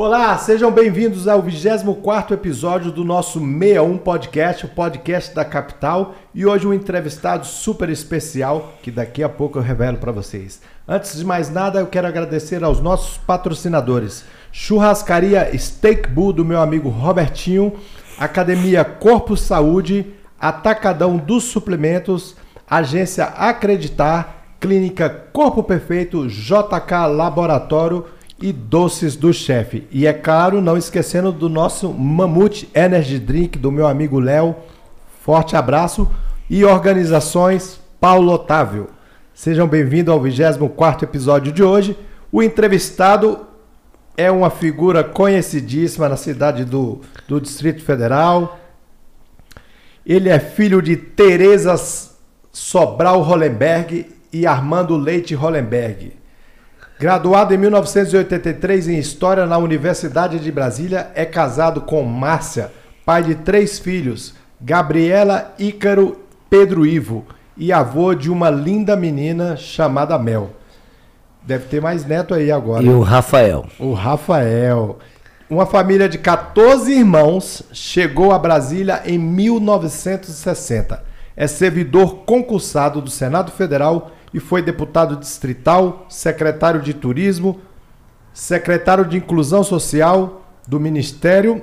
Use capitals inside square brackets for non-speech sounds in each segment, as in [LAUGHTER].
Olá, sejam bem-vindos ao 24 episódio do nosso 61 Podcast, o podcast da capital, e hoje um entrevistado super especial que daqui a pouco eu revelo para vocês. Antes de mais nada, eu quero agradecer aos nossos patrocinadores: Churrascaria Steak Bull do meu amigo Robertinho, Academia Corpo Saúde, Atacadão dos Suplementos, Agência Acreditar, Clínica Corpo Perfeito, JK Laboratório e doces do chefe. E é claro, não esquecendo do nosso Mamute Energy Drink do meu amigo Léo. Forte abraço e organizações Paulo Otávio. Sejam bem-vindos ao 24 episódio de hoje. O entrevistado é uma figura conhecidíssima na cidade do, do Distrito Federal. Ele é filho de Tereza Sobral Hollenberg e Armando Leite Hollenberg. Graduado em 1983 em História na Universidade de Brasília, é casado com Márcia, pai de três filhos, Gabriela, Ícaro, Pedro Ivo, e avô de uma linda menina chamada Mel. Deve ter mais neto aí agora. E o Rafael. O Rafael. Uma família de 14 irmãos chegou a Brasília em 1960. É servidor concursado do Senado Federal e foi deputado distrital, secretário de Turismo, secretário de Inclusão Social do Ministério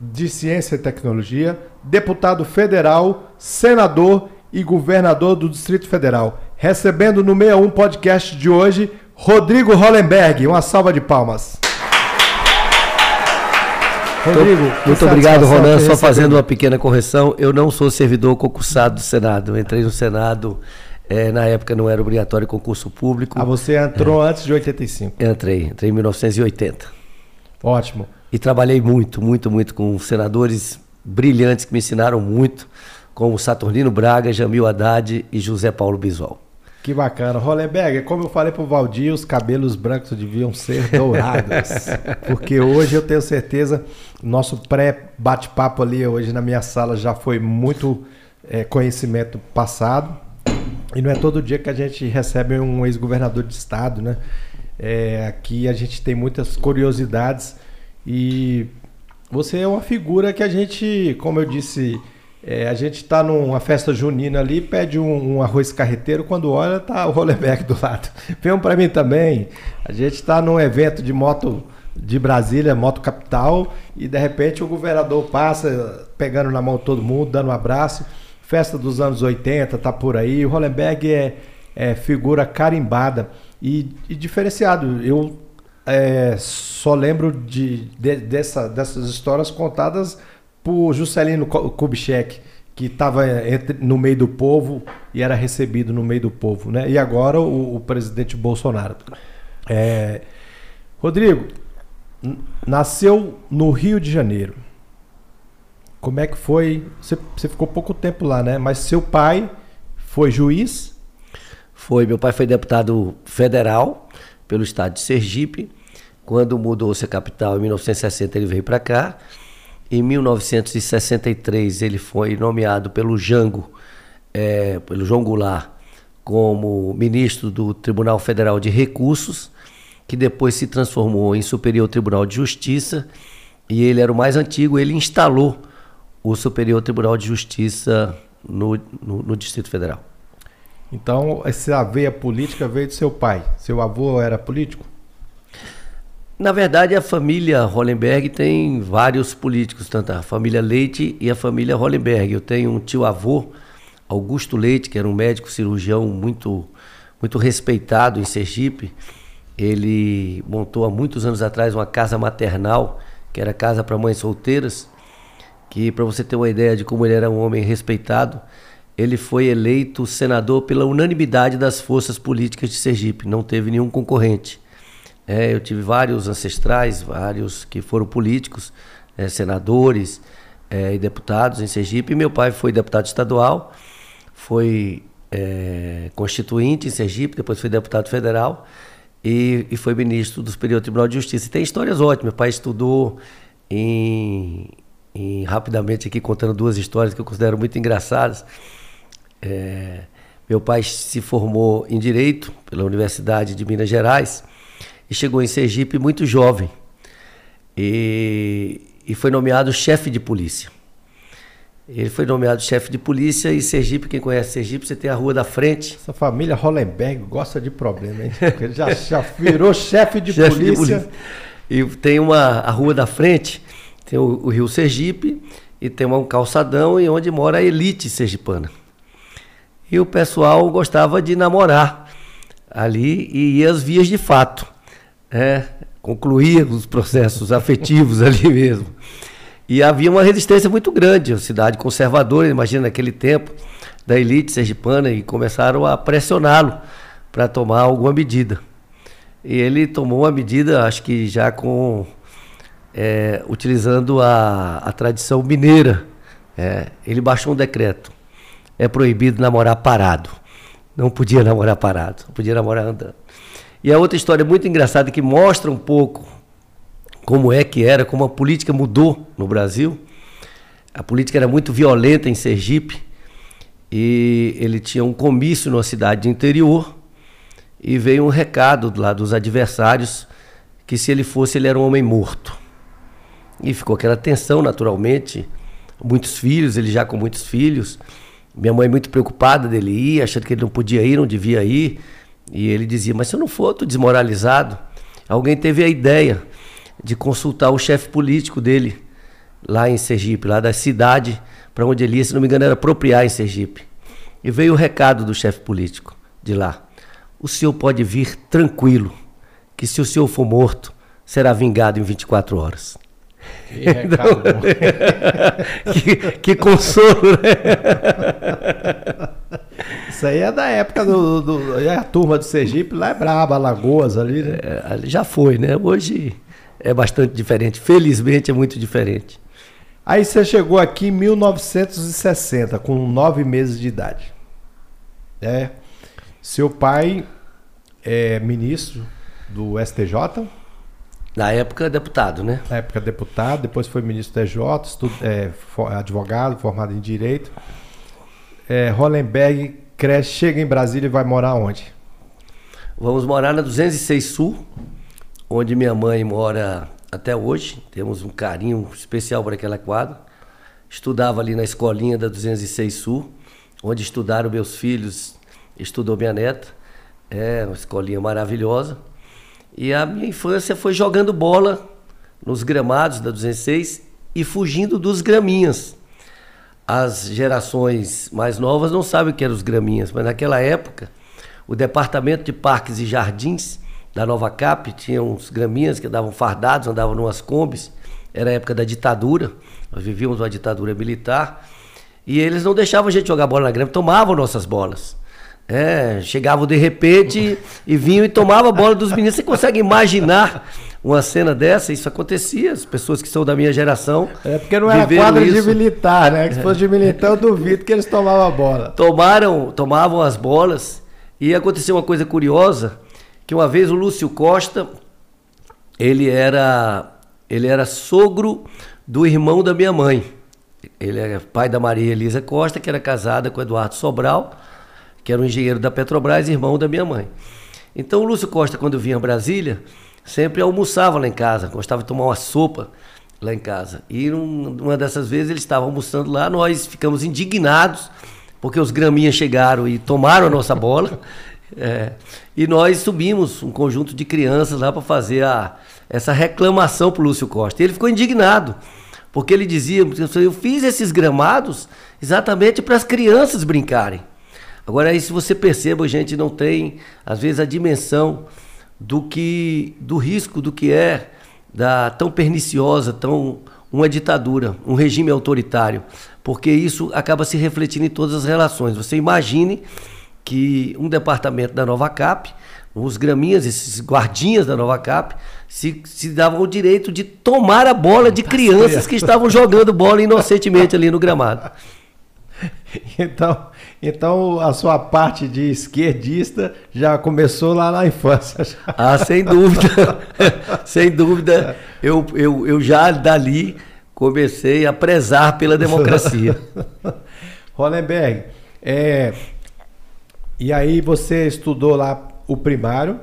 de Ciência e Tecnologia, deputado federal, senador e governador do Distrito Federal. Recebendo no 61 podcast de hoje, Rodrigo Hollenberg. Uma salva de palmas. Rodrigo, muito obrigado, Ronan. Só fazendo uma pequena correção, eu não sou servidor concursado do Senado. Eu entrei no Senado é, na época não era obrigatório concurso público. Ah, você entrou é. antes de 85? Entrei, entrei em 1980. Ótimo. E trabalhei muito, muito, muito com senadores brilhantes que me ensinaram muito, como Saturnino Braga, Jamil Haddad e José Paulo Bisol. Que bacana. Hollenberg, como eu falei pro Valdir, os cabelos brancos deviam ser dourados. [LAUGHS] porque hoje eu tenho certeza, nosso pré-bate-papo ali hoje na minha sala já foi muito é, conhecimento passado e não é todo dia que a gente recebe um ex-governador de estado, né? É, aqui a gente tem muitas curiosidades e você é uma figura que a gente, como eu disse, é, a gente está numa festa junina ali, pede um, um, arroz carreteiro, quando olha tá o Roleback do lado. [LAUGHS] Vem para mim também. A gente está num evento de moto de Brasília, moto capital, e de repente o governador passa pegando na mão todo mundo, dando um abraço festa dos anos 80, tá por aí. O Hollenberg é, é figura carimbada e, e diferenciado. Eu é, só lembro de, de, dessa, dessas histórias contadas por Juscelino Kubitschek, que estava no meio do povo e era recebido no meio do povo, né? E agora o, o presidente Bolsonaro. É, Rodrigo, nasceu no Rio de Janeiro. Como é que foi? Você, você ficou pouco tempo lá, né? Mas seu pai foi juiz? Foi, meu pai foi deputado federal pelo estado de Sergipe. Quando mudou-se a capital em 1960, ele veio para cá. Em 1963, ele foi nomeado pelo Jango, é, pelo João Goulart, como ministro do Tribunal Federal de Recursos, que depois se transformou em Superior Tribunal de Justiça. E ele era o mais antigo, ele instalou o Superior Tribunal de Justiça no, no, no Distrito Federal. Então, essa veia política veio do seu pai. Seu avô era político? Na verdade, a família Hollenberg tem vários políticos, tanto a família Leite e a família Hollenberg. Eu tenho um tio-avô, Augusto Leite, que era um médico cirurgião muito, muito respeitado em Sergipe. Ele montou há muitos anos atrás uma casa maternal, que era casa para mães solteiras que para você ter uma ideia de como ele era um homem respeitado, ele foi eleito senador pela unanimidade das forças políticas de Sergipe, não teve nenhum concorrente. É, eu tive vários ancestrais, vários que foram políticos, é, senadores é, e deputados em Sergipe. E meu pai foi deputado estadual, foi é, constituinte em Sergipe, depois foi deputado federal e, e foi ministro do Superior Tribunal de Justiça. E tem histórias ótimas. Meu pai estudou em e rapidamente aqui contando duas histórias que eu considero muito engraçadas. É, meu pai se formou em Direito pela Universidade de Minas Gerais e chegou em Sergipe muito jovem. e, e foi nomeado chefe de polícia. Ele foi nomeado chefe de polícia e Sergipe, quem conhece Sergipe, você tem a Rua da Frente. Essa família Hollenberg gosta de problema, hein? Ele já, já virou chefe de, [LAUGHS] chefe polícia. de polícia. E tem uma a Rua da Frente, tem o, o Rio Sergipe e tem um calçadão e onde mora a elite sergipana. E o pessoal gostava de namorar ali e ia às vias de fato. É, concluía os processos afetivos [LAUGHS] ali mesmo. E havia uma resistência muito grande, a cidade conservadora, imagina naquele tempo, da elite sergipana, e começaram a pressioná-lo para tomar alguma medida. E ele tomou uma medida, acho que já com. É, utilizando a, a tradição mineira. É, ele baixou um decreto. É proibido namorar parado. Não podia [LAUGHS] namorar parado, podia namorar andando. E a outra história muito engraçada que mostra um pouco como é que era, como a política mudou no Brasil. A política era muito violenta em Sergipe e ele tinha um comício numa cidade de interior e veio um recado lá dos adversários que se ele fosse ele era um homem morto. E ficou aquela tensão naturalmente, muitos filhos, ele já com muitos filhos. Minha mãe muito preocupada dele ir, achando que ele não podia ir, não devia ir. E ele dizia: "Mas se eu não for, estou desmoralizado". Alguém teve a ideia de consultar o chefe político dele lá em Sergipe, lá da cidade para onde ele ia, se não me engano, era apropriar em Sergipe. E veio o recado do chefe político de lá. O senhor pode vir tranquilo, que se o senhor for morto, será vingado em 24 horas. Que, então, [LAUGHS] que, que consolo, né? Isso aí é da época do, do, do, a turma do Sergipe, lá é braba, Lagoas ali, né? É, já foi, né? Hoje é bastante diferente. Felizmente é muito diferente. Aí você chegou aqui em 1960, com nove meses de idade. É. Seu pai é ministro do STJ? Na época, deputado, né? Na época, deputado, depois foi ministro TJ, estudo, é, advogado, formado em Direito. É, Hollenberg cresce, chega em Brasília e vai morar onde? Vamos morar na 206 Sul, onde minha mãe mora até hoje. Temos um carinho especial por aquela quadra. Estudava ali na escolinha da 206 Sul, onde estudaram meus filhos, estudou minha neta. É uma escolinha maravilhosa. E a minha infância foi jogando bola nos gramados da 206 e fugindo dos graminhas. As gerações mais novas não sabem o que eram os graminhas, mas naquela época, o Departamento de Parques e Jardins da Nova Cap, tinha uns graminhas que andavam fardados, andavam numas combis. Era a época da ditadura, nós vivíamos uma ditadura militar. E eles não deixavam a gente jogar bola na grama, tomavam nossas bolas. É, chegavam de repente e vinham e tomavam a bola dos meninos. Você consegue imaginar uma cena dessa? Isso acontecia, as pessoas que são da minha geração. É porque não era quadra isso. de militar, né? Se fosse de militar, eu duvido que eles tomavam a bola. Tomaram, tomavam as bolas e aconteceu uma coisa curiosa que uma vez o Lúcio Costa, ele era, ele era sogro do irmão da minha mãe. Ele é pai da Maria Elisa Costa, que era casada com Eduardo Sobral, que era um engenheiro da Petrobras, irmão da minha mãe. Então o Lúcio Costa, quando vinha a Brasília, sempre almoçava lá em casa, gostava de tomar uma sopa lá em casa. E uma dessas vezes ele estava almoçando lá, nós ficamos indignados, porque os graminhas chegaram e tomaram a nossa bola. [LAUGHS] É, e nós subimos um conjunto de crianças lá para fazer a, essa reclamação para o Lúcio Costa. E ele ficou indignado, porque ele dizia: eu fiz esses gramados exatamente para as crianças brincarem. Agora, aí, se você perceba, a gente não tem, às vezes, a dimensão do que do risco do que é da tão perniciosa, tão uma ditadura, um regime autoritário, porque isso acaba se refletindo em todas as relações. Você imagine que um departamento da Nova Cap, os graminhas, esses guardinhas da Nova Cap, se, se davam o direito de tomar a bola de crianças que estavam jogando bola inocentemente ali no gramado. [LAUGHS] Então, então a sua parte de esquerdista já começou lá na infância. Ah, sem dúvida. [LAUGHS] sem dúvida. Eu, eu, eu já dali comecei a prezar pela democracia. [LAUGHS] Hollenberg, é, e aí você estudou lá o primário,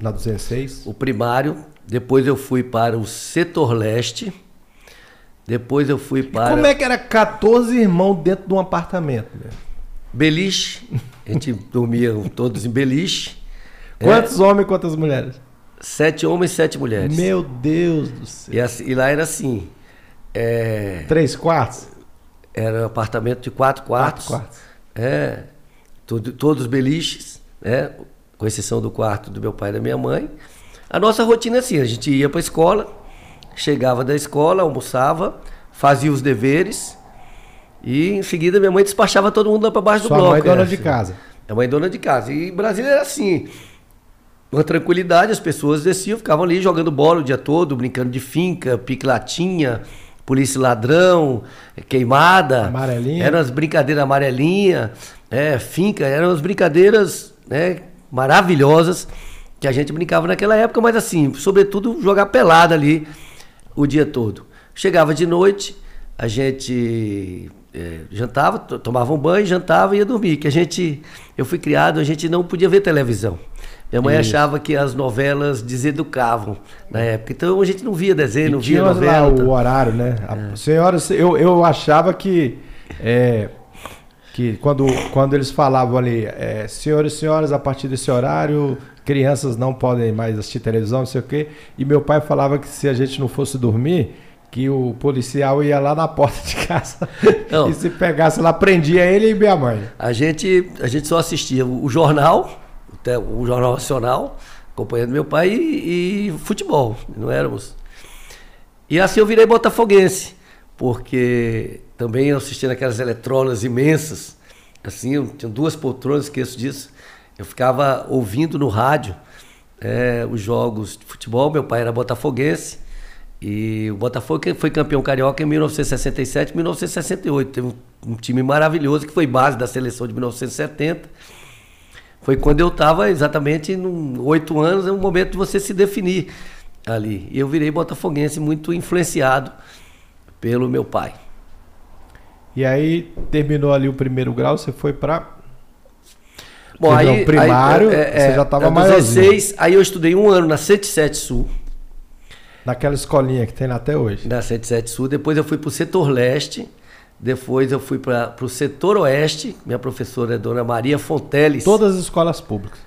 na 206? O primário, Depois eu fui para o setor leste. Depois eu fui para. Como é que era 14 irmãos dentro de um apartamento? Né? Beliche. A gente dormia todos em beliche. Quantos é, homens e quantas mulheres? Sete homens e sete mulheres. Meu Deus do céu. E, assim, e lá era assim. É, Três quartos? Era um apartamento de quatro quartos. Quatro quartos. É. Todo, todos beliches, né? Com exceção do quarto do meu pai e da minha mãe. A nossa rotina é assim, a gente ia para a escola, chegava da escola, almoçava, fazia os deveres e em seguida minha mãe despachava todo mundo lá para baixo Sua do bloco. mãe dona assim. de casa. É mãe dona de casa. E Brasília era assim, uma tranquilidade, as pessoas desciam, ficavam ali jogando bola o dia todo, brincando de finca, pique latinha, polícia ladrão, queimada. Amarelinha. Eram as brincadeiras amarelinha, é, finca, eram as brincadeiras né, maravilhosas que a gente brincava naquela época, mas assim, sobretudo jogar pelada ali o dia todo. Chegava de noite, a gente é, jantava, tomava um banho, jantava e ia dormir. Que a gente, eu fui criado, a gente não podia ver televisão. Minha mãe Isso. achava que as novelas deseducavam na época. Então a gente não via desenho, e não via novela. Lá o horário, né? É. Senhora, eu, eu achava que é, que quando, quando eles falavam ali, é, senhores e senhoras, a partir desse horário, crianças não podem mais assistir televisão, não sei o quê. E meu pai falava que se a gente não fosse dormir, que o policial ia lá na porta de casa [LAUGHS] não. e se pegasse lá, prendia ele e minha mãe. A gente, a gente só assistia o jornal, o Jornal Nacional, acompanhando meu pai, e, e futebol. Não éramos. E assim eu virei botafoguense, porque também eu assistia naquelas eletronas imensas. Assim, eu tinha duas poltronas, esqueço disso. Eu ficava ouvindo no rádio é, os jogos de futebol. Meu pai era botafoguense. E o Botafogo foi campeão carioca em 1967 1968. Teve um, um, time maravilhoso que foi base da seleção de 1970. Foi quando eu estava exatamente com oito anos, é um momento de você se definir ali. E eu virei botafoguense muito influenciado pelo meu pai. E aí terminou ali o primeiro grau, você foi para Bom, aí, primário, aí, é, você já estava mais 16, aí eu estudei um ano na 107 Sul. Naquela escolinha que tem até hoje. Na 107 Sul. Depois eu fui para o setor leste. Depois eu fui para o setor oeste. Minha professora é Dona Maria Fonteles. Todas as escolas públicas.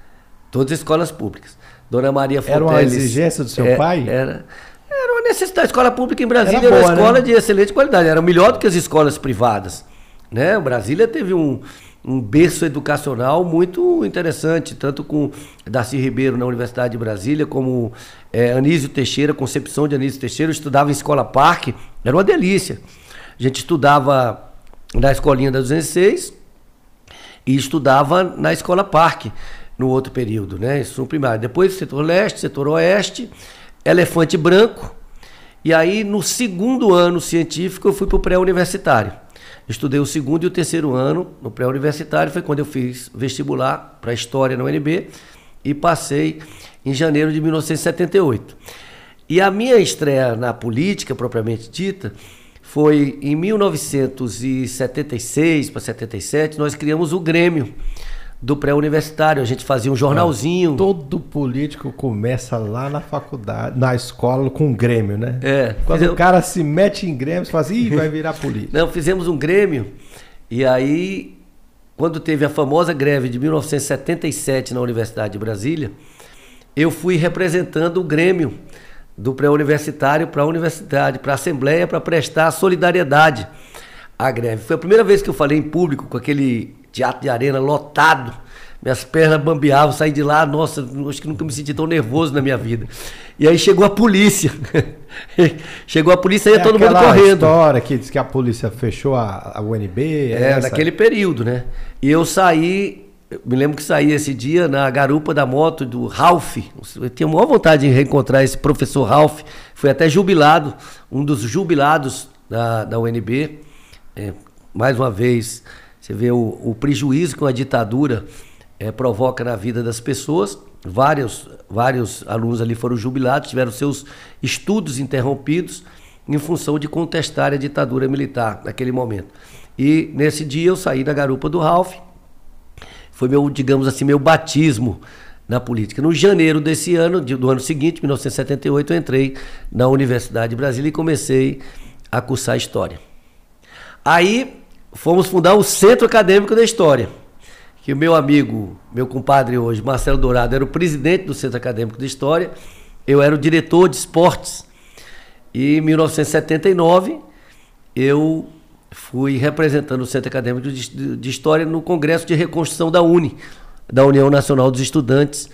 Todas as escolas públicas. Dona Maria Fonteles. Era uma exigência do seu é, pai? Era. Era uma necessidade. A escola pública em Brasília era, boa, uma escola né? de excelente qualidade. Era melhor do que as escolas privadas. Né? Brasília teve um, um berço educacional muito interessante, tanto com Darcy Ribeiro na Universidade de Brasília, como é, Anísio Teixeira, concepção de Anísio Teixeira. Eu estudava em escola parque, era uma delícia. A gente estudava na escolinha da 206 e estudava na escola parque no outro período, né? Isso no primário. Depois setor leste, setor oeste, elefante branco. E aí, no segundo ano científico, eu fui para o pré-universitário. Estudei o segundo e o terceiro ano no pré-universitário, foi quando eu fiz vestibular para História na UNB e passei em janeiro de 1978. E a minha estreia na política, propriamente dita, foi em 1976 para 77, nós criamos o Grêmio do pré-universitário. A gente fazia um jornalzinho. Todo político começa lá na faculdade, na escola, com um Grêmio, né? É. Quando fizemos... o cara se mete em Grêmio, você fala assim, Ih, vai virar político. Não, fizemos um Grêmio e aí, quando teve a famosa greve de 1977 na Universidade de Brasília, eu fui representando o Grêmio do pré-universitário para a universidade, para a Assembleia, para prestar solidariedade à greve. Foi a primeira vez que eu falei em público com aquele teatro de arena lotado. Minhas pernas bambeavam, saí de lá, nossa, acho que nunca me senti tão nervoso na minha vida. E aí chegou a polícia. [LAUGHS] chegou a polícia e ia é todo mundo correndo. história que diz que a polícia fechou a, a UNB. É, é naquele período, né? E eu saí, me lembro que saí esse dia na garupa da moto do Ralph. Eu tinha maior vontade de reencontrar esse professor Ralph. Foi até jubilado, um dos jubilados da, da UNB. É, mais uma vez, você vê o, o prejuízo que uma ditadura é, provoca na vida das pessoas. Vários, vários alunos ali foram jubilados, tiveram seus estudos interrompidos em função de contestar a ditadura militar naquele momento. E nesse dia eu saí da garupa do Ralph. Foi meu, digamos assim, meu batismo na política. No janeiro desse ano, do ano seguinte, 1978, eu entrei na Universidade de Brasília e comecei a cursar História. Aí fomos fundar o Centro Acadêmico da História, que o meu amigo, meu compadre hoje, Marcelo Dourado, era o presidente do Centro Acadêmico da História, eu era o diretor de esportes. E em 1979, eu fui representando o Centro Acadêmico de, História no Congresso de Reconstrução da UNE, da União Nacional dos Estudantes,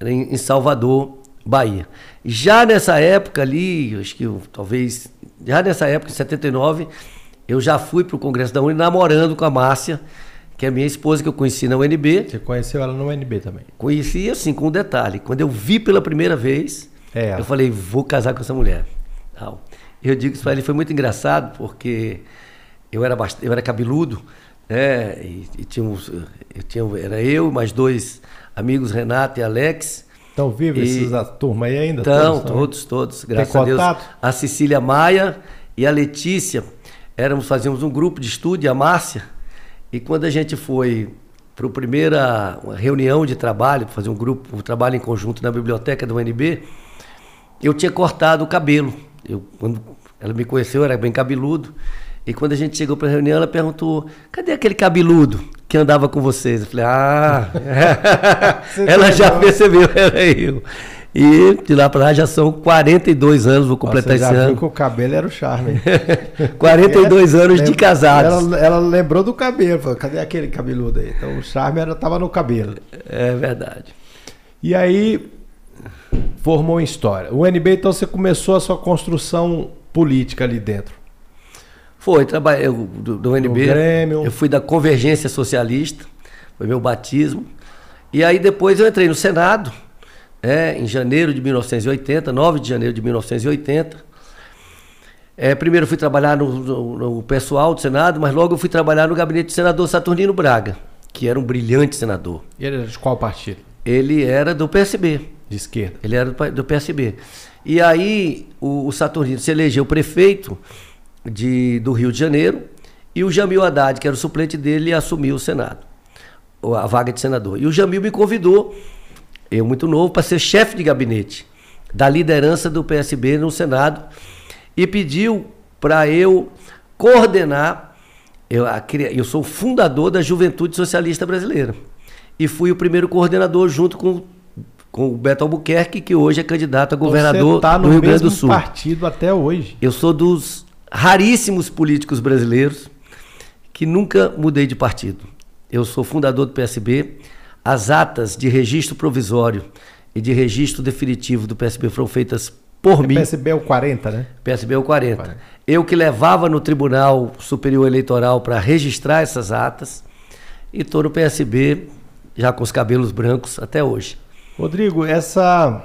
em, em Salvador, Bahia. Já nessa época ali, acho que talvez, já nessa época, em 79, eu já fui para o Congresso da UNE namorando com a Márcia, que é minha esposa que eu conheci na UNB. Você conheceu ela no UNB também? Conheci, assim, com um detalhe. Quando eu vi pela primeira vez, é. eu falei, vou casar com essa mulher. Eu digo isso para ele, foi muito engraçado, porque eu era, bast... eu era cabeludo, né? E, e tínhamos, eu tinha, era eu e mais dois amigos, Renato e Alex. Estão vivos e... esses turma aí ainda? Estão, todos, todos, todos, graças a Deus. A Cecília Maia e a Letícia, éramos, fazíamos um grupo de estudo, a Márcia, e quando a gente foi para a primeira reunião de trabalho, fazer um grupo, um trabalho em conjunto na biblioteca do UNB, eu tinha cortado o cabelo. Eu, quando ela me conheceu, eu era bem cabeludo. E quando a gente chegou para a reunião, ela perguntou: cadê aquele cabeludo que andava com vocês? Eu falei: ah, [LAUGHS] ela já percebeu, [LAUGHS] era eu. E de lá para lá já são 42 anos, vou completar Você esse ano. que o cabelo era o charme. [LAUGHS] 42 anos de casados. Ela, ela, lembrou do cabelo, falou, cadê aquele cabeludo aí? Então o charme estava no cabelo. É verdade. E aí formou em história. O UNB, então você começou a sua construção política ali dentro. Foi, trabalhei do, do UNB. Eu fui da Convergência Socialista, foi meu batismo. E aí depois eu entrei no Senado, é, em janeiro de 1980, 9 de janeiro de 1980. É, primeiro fui trabalhar no, no, no, pessoal do Senado, mas logo eu fui trabalhar no gabinete do senador Saturnino Braga, que era um brilhante senador. E ele era de qual partido? Ele era do PSB. De esquerda. Ele era do, do PSB. E aí o, o Saturnino se elegeu prefeito de, do Rio de Janeiro e o Jamil Haddad, que era o suplente dele, assumiu o Senado, a vaga de senador. E o Jamil me convidou, eu muito novo, para ser chefe de gabinete da liderança do PSB no Senado e pediu para eu coordenar. Eu, eu sou fundador da Juventude Socialista Brasileira e fui o primeiro coordenador junto com com o Beto Albuquerque, que hoje é candidato a governador tá do Rio Grande do Sul. partido até hoje. Eu sou dos raríssimos políticos brasileiros que nunca mudei de partido. Eu sou fundador do PSB. As atas de registro provisório e de registro definitivo do PSB foram feitas por é mim. PSB é o 40, né? PSB é o 40. 40. Eu que levava no Tribunal Superior Eleitoral para registrar essas atas e estou no PSB já com os cabelos brancos até hoje. Rodrigo, essa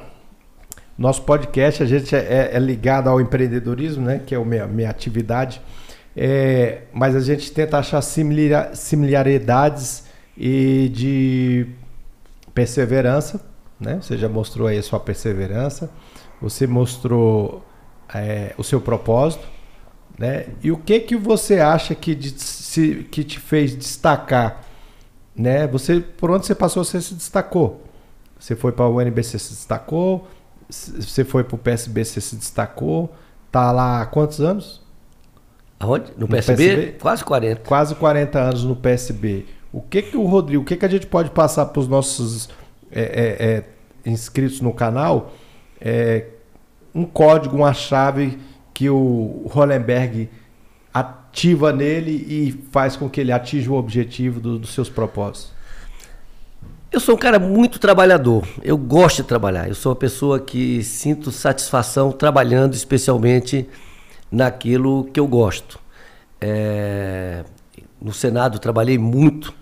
nosso podcast a gente é, é ligado ao empreendedorismo, né? Que é a minha, minha atividade. É, mas a gente tenta achar similar, similaridades e de perseverança, né? Você já mostrou aí a sua perseverança, você mostrou é, o seu propósito, né? E o que que você acha que, de, se, que te fez destacar, né? Você por onde você passou você se destacou? Você foi para o UNB, você se destacou. Você foi para o PSB, você se destacou. Tá lá há quantos anos? Aonde? No, no PSB? PSB? Quase 40. Quase 40 anos no PSB. O que que o Rodrigo, o que que a gente pode passar para os nossos é, é, é, inscritos no canal? É, um código, uma chave que o Hollenberg ativa nele e faz com que ele atinja o objetivo do, dos seus propósitos. Eu sou um cara muito trabalhador. Eu gosto de trabalhar. Eu sou uma pessoa que sinto satisfação trabalhando, especialmente naquilo que eu gosto. É... No Senado trabalhei muito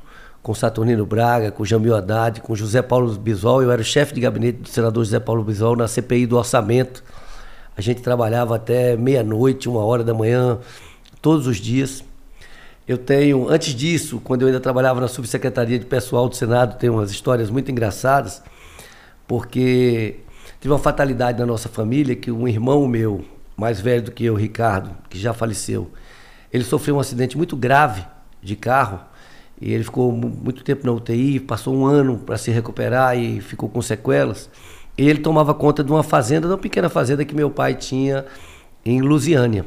com Saturnino Braga, com Jamil Haddad, com José Paulo Bisol. Eu era o chefe de gabinete do senador José Paulo Bisol na CPI do orçamento. A gente trabalhava até meia-noite, uma hora da manhã, todos os dias. Eu tenho, antes disso, quando eu ainda trabalhava na subsecretaria de pessoal do Senado, tem umas histórias muito engraçadas, porque tive uma fatalidade na nossa família que um irmão meu, mais velho do que eu, Ricardo, que já faleceu, ele sofreu um acidente muito grave de carro E ele ficou muito tempo na UTI, passou um ano para se recuperar e ficou com sequelas. Ele tomava conta de uma fazenda, de uma pequena fazenda que meu pai tinha em Lusiânia.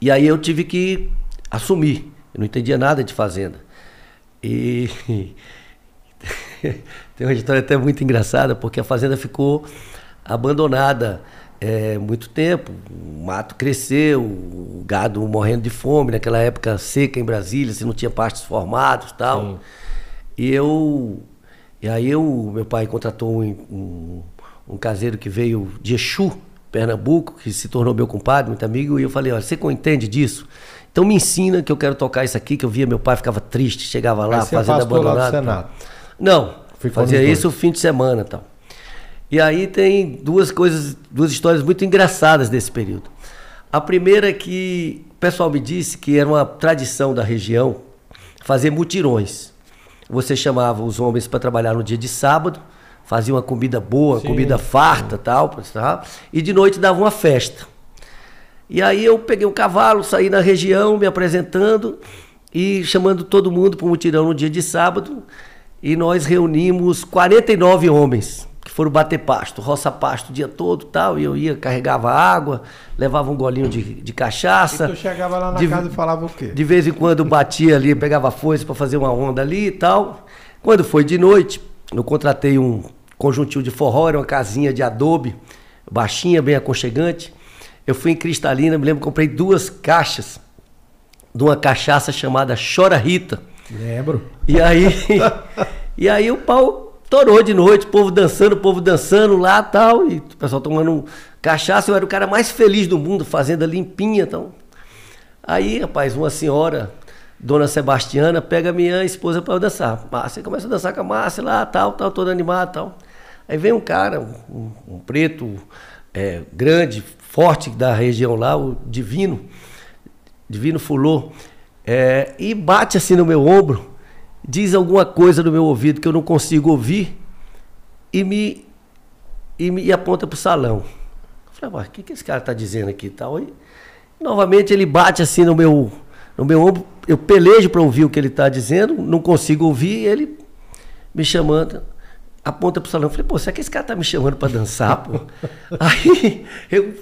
E aí eu tive que assumir. Eu não entendia nada de fazenda. E [LAUGHS] tem uma história até muito engraçada, porque a fazenda ficou abandonada é, muito tempo. O mato cresceu, o gado morrendo de fome, naquela época seca em Brasília, se não tinha pastos formados tal. Sim. E eu. E aí eu, meu pai contratou um, um, um caseiro que veio de Exu, Pernambuco, que se tornou meu compadre, muito amigo, e eu falei, olha, você entende disso? Então me ensina que eu quero tocar isso aqui, que eu via meu pai ficava triste, chegava lá, fazendo abandonado. Não, Ficou fazia isso o fim de semana tal. E aí tem duas coisas, duas histórias muito engraçadas desse período. A primeira é que o pessoal me disse que era uma tradição da região fazer mutirões. Você chamava os homens para trabalhar no dia de sábado, fazia uma comida boa, sim, comida farta sim. tal, e de noite dava uma festa. E aí eu peguei um cavalo, saí na região me apresentando e chamando todo mundo para um mutirão no dia de sábado. E nós reunimos 49 homens foram bater pasto, roça pasto o dia todo tal. E eu ia, carregava água, levava um golinho de, de cachaça. E tu chegava lá na de, casa e falava o quê? De vez em quando batia ali, pegava foice para fazer uma onda ali e tal. Quando foi de noite, eu contratei um conjuntinho de forró, era uma casinha de adobe, baixinha, bem aconchegante. Eu fui em Cristalina, me lembro, comprei duas caixas de uma cachaça chamada Chora Rita. Lembro. E aí, [LAUGHS] e aí o pau torou de noite, povo dançando, povo dançando lá tal, e o pessoal tomando cachaça. Eu era o cara mais feliz do mundo, fazenda limpinha. Então. Aí, rapaz, uma senhora, dona Sebastiana, pega minha esposa para dançar. Márcia começa a dançar com a Márcia lá, tal, tal, todo animado tal. Aí vem um cara, um, um preto, é, grande, forte da região lá, o Divino, Divino Fulô, é, e bate assim no meu ombro, diz alguma coisa no meu ouvido que eu não consigo ouvir e me, e me aponta para o salão. Eu falei, mas o que, que esse cara está dizendo aqui tal? E, novamente ele bate assim no meu, no meu ombro, eu pelejo para ouvir o que ele está dizendo, não consigo ouvir, e ele me chamando aponta pro salão. Eu falei, pô, será que esse cara tá me chamando para dançar, pô? [LAUGHS] Aí, eu,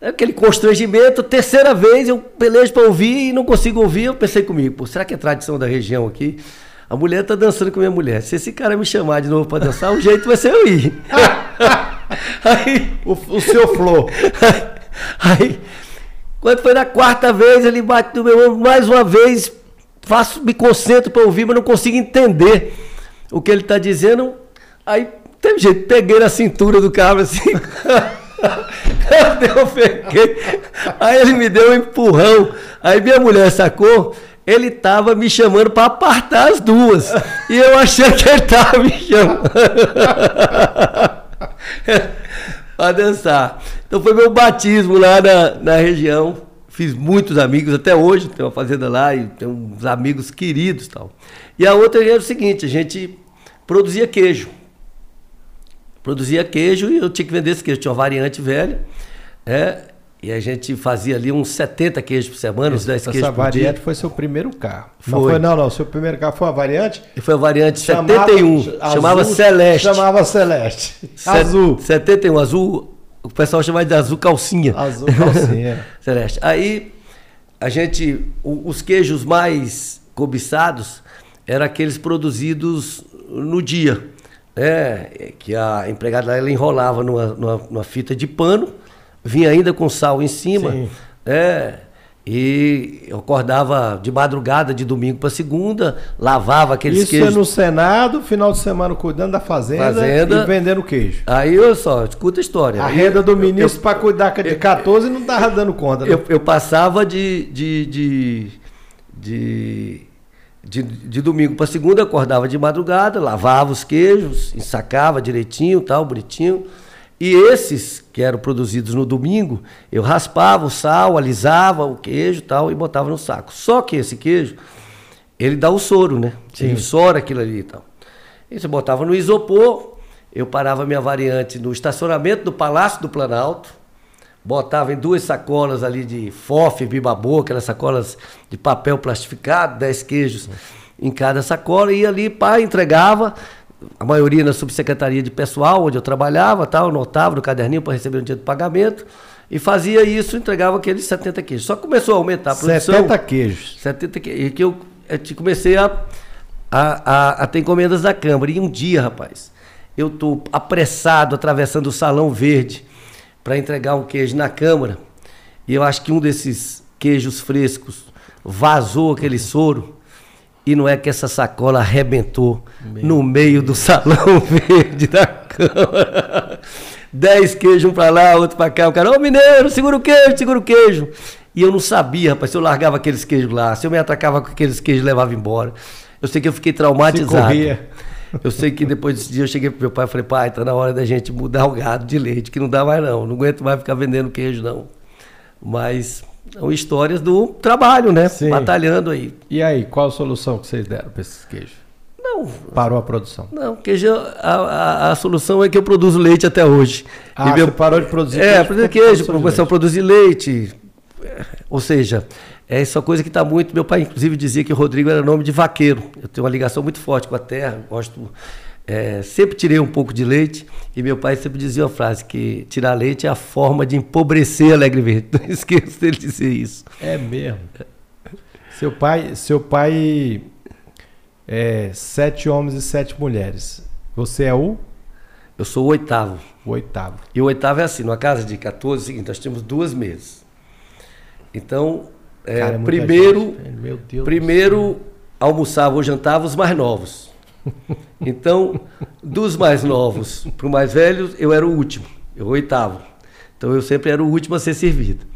aquele constrangimento, terceira vez eu pelejo para ouvir e não consigo ouvir. Eu pensei comigo, pô, será que é tradição da região aqui? A mulher tá dançando com a minha mulher. Se esse cara me chamar de novo para dançar, o jeito vai ser eu ir. [LAUGHS] aí, o, o seu flor. [LAUGHS] Aí, quando foi na quarta vez, ele bate no meu ombro mais uma vez, faço, me concentro para ouvir, mas não consigo entender o que ele está dizendo. Aí teve jeito, peguei na cintura do cara assim. [LAUGHS] eu peguei. Aí ele me deu um empurrão. Aí minha mulher sacou. Ele tava me chamando para apartar as duas. E eu achei que ele tava me chamando. [LAUGHS] para dançar. Então foi meu batismo lá na, na região. Fiz muitos amigos até hoje, tenho uma fazenda lá e tenho uns amigos queridos tal. E a outra era o seguinte, a gente produzia queijo produzia queijo e eu tinha que vender esse queijo. Tinha uma variante velha, é, e a gente fazia ali uns 70 queijos por semana, uns 10 queijos por dia. Essa variante foi seu primeiro carro. Foi. Não foi, não, não. Seu primeiro carro foi uma variante? E foi a variante chamava, 71. Azul, chamava Celeste. Chamava Celeste. azul. 71, azul. O pessoal chamava de azul calcinha. Azul calcinha. [LAUGHS] Celeste. Aí, a gente. Os queijos mais cobiçados eram aqueles produzidos no dia. É, que a empregada ela enrolava numa, numa, numa, fita de pano, vinha ainda com sal em cima. Sim. É, e eu acordava de madrugada, de domingo para segunda, lavava aqueles Isso queijos. Isso é no Senado, final de semana cuidando da fazenda, fazenda e vendendo queijo. Aí, olha só, escuta a história. A renda do ministro para cuidar de 14 não estava dando conta. Né? Eu, eu, passava de, de, de, de de, de domingo para segunda, acordava de madrugada, lavava os queijos, ensacava direitinho, tal, bonitinho. E esses que eram produzidos no domingo, eu raspava o sal, alisava o queijo tal e botava no saco. Só que esse queijo, ele dá o soro, né? Sim. Ele sora aquilo ali e tal. E você botava no isopor, eu parava minha variante no estacionamento do Palácio do Planalto, botava em duas sacolas ali de fofe, bibabô, aquelas sacolas de papel plastificado, 10 queijos em cada sacola, e ali, pá, entregava, a maioria na subsecretaria de pessoal, onde eu trabalhava, tal, anotava no caderninho para receber o dia do pagamento, e fazia isso, entregava aqueles 70 queijos. Só começou a aumentar a produção. 70 queijos. 70 queijos. E que eu, eu comecei a, a, a, a ter encomendas da Câmara. E um dia, rapaz, eu estou apressado, atravessando o Salão Verde, para entregar um queijo na Câmara. E eu acho que um desses queijos frescos vazou aquele soro. E não é que essa sacola arrebentou Meu no meio Deus. do Salão [LAUGHS] Verde da Câmara. Dez queijos, um para lá, outro para cá. O cara, ô mineiro, segura o queijo, segura o queijo. E eu não sabia, rapaz, se eu largava aqueles queijos lá, se eu me atacava com aqueles queijos e levava embora. Eu sei que eu fiquei traumatizado. Eu sei que depois desse dia eu cheguei pro meu pai e falei, pai, tá na hora da gente mudar o gado de leite, que não dá mais não. Não aguento mais ficar vendendo queijo, não. Mas são histórias do trabalho, né? Sim. Batalhando aí. E aí, qual a solução que vocês deram para esses queijos? Não. Parou a produção? Não, queijo, a, a, a, solução é que eu produzo leite até hoje. Ah, e meu... você parou de produzir é, queijo? É, queijo, começou a produzir leite. Ou seja, é essa coisa que está muito. Meu pai, inclusive, dizia que o Rodrigo era nome de vaqueiro. Eu tenho uma ligação muito forte com a terra, gosto. É, sempre tirei um pouco de leite e meu pai sempre dizia uma frase que tirar leite é a forma de empobrecer Alegre Verde. [LAUGHS] Não esqueço dele dizer isso. É mesmo. Seu pai, seu pai é sete homens e sete mulheres. Você é o? Eu sou o oitavo. O oitavo. E o oitavo é assim, numa casa de 14, é o seguinte, nós temos duas mesas. Então, é, Cara, é primeiro, primeiro almoçava ou jantava os mais novos. [LAUGHS] Então, dos mais novos para o mais velho, eu era o último, eu o oitavo. Então eu sempre era o último a ser servido.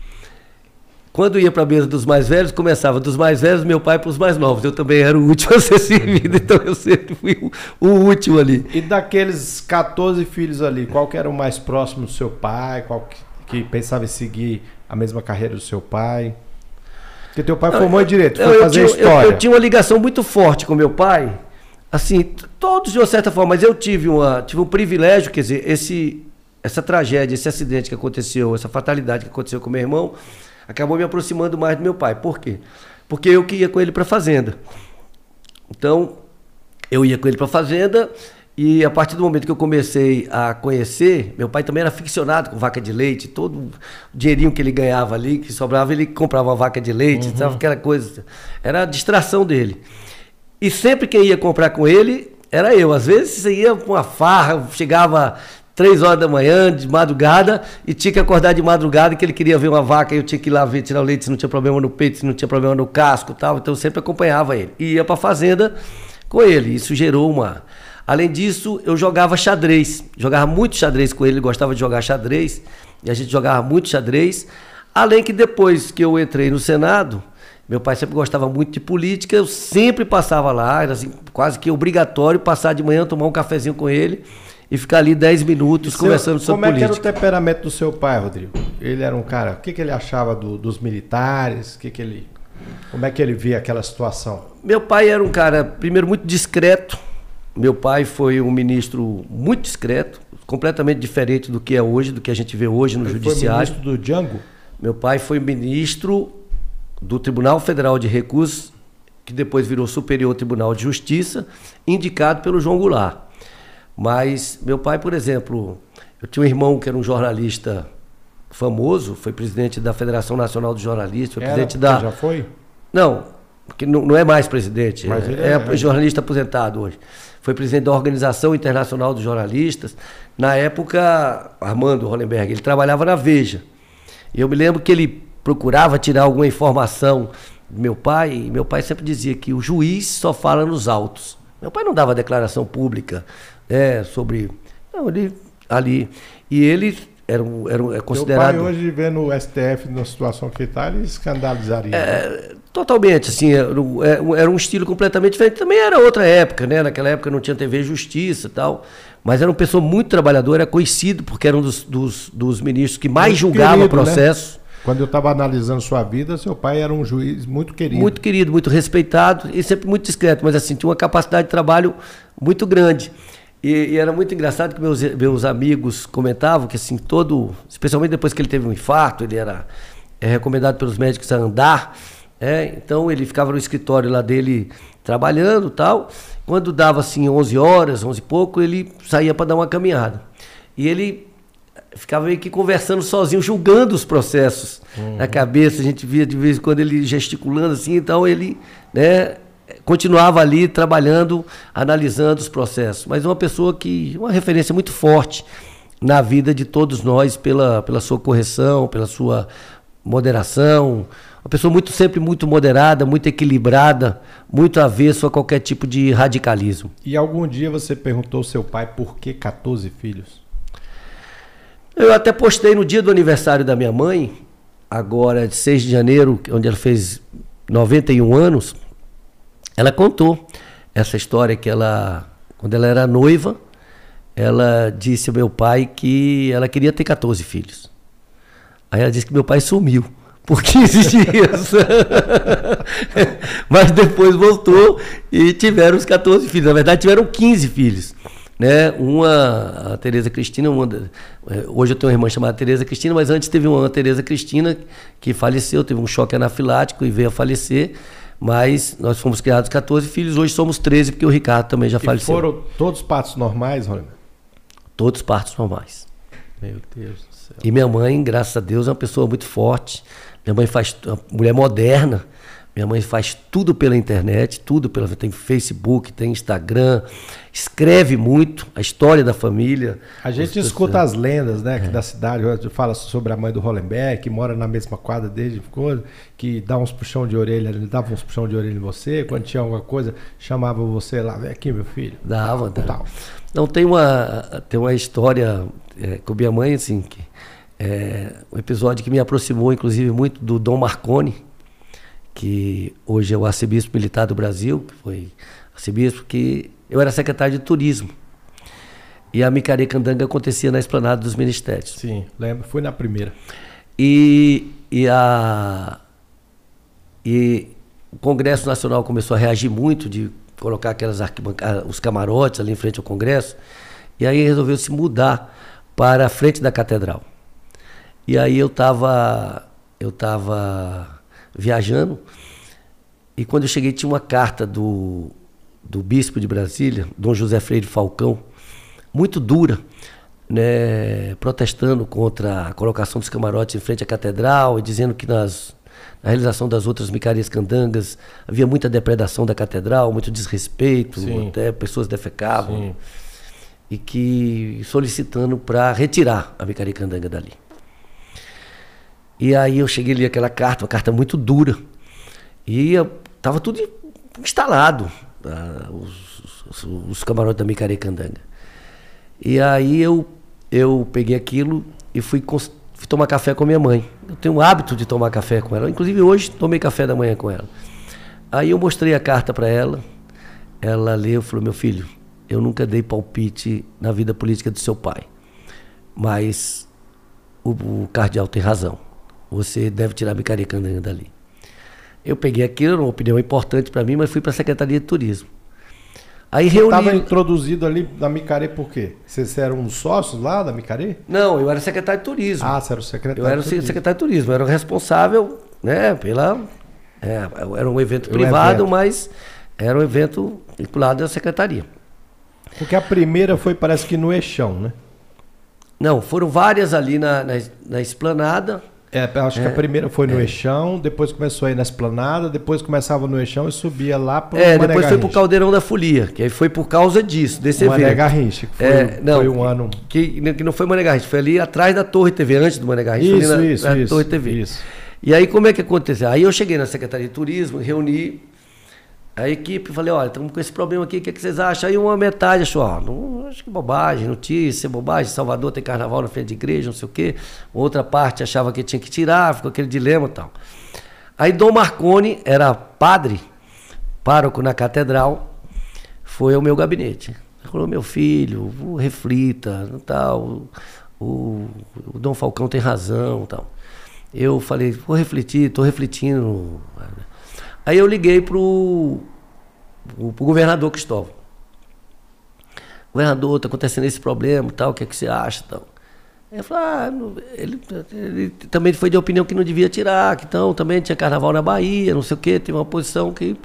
Quando ia para a mesa dos mais velhos, começava dos mais velhos, meu pai para os mais novos. Eu também era o último [LAUGHS] a ser servido, então eu sempre fui o, o, último ali. E daqueles 14 filhos ali, qual que era o mais próximo do seu pai? Qual que, que pensava em seguir a mesma carreira do seu pai? Porque teu pai formou em direito, foi eu, fazer eu tinha, história. Eu, eu, tinha uma ligação muito forte com meu pai, assim, todos de uma certa forma, mas eu tive, uma, tive um privilégio, quer dizer, esse, essa tragédia, esse acidente que aconteceu, essa fatalidade que aconteceu com meu irmão, acabou me aproximando mais do meu pai. Por quê? Porque eu que ia com ele para a fazenda. Então, eu ia com ele para a fazenda e a partir do momento que eu comecei a conhecer, meu pai também era ficcionado com vaca de leite, todo o dinheirinho que ele ganhava ali, que sobrava, ele comprava uma vaca de leite, uhum. sabe aquela coisa. Era a distração dele. E sempre quem ia comprar com ele era eu. Às vezes você ia com uma farra, chegava três horas da manhã, de madrugada, e tinha que acordar de madrugada, que ele queria ver uma vaca, e eu tinha que ir lá ver, tirar o leite, se não tinha problema no peito, se não tinha problema no casco tal. Então eu sempre acompanhava ele. E ia para a fazenda com ele. Isso gerou uma Além disso, eu jogava xadrez. Jogava muito xadrez com ele, ele gostava de jogar xadrez. E a gente jogava muito xadrez. Além que depois que eu entrei no Senado, meu pai sempre gostava muito de política, eu sempre passava lá, era assim, quase que obrigatório passar de manhã, tomar um cafezinho com ele e ficar ali 10 minutos seu, conversando sobre política. Como é que era o temperamento do seu pai, Rodrigo? Ele era um cara, o que, que ele achava do, dos militares? O que, que ele, como é que ele via aquela situação? Meu pai era um cara, primeiro, muito discreto, meu pai foi um ministro muito discreto, completamente diferente do que é hoje, do que a gente vê hoje no Ele judiciário. Foi ministro do Django? Meu pai foi ministro do Tribunal Federal de Recursos, que depois virou Superior Tribunal de Justiça, indicado pelo João Goulart. Mas meu pai, por exemplo, eu tinha um irmão que era um jornalista famoso, foi presidente da Federação Nacional de Jornalistas, foi era, presidente da. Já foi? Não, porque não, não é mais presidente, Mas é, é, é jornalista aposentado hoje foi presidente da Organização Internacional dos Jornalistas. Na época, Armando Hollenberg, ele trabalhava na Veja. E eu me lembro que ele procurava tirar alguma informação do meu pai, e meu pai sempre dizia que o juiz só fala nos autos. Meu pai não dava declaração pública né, sobre. Não, ele ali. E ele era, um, era é considerado. Meu pai hoje vê no STF na situação que está, ele escandalizaria. É, totalmente, assim, era, é, era, um estilo completamente diferente. Também era outra época, né? Naquela época não tinha TV Justiça e tal. Mas era uma pessoa muito trabalhadora, era conhecido porque era um dos, dos, dos ministros que mais muito julgava o processo. Né? Quando eu estava analisando sua vida, seu pai era um juiz muito querido. Muito querido, muito respeitado e sempre muito discreto, mas assim, tinha uma capacidade de trabalho muito grande. E, e, era muito engraçado que meus, meus amigos comentavam que assim, todo, especialmente depois que ele teve um infarto, ele era é, recomendado pelos médicos a andar, é, então ele ficava no escritório lá dele trabalhando tal. Quando dava assim 11 horas, 11 e pouco, ele saía para dar uma caminhada. E ele ficava meio que conversando sozinho, julgando os processos uhum. na cabeça. A gente via de vez em quando ele gesticulando assim, então ele né, continuava ali trabalhando, analisando os processos. Mas uma pessoa que, uma referência muito forte na vida de todos nós pela, pela sua correção, pela sua moderação, uma pessoa muito sempre muito moderada, muito equilibrada, muito avesso a qualquer tipo de radicalismo. E algum dia você perguntou ao seu pai por que 14 filhos? Eu até postei no dia do aniversário da minha mãe, agora de 6 de janeiro, onde ela fez 91 anos, ela contou essa história que ela, quando ela era noiva, ela disse ao meu pai que ela queria ter 14 filhos. Aí ela disse que meu pai sumiu por 15 dias. Mas depois voltou e tiveram os 14 filhos. Na verdade, tiveram 15 filhos. Né? Uma, a Tereza Cristina, uma, é, hoje eu tenho uma irmã chamada Tereza Cristina, mas antes teve uma Tereza Cristina que faleceu, teve um choque anafilático e veio a falecer. Mas nós fomos criados 14 filhos, hoje somos 13, porque o Ricardo também já e faleceu. foram todos partos normais, Rony? Todos partos normais. Meu Deus do céu. E minha mãe, graças a Deus, é uma pessoa muito forte. Minha mãe faz. Uma mulher moderna. Minha mãe faz tudo pela internet, tudo pela. Tem Facebook, tem Instagram, escreve muito a história da família. A gente os, escuta os, as lendas, né, é. da cidade, fala sobre a mãe do Hollenberg, que mora na mesma quadra desde coisa, que dá uns puxão de orelha, ele dava uns puxão de orelha em você, quando tinha alguma coisa, chamava você lá, vem aqui, meu filho. Dava, dava. Não, tem uma, tem uma história é, com minha mãe, assim, que é um episódio que me aproximou, inclusive, muito do Dom Marconi, que hoje é o arcebispo militar do Brasil, que foi arcebispo, que eu era secretário de turismo. E a Micaré Candanga acontecia na esplanada dos ministérios. Sim, lembro, foi na primeira. E, e, a, e o Congresso Nacional começou a reagir muito de colocar aquelas arquibancadas, os camarotes ali em frente ao Congresso. E aí resolveu se mudar para a frente da catedral. E aí eu estava eu tava viajando. E quando eu cheguei, tinha uma carta do, do bispo de Brasília, Dom José Freire Falcão, muito dura, né, protestando contra a colocação dos camarotes em frente à catedral e dizendo que nas, na realização das outras micarias candangas havia muita depredação da catedral, muito desrespeito, Sim. até pessoas defecavam. Sim. E que solicitando para retirar a micaria candanga dali. E aí eu cheguei ali aquela carta, uma carta muito dura. E estava tudo instalado, uh, os, os, os, camarotes da Micarecandanga. E aí eu, eu peguei aquilo e fui, fui tomar café com minha mãe. Eu tenho o hábito de tomar café com ela. Inclusive hoje tomei café da manhã com ela. Aí eu mostrei a carta para ela. Ela leu e falou: Meu filho, eu nunca dei palpite na vida política do seu pai. Mas o, o cardeal tem razão você deve tirar a Bicaricandanga dali. Eu peguei aquilo, era uma opinião importante para mim, mas fui para a Secretaria de Turismo. Aí Você reuni... estava introduzido ali na Micaré por quê? Vocês eram um sócios lá da Micaré? Não, eu era secretário de turismo. Ah, você era o secretário Eu era o secretário de turismo, eu era o responsável, né, pela... É, era um evento privado, evento. mas era um evento vinculado à secretaria. Porque a primeira foi, parece que no Eixão, né? Não, foram várias ali na, na, na esplanada, é, acho que a é, primeira foi no é. Eixão, depois começou aí na Esplanada, depois começava no Eixão e subia lá para É, depois foi para o Caldeirão da Folia, que aí foi por causa disso, desse Mané evento. Garrincha, que foi, é, não, foi um ano... Que, que não foi Mané Garrincha, foi ali atrás da Torre TV, antes do Mané Garrincha, isso, na, isso, na isso, Torre TV. Isso. E aí como é que aconteceu? Aí eu cheguei na Secretaria de Turismo, reuni a equipe, falei, olha, estamos com esse problema aqui, o que, é que vocês acham? Aí uma metade achou, ah, não, acho que bobagem, notícia, bobagem, Salvador tem carnaval na frente de igreja, não sei o quê. Outra parte achava que tinha que tirar, ficou aquele dilema e tal. Aí Dom Marconi era padre, pároco na catedral, foi ao meu gabinete. Falou, meu filho, reflita, tal, o, o Dom Falcão tem razão tal. Eu falei, vou refletir, estou refletindo. Aí eu liguei pro, pro, pro governador Cristóvão. Governador, está acontecendo esse problema, tal, o que, é que você acha, tal. Ele falou, ah, ele, ele, também foi de opinião que não devia tirar, que então também tinha carnaval na Bahia, não sei o quê, tem uma posição que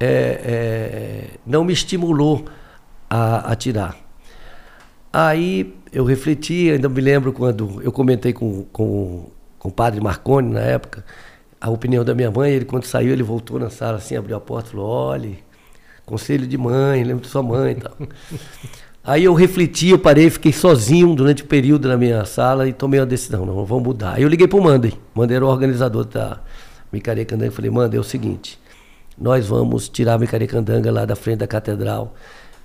é, é, não me estimulou a, a, tirar. Aí eu refleti, ainda me lembro quando eu comentei com, com, com o padre Marconi na época, a opinião da minha mãe, ele quando saiu, ele voltou na sala assim, abriu a porta e falou, olhe, conselho de mãe, lembro de sua mãe e tal. Aí eu refleti, eu parei, fiquei sozinho durante o período na minha sala e tomei uma decisão, não, vamos mudar. Aí eu liguei pro Mandem, Mandem era o organizador da Micaria Candanga, falei, Mandem, é o seguinte, nós vamos tirar a Micaria Candanga lá da frente da catedral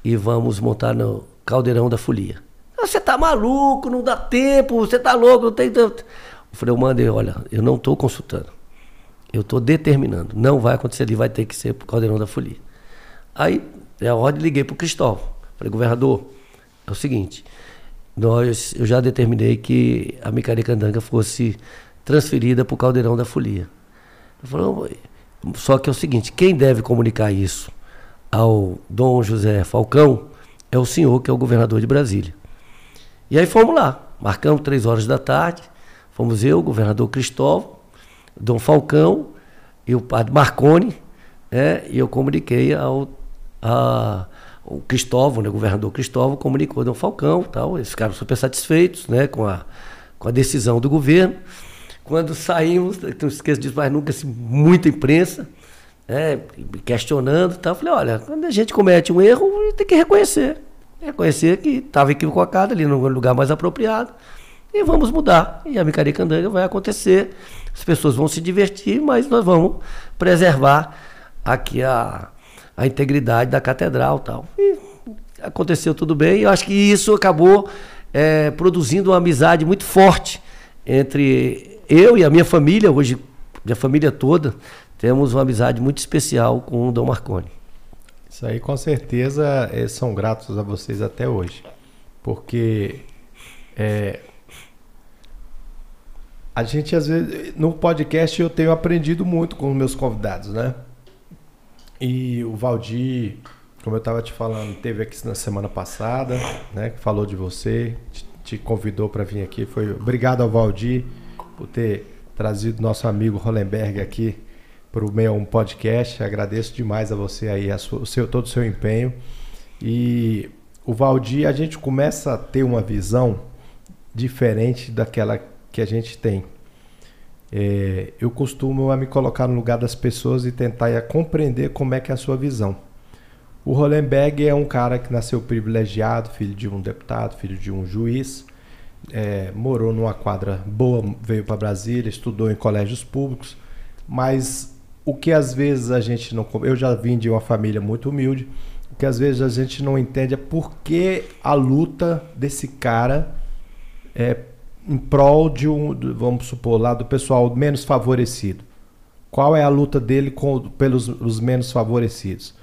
e vamos montar no Caldeirão da Folia. Ah, você tá maluco, não dá tempo, você tá louco, não tem tanto. Eu falei, Mandem, olha, eu não estou consultando, eu estou determinando, não vai acontecer ali, vai ter que ser pro Caldeirão da Folia. Aí, é a ordem, liguei pro Cristóvão. Falei, governador, é o seguinte, nós, eu já determinei que a Micaricandanga fosse transferida para o Caldeirão da Folia. Falou, só que é o seguinte, quem deve comunicar isso ao Dom José Falcão é o senhor, que é o governador de Brasília. E aí fomos lá, marcamos três horas da tarde, fomos eu, o governador Cristóvão, Dom Falcão e o padre Marconi, né, e eu comuniquei ao, a, o Cristóvão, né, o governador Cristóvão, comunicou ao Falcão, tal, eles ficaram super satisfeitos né, com, a, com a decisão do governo. Quando saímos, não esqueço disso mais nunca, assim, muita imprensa, né, questionando, tal, eu falei, olha, quando a gente comete um erro, tem que reconhecer. Reconhecer que estava equivocado ali no lugar mais apropriado e vamos mudar. E a Micaricandanga vai acontecer, as pessoas vão se divertir, mas nós vamos preservar aqui a, a integridade da catedral tal. E aconteceu tudo bem. Eu acho que isso acabou é, produzindo uma amizade muito forte entre eu e a minha família, hoje, minha família toda, temos uma amizade muito especial com o Dom Marconi. Isso aí com certeza é, são gratos a vocês até hoje. Porque é, a gente às vezes no podcast eu tenho aprendido muito com os meus convidados, né? E o Valdir, como eu estava te falando, teve aqui na semana passada, né? Que falou de você, te, te convidou para vir aqui. Foi obrigado ao Valdir por ter trazido nosso amigo Hollenberg aqui para o meu um podcast. Agradeço demais a você aí, a sua, o seu, todo o seu empenho. E o Valdir, a gente começa a ter uma visão diferente daquela que a gente tem. É, eu costumo a me colocar no lugar das pessoas e tentar compreender como é que é a sua visão. O Hollenberg é um cara que nasceu privilegiado, filho de um deputado, filho de um juiz, é, morou numa quadra boa, veio para Brasília, estudou em colégios públicos, mas o que às vezes a gente não. Eu já vim de uma família muito humilde, o que às vezes a gente não entende é por que a luta desse cara é em prol de um, vamos supor, lá do pessoal menos favorecido? Qual é a luta dele com, pelos os menos favorecidos?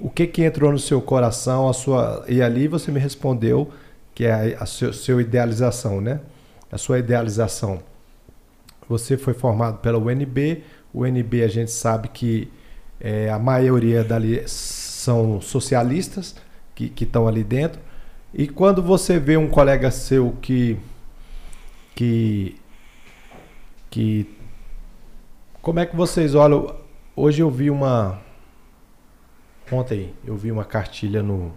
O que que entrou no seu coração, a sua e ali você me respondeu que é a, a seu, seu idealização, né? A sua idealização. Você foi formado pela UNB. O UNB a gente sabe que é, a maioria dali são socialistas que estão ali dentro. E quando você vê um colega seu que que que como é que vocês olham? Hoje eu vi uma ontem eu vi uma cartilha no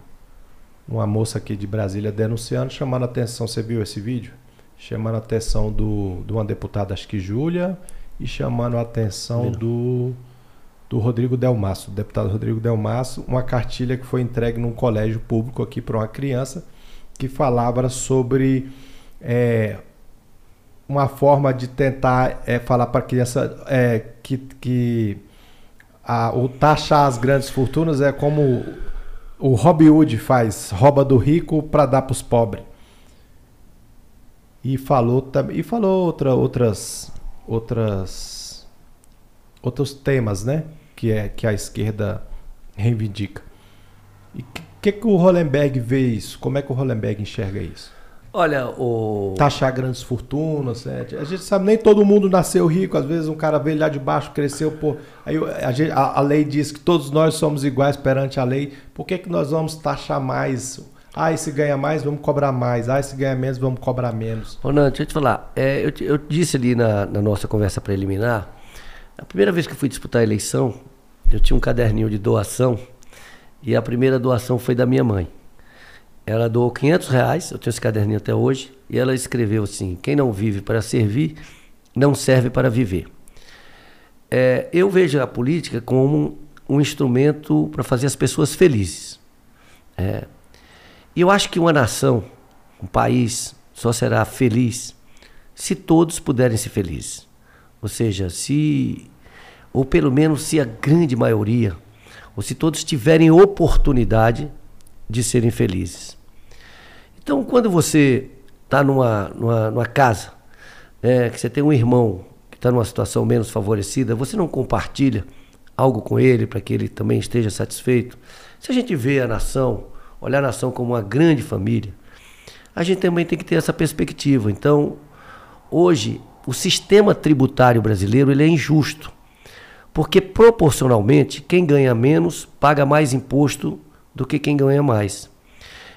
uma moça aqui de Brasília denunciando, chamando a atenção. Você viu esse vídeo? Chamando a atenção do, de uma deputada, acho que Júlia, e chamando a atenção do, do Rodrigo Delmaço, do deputado Rodrigo Delmaço, uma cartilha que foi entregue num colégio público aqui para uma criança que falava sobre é, uma forma de tentar é, falar para a criança é, que, que a, o taxar as grandes fortunas é como o Robin Hood faz, rouba do rico para dar para os pobres. E falou e falou outra, outras outras outros temas, né, que é que a esquerda reivindica. E que que, que o Hollenberg vê isso? Como é que o Hollenberg enxerga isso? Olha, o. Taxar grandes fortunas, né? A gente sabe, nem todo mundo nasceu rico, às vezes um cara veio lá de baixo, cresceu, pô. Aí a, a, a, lei diz que todos nós somos iguais perante a lei. Por que, que nós vamos taxar mais Ah, esse ganha mais, vamos cobrar mais. Ah, esse ganha menos, vamos cobrar menos. Ronan, deixa eu te falar. É, eu, eu, disse ali na, na, nossa conversa preliminar, a primeira vez que eu fui disputar a eleição, eu tinha um caderninho de doação e a primeira doação foi da minha mãe. Ela doou 500 reais, eu tenho esse caderninho até hoje, e ela escreveu assim: quem não vive para servir, não serve para viver. É, eu vejo a política como um, um instrumento para fazer as pessoas felizes. É, e eu acho que uma nação, um país, só será feliz se todos puderem ser felizes. Ou seja, se, ou pelo menos se a grande maioria, ou se todos tiverem oportunidade de serem felizes. Então, quando você está numa, numa, numa, casa, é, que você tem um irmão que está numa situação menos favorecida, você não compartilha algo com ele para que ele também esteja satisfeito. Se a gente vê a nação olhar a nação como uma grande família, a gente também tem que ter essa perspectiva. Então, hoje, o sistema tributário brasileiro ele é injusto, porque proporcionalmente quem ganha menos paga mais imposto do que quem ganha mais.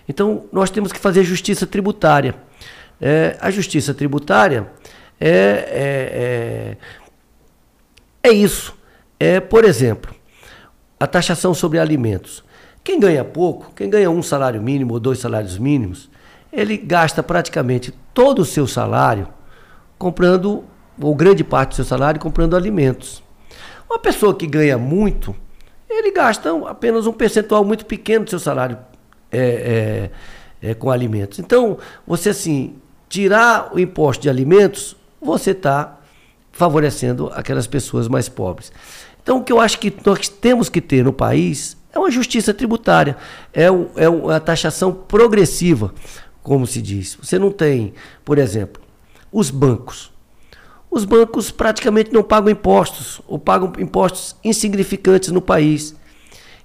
Então, nós temos que fazer justiça tributária. É, a justiça tributária é, é, é, é isso. É, por exemplo, a taxação sobre alimentos. Quem ganha pouco, quem ganha um salário mínimo ou dois salários mínimos, ele gasta praticamente todo o seu salário comprando, ou grande parte do seu salário, comprando alimentos. Uma pessoa que ganha muito, ele gasta apenas um percentual muito pequeno do seu salário é, é, é, com alimentos. Então, você assim, tirar o imposto de alimentos, você está favorecendo aquelas pessoas mais pobres. Então, o que eu acho que nós temos que ter no país é uma justiça tributária, é, o, é uma taxação progressiva, como se diz. Você não tem, por exemplo, os bancos. Os bancos praticamente não pagam impostos, ou pagam impostos insignificantes no país.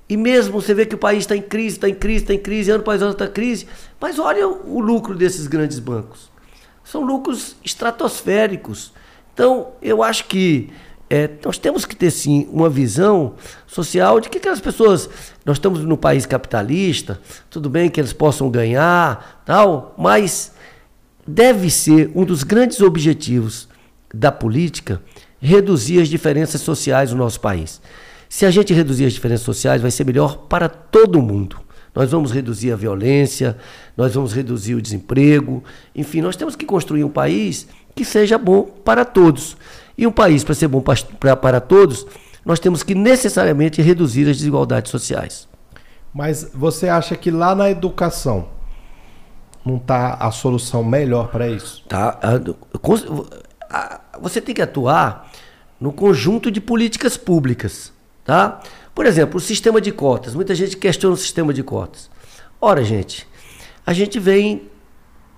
E mesmo você vê que o país está em crise, está em crise, está em crise, ano após ano está em crise, mas olha o lucro desses grandes bancos. São lucros estratosféricos. Então, eu acho que é, nós temos que ter sim uma visão social de que aquelas pessoas. Nós estamos no país capitalista, tudo bem que eles possam ganhar, tal, mas deve ser um dos grandes objetivos da política reduzir as diferenças sociais no nosso país. Se a gente reduzir as diferenças sociais, vai ser melhor para todo mundo. Nós vamos reduzir a violência, nós vamos reduzir o desemprego, enfim, nós temos que construir um país que seja bom para todos. E um país, para ser bom pra, pra, para todos, nós temos que necessariamente reduzir as desigualdades sociais. Mas você acha que lá na educação não está a solução melhor para isso? Tá. Você tem que atuar no conjunto de políticas públicas, tá? Por exemplo, o sistema de cotas. Muita gente questiona o sistema de cotas. Ora, gente, a gente vem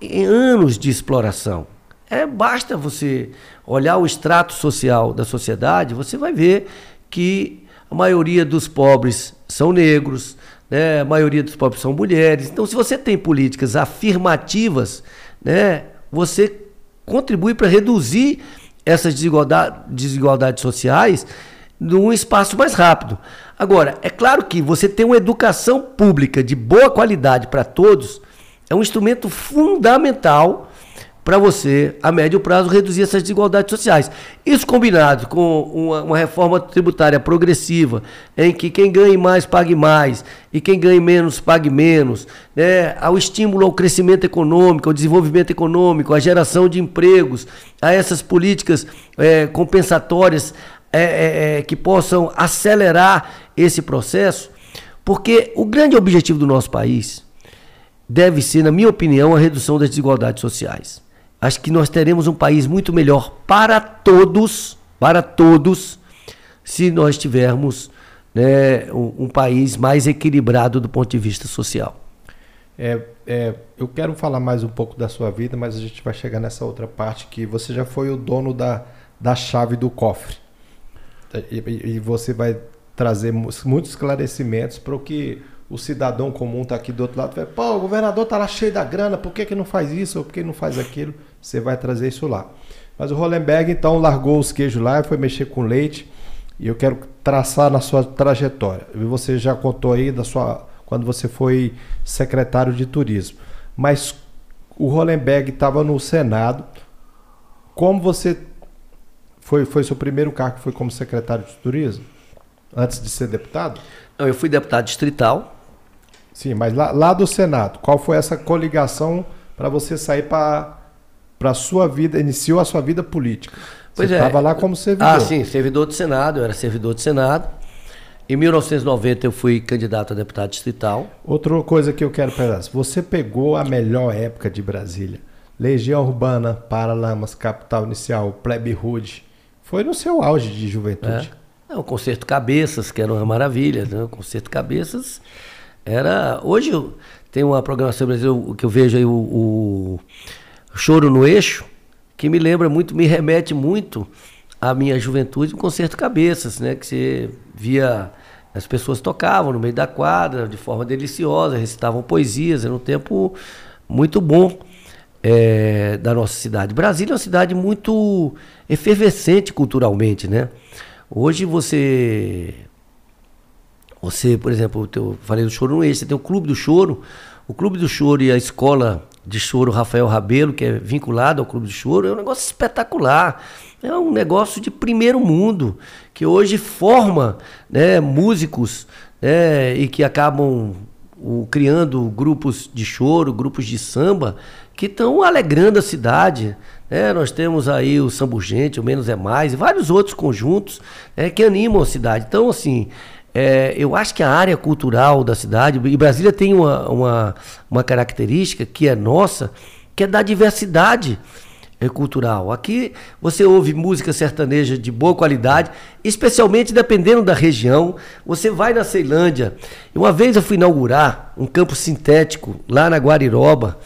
em anos de exploração. É, basta você olhar o extrato social da sociedade, você vai ver que a maioria dos pobres são negros, né? a maioria dos pobres são mulheres. Então, se você tem políticas afirmativas, né? você contribui para reduzir essas desigualdade, desigualdades sociais num espaço mais rápido. Agora, é claro que você ter uma educação pública de boa qualidade para todos é um instrumento fundamental para você, a médio prazo, reduzir essas desigualdades sociais. Isso combinado com uma, uma, reforma tributária progressiva, em que quem ganhe mais pague mais e quem ganhe menos pague menos, né? ao estímulo ao crescimento econômico, ao desenvolvimento econômico, à geração de empregos, a essas políticas é, compensatórias é, é, é que possam acelerar esse processo, porque o grande objetivo do nosso país deve ser, na minha opinião, a redução das desigualdades sociais acho que nós teremos um país muito melhor para todos, para todos, se nós tivermos né, um, um, país mais equilibrado do ponto de vista social. É, é, eu quero falar mais um pouco da sua vida, mas a gente vai chegar nessa outra parte que você já foi o dono da, da chave do cofre. E, e você vai trazer muitos esclarecimentos para o que o cidadão comum está aqui do outro lado. Pô, o governador está lá cheio da grana, por que, que não faz isso ou por que não faz aquilo? Você vai trazer isso lá. Mas o Hollenberg então largou os queijos lá e foi mexer com leite. E eu quero traçar na sua trajetória. Você já contou aí da sua quando você foi secretário de turismo. Mas o Hollenberg estava no Senado. Como você foi, foi seu primeiro cargo foi como secretário de turismo? Antes de ser deputado? Não, eu fui deputado distrital. Sim, mas lá, lá do Senado, qual foi essa coligação para você sair para a sua vida, iniciou a sua vida política? Pois você é. estava lá como servidor. Ah, sim, servidor do Senado, eu era servidor do Senado. Em 1990 eu fui candidato a deputado distrital. Outra coisa que eu quero perguntar, você pegou a melhor época de Brasília, Legião Urbana, Paralamas, Capital Inicial, Plebe Hood, foi no seu auge de juventude. É, o Concerto Cabeças, que era uma maravilha, né? O Concerto Cabeças era... Hoje tenho uma programação brasileira que eu vejo aí o, o Choro no Eixo, que me lembra muito, me remete muito à minha juventude, o Concerto Cabeças, né? Que você via... As pessoas tocavam no meio da quadra, de forma deliciosa, recitavam poesias, era um tempo muito bom é, da nossa cidade. Brasília é uma cidade muito efervescente culturalmente, né? Hoje você, você, por exemplo, eu falei do Choro no Eixo, você tem o Clube do Choro, o Clube do Choro e a Escola de Choro Rafael Rabelo, que é vinculado ao Clube do Choro, é um negócio espetacular. É um negócio de primeiro mundo, que hoje forma né, músicos né, e que acabam o, criando grupos de choro, grupos de samba, que estão alegrando a cidade. Né? Nós temos aí o Sambugente, o Menos é Mais, e vários outros conjuntos né, que animam a cidade. Então, assim, é, eu acho que a área cultural da cidade, e Brasília tem uma, uma, uma característica que é nossa, que é da diversidade é, cultural. Aqui você ouve música sertaneja de boa qualidade, especialmente dependendo da região. Você vai na Ceilândia. Uma vez eu fui inaugurar um campo sintético lá na Guariroba,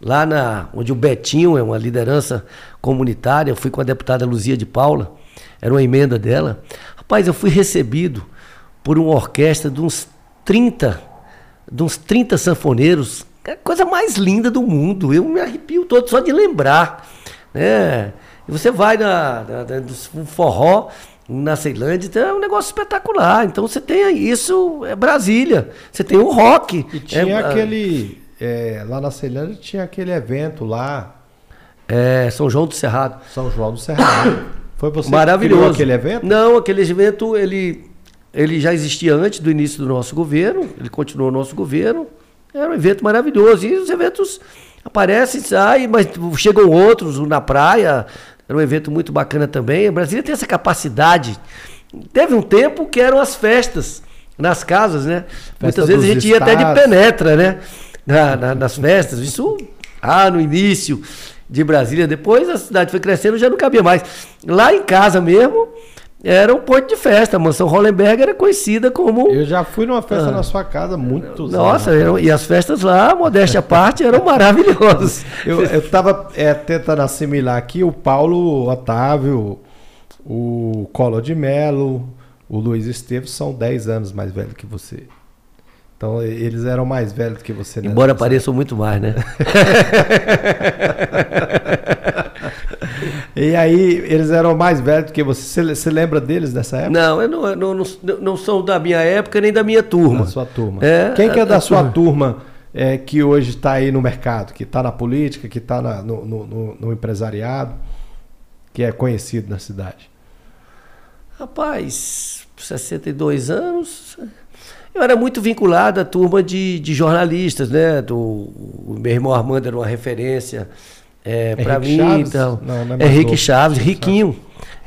lá na onde o Betinho é uma liderança comunitária. Eu fui com a deputada Luzia de Paula, era uma emenda dela. Rapaz, eu fui recebido por uma orquestra de uns 30, de uns 30 sanfoneiros. É a coisa mais linda do mundo. Eu me arrepio todo só de lembrar. Né? E você vai na, na, no forró, na Ceilândia, então é um negócio espetacular. Então você tem isso, é Brasília. Você tem o rock. E tinha é, aquele. É, lá na Ceilândia tinha aquele evento lá. É, São João do Cerrado. São João do Cerrado. Foi você Maravilhoso. que criou aquele evento? Não, aquele evento ele, ele já existia antes do início do nosso governo, ele continuou no nosso governo. Era um evento maravilhoso. E os eventos aparecem, saem, mas chegam outros na praia. Era um evento muito bacana também. A Brasília tem essa capacidade. Teve um tempo que eram as festas nas casas, né? Festa Muitas vezes a gente ia até de estados. penetra, né? Na, na- nas festas. Isso ah, no início de Brasília. Depois a cidade foi crescendo, já não cabia mais. Lá em casa mesmo, era um ponto de festa. A mansão Hollenberg era conhecida como. Eu já fui numa festa na sua casa muitos Ah. Nossa, anos. eram- e as festas lá, modéstia à parte, eram [LAUGHS] maravilhosas. Eu, eu tava é, tentando assimilar aqui o Paulo Otávio, o Collor de Mello, o Luiz Esteves são 10 anos mais velhos que você. Então eles eram mais velhos que você. né? Embora pareçam muito mais, né? [LAUGHS] E aí eles eram mais velhos do que você. Você, lembra deles nessa época? Não, eu não, eu não, não, não são da minha época nem da minha turma. Da sua turma. É, Quem que é a- da a sua turma. turma é, que hoje está aí no mercado, que está na política, que está no, no- no- no empresariado, que é conhecido na cidade? Rapaz, 62 anos. Eu era muito vinculado à turma de, de jornalistas, né? Do, o meu irmão Armando era uma referência é, para Henrique mim. Chaves? Então, Não, não é Henrique novo. Chaves, Riquinho.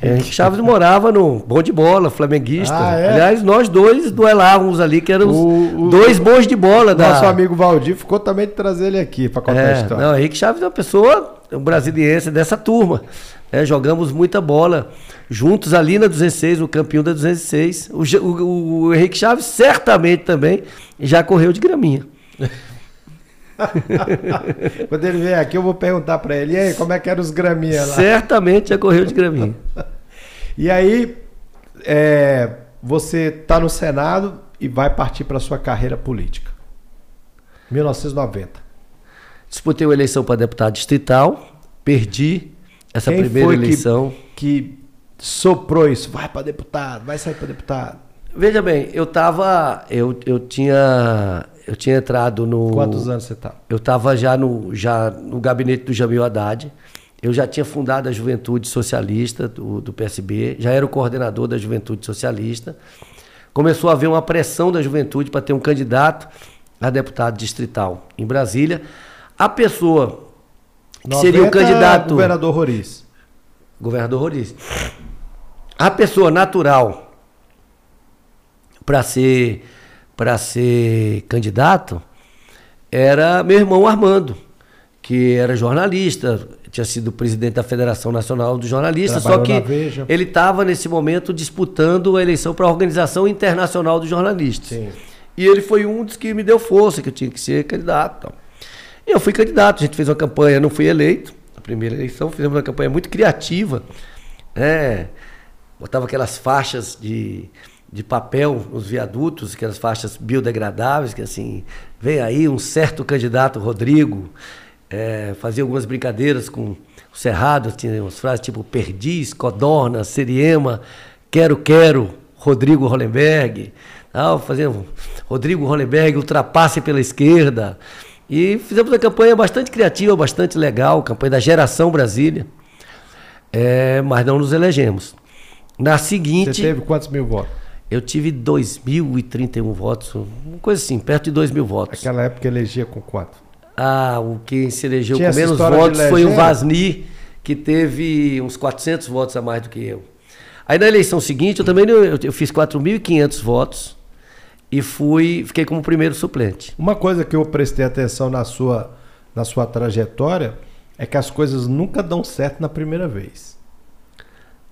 É, Henrique Chaves morava no bom de bola, flamenguista. Ah, é? Aliás, nós dois duelávamos ali, que éramos O- o- dois bons de bola da. Nosso amigo Valdir ficou também de trazer ele aqui para contar a É, história. não, Henrique Chaves é uma pessoa, um brasiliense dessa turma. né? jogamos muita bola juntos ali na 206, o campeão da 206. O, o, o Henrique Chaves certamente também já correu de graminha. [LAUGHS] [LAUGHS] Quando ele vier aqui, eu vou perguntar para ele, e aí, como é que eram os graminhas lá? Certamente já correu de graminha. [LAUGHS] E aí, é, você está no Senado e vai partir para sua carreira política. 1990. Disputei uma eleição para deputado distrital, perdi essa Quem primeira foi que- eleição. Que soprou isso, vai para deputado, vai sair para deputado. Veja bem, eu tava. Eu, eu tinha. Eu tinha entrado no. Quantos anos você estava? Tá? Eu estava já no, já no gabinete do Jamil Haddad. Eu já tinha fundado a Juventude Socialista do, do PSB, já era o coordenador da Juventude Socialista. Começou a haver uma pressão da juventude para ter um candidato a deputado distrital em Brasília. A pessoa que seria o candidato. Governador Roriz. Governador Roriz. A pessoa natural para ser para ser candidato era meu irmão Armando, que era jornalista, tinha sido presidente da Federação Nacional dos Jornalistas, Trabalhou só que ele estava nesse momento disputando a eleição para a Organização Internacional dos Jornalistas. Sim. E ele foi um dos que me deu força, que eu tinha que ser candidato. E eu fui candidato, a gente fez uma campanha, não fui eleito, a primeira eleição, fizemos uma campanha muito criativa, né? botava aquelas faixas de de papel nos viadutos, aquelas faixas biodegradáveis, que assim, vem aí um certo candidato, Rodrigo, é, fazia algumas brincadeiras com o Cerrado, tinha umas frases tipo perdiz, codorna, seriema, quero, quero, Rodrigo Hollenberg, tal, fazia Rodrigo Hollenberg, ultrapasse pela esquerda. E fizemos uma campanha bastante criativa, bastante legal, campanha da Geração Brasília, é, mas não nos elegemos. Na seguinte. Você teve quantos mil votos? Eu tive 2.031 votos, uma coisa assim, perto de 2 mil votos. Naquela época elegia com quanto? Ah, o que se elegeu Tinha com menos votos foi o Vasni, que teve uns 400 votos a mais do que eu. Aí na eleição seguinte, eu também eu, eu fiz 4.500 votos e fui, fiquei como primeiro suplente. Uma coisa que eu prestei atenção na sua, na sua trajetória é que as coisas nunca dão certo na primeira vez.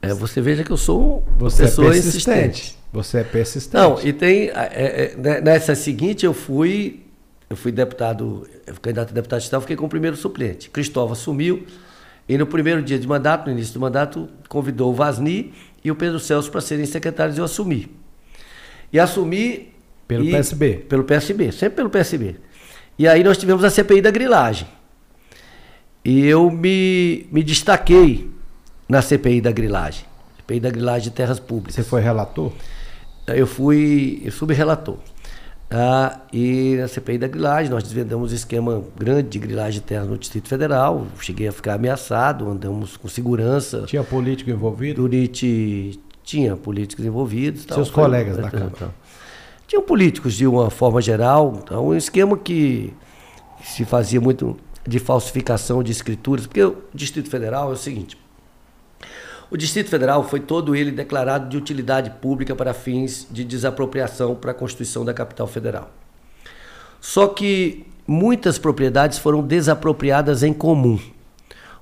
É, você veja que eu sou uma você é pessoa é insistente. Você é persistente. Não, e tem. É, é, né, nessa seguinte, eu fui. Eu fui deputado, eu fui candidato a deputado estadual, fiquei com o primeiro suplente. Cristóvão assumiu, e no primeiro dia de mandato, no início do mandato, convidou o Vasni e o Pedro Celso para serem secretários e eu assumi. E assumi. Pelo e, PSB? Pelo PSB, sempre pelo PSB. E aí nós tivemos a CPI da grilagem. E eu me, me destaquei na CPI da grilagem. CPI da grilagem de terras públicas. Você foi relator? Eu fui subrelator. Ah, e na CPI da grilagem, nós desvendamos um esquema grande de grilagem de terra no Distrito Federal. Cheguei a ficar ameaçado, andamos com segurança. Tinha político envolvido? Durante, tinha políticos envolvidos. Seus tal, colegas foi, da Câmara? Tal. Tinham políticos de uma forma geral. Então, um esquema que se fazia muito de falsificação de escrituras, porque o Distrito Federal é o seguinte: o Distrito Federal foi todo ele declarado de utilidade pública para fins de desapropriação para a Constituição da capital federal. Só que muitas propriedades foram desapropriadas em comum.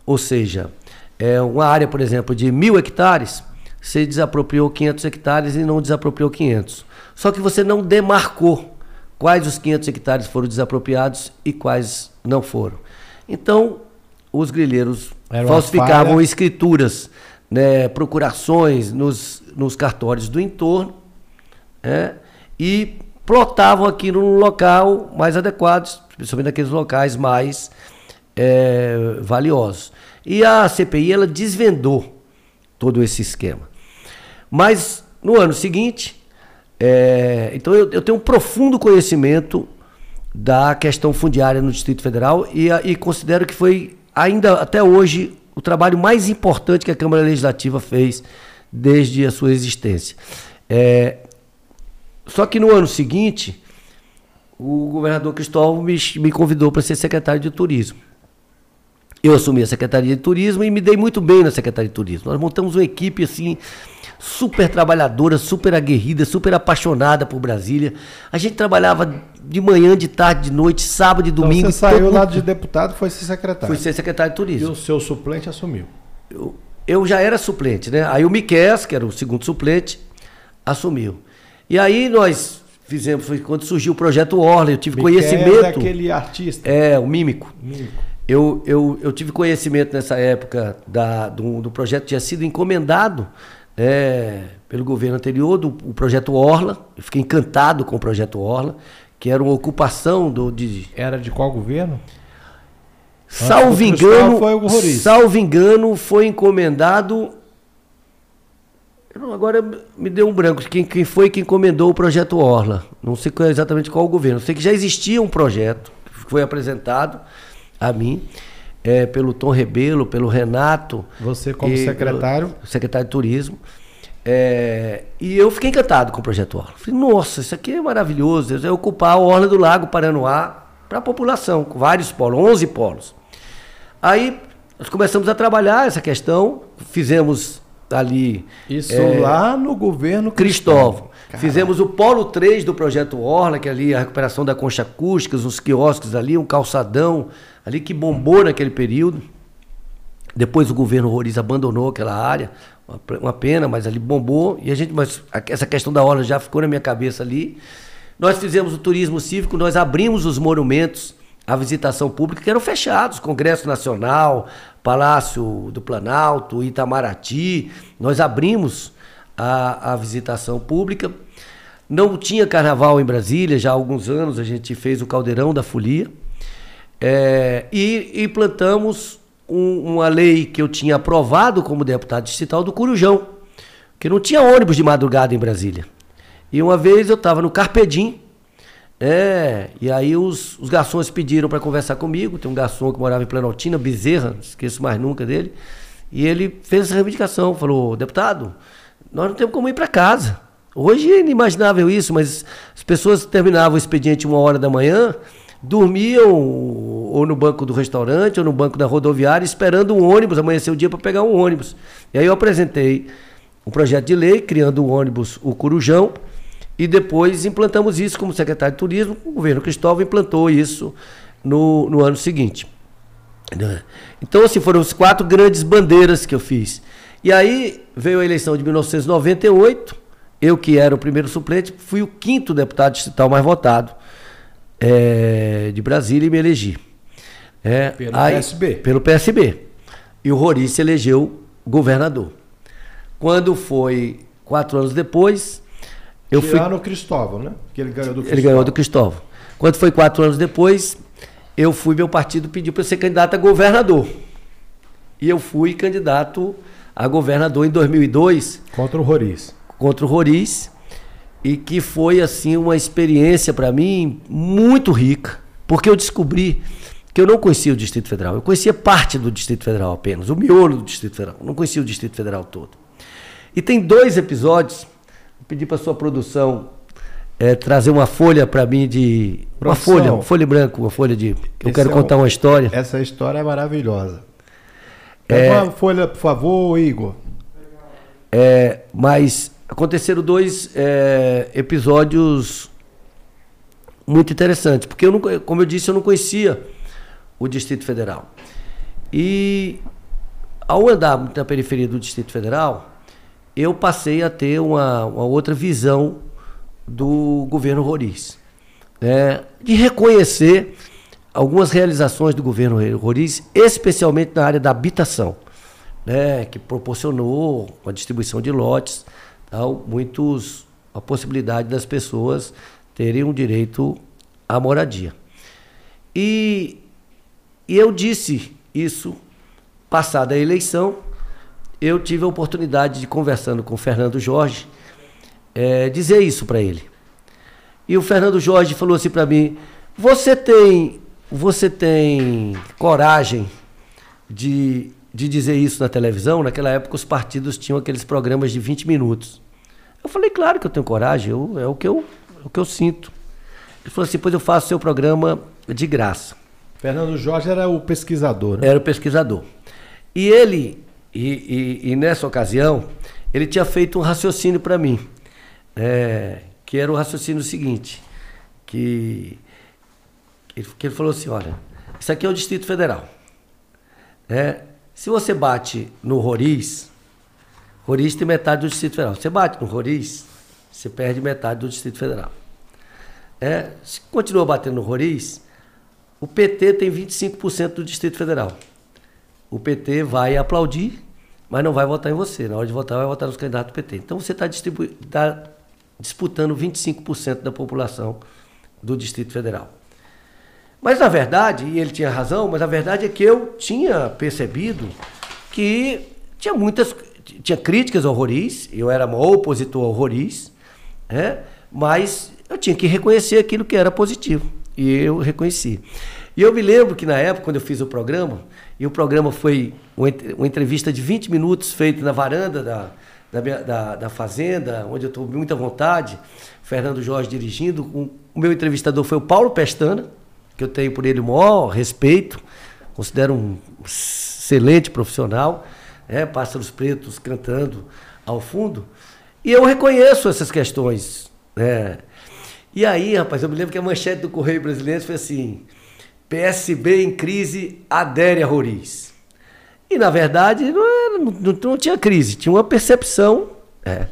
Ou seja, é uma área, por exemplo, de mil hectares, você desapropriou 500 hectares e não desapropriou 500. Só que você não demarcou quais os 500 hectares foram desapropriados e quais não foram. Então, os grileiros falsificavam escrituras né, procurações nos, nos cartórios do entorno né, e plotavam aqui no local mais adequado, principalmente naqueles locais mais é, valiosos. E a CPI ela desvendou todo esse esquema. Mas no ano seguinte, é, então eu, eu, tenho um profundo conhecimento da questão fundiária no Distrito Federal e, e considero que foi ainda até hoje o trabalho mais importante que a Câmara Legislativa fez desde a sua existência. É, só que no ano seguinte, o governador Cristóvão me, me convidou para ser secretário de Turismo. Eu assumi a Secretaria de Turismo e me dei muito bem na Secretaria de Turismo. Nós montamos uma equipe assim super trabalhadora, super aguerrida, super apaixonada por Brasília. A gente trabalhava de manhã, de tarde, de noite, sábado e domingo. Então você saiu todo... lá de deputado foi ser secretário. Fui ser secretário de turismo. E o seu suplente assumiu? Eu, eu já era suplente, né? Aí o Miquel, que era o segundo suplente, assumiu. E aí nós fizemos, foi quando surgiu o projeto Orla, eu tive Miquel conhecimento. É aquele artista. É, o mímico. Mímico. Eu, eu, eu tive conhecimento nessa época da, do, do projeto, tinha sido encomendado é, pelo governo anterior, do o projeto Orla. Eu fiquei encantado com o projeto Orla, que era uma ocupação do. De... Era de qual governo? Salvo engano, foi salvo engano, foi encomendado Agora me deu um branco. Quem, quem foi que encomendou o projeto Orla? Não sei exatamente qual o governo. Sei que já existia um projeto que foi apresentado a mim é, pelo Tom Rebelo, pelo Renato. Você como e, secretário? secretário de Turismo. É, e eu fiquei encantado com o projeto Orla. Falei, nossa, isso aqui é maravilhoso. É ocupar a Orla do Lago Paranoá para a população, com vários polos, 11 polos. Aí nós começamos a trabalhar essa questão, fizemos ali. Isso é, lá no governo Cristóvão. Fizemos o polo 3 do projeto Orla, que é ali a recuperação da concha acústica, uns quiosques ali, um calçadão ali que bombou naquele período. Depois o governo Roriz abandonou aquela área, uma pena, mas ali bombou. E a gente, mas essa questão da orla já ficou na minha cabeça ali. Nós fizemos o turismo cívico, nós abrimos os monumentos à visitação pública que eram fechados, Congresso Nacional, Palácio do Planalto, Itamaraty. Nós abrimos a, a visitação pública. Não tinha carnaval em Brasília, já há alguns anos a gente fez o Caldeirão da Folia. É, e implantamos um, uma lei que eu tinha aprovado como deputado distrital do Curujão, que não tinha ônibus de madrugada em Brasília. E uma vez eu estava no Carpedim, é, e aí os, os garçons pediram para conversar comigo. Tem um garçom que morava em Planaltina, Bezerra, não esqueço mais nunca dele. E ele fez essa reivindicação, falou, deputado, nós não temos como ir para casa. Hoje é inimaginável isso, mas as pessoas terminavam o expediente uma hora da manhã, dormiam ou no banco do restaurante ou no banco da rodoviária esperando um ônibus, amanhecer o dia para pegar um ônibus. E aí eu apresentei um projeto de lei criando o ônibus O Corujão e depois implantamos isso como secretário de turismo. O governo Cristóvão implantou isso no, no ano seguinte. Então, assim, foram as quatro grandes bandeiras que eu fiz. E aí veio a eleição de 1998, eu que era o primeiro suplente, fui o quinto deputado distrital mais votado é, de Brasília e me elegi. É, pelo aí, PSB. Pelo PSB. E o Rori se elegeu governador. Quando foi quatro anos depois, eu fui. no Cristóvão, né? Que ele ganhou do Cristóvão. Ele ganhou do Cristóvão. Quando foi quatro anos depois, eu fui, meu partido pediu para ser candidato a governador. E eu fui candidato a governador em 2002. Contra o Roriz. Contra o Roriz e que foi assim uma experiência para mim muito rica, porque eu descobri que eu não conhecia o Distrito Federal, eu conhecia parte do Distrito Federal apenas, o miolo do Distrito Federal, não conhecia o Distrito Federal todo. E tem dois episódios, pedir para sua produção é, trazer uma folha para mim de uma folha, uma folha branca, uma folha de eu quero é contar uma história. Essa história é maravilhosa. Pega é, uma folha, por favor, Igor. É, mas aconteceram dois é, episódios muito interessantes, porque eu não, como eu disse, eu não conhecia o Distrito Federal. E ao andar na periferia do Distrito Federal, eu passei a ter uma, uma outra visão do governo Roriz. Né? De reconhecer algumas realizações do governo Roriz, especialmente na área da habitação, né? que proporcionou a distribuição de lotes então, muitos a possibilidade das pessoas terem um direito à moradia. E, e eu disse isso passada a eleição, eu tive a oportunidade de conversando com o Fernando Jorge, é, dizer isso para ele. E o Fernando Jorge falou assim para mim: "Você tem, você tem coragem de de dizer isso na televisão, naquela época os partidos tinham aqueles programas de 20 minutos. Eu falei, claro que eu tenho coragem, eu, é o que eu, é o que eu sinto. Ele falou assim, pois eu faço seu programa de graça. Fernando Jorge era o pesquisador, né? Era o pesquisador. E ele, e, e, e nessa ocasião, ele tinha feito um raciocínio para mim, é, que era o raciocínio seguinte, que, que ele falou assim, olha, isso aqui é o Distrito Federal. É, se você bate no Roriz, Roriz tem metade do Distrito Federal. Você bate no Roriz, você perde metade do Distrito Federal. É, se continua batendo no Roriz, o PT tem 25% do Distrito Federal. O PT vai aplaudir, mas não vai votar em você. Na hora de votar, vai votar nos candidatos do PT. Então você está tá disputando 25% da população do Distrito Federal. Mas na verdade, e ele tinha razão, mas a verdade é que eu tinha percebido que tinha muitas. tinha críticas ao Roriz, eu era um opositor ao Roriz, né? mas eu tinha que reconhecer aquilo que era positivo. E eu reconheci. E eu me lembro que na época, quando eu fiz o programa, e o programa foi uma entrevista de 20 minutos feita na varanda da, da, minha, da, da fazenda, onde eu estou muita vontade, Fernando Jorge dirigindo. O meu entrevistador foi o Paulo Pestana, que eu tenho por ele o maior respeito, considero um excelente profissional, né? Pássaros Pretos cantando ao fundo. E eu reconheço essas questões. Né? E aí, rapaz, eu me lembro que a manchete do Correio Brasileiro foi assim: PSB em crise adere a Roriz. E na verdade não, não, não tinha crise, tinha uma percepção. É,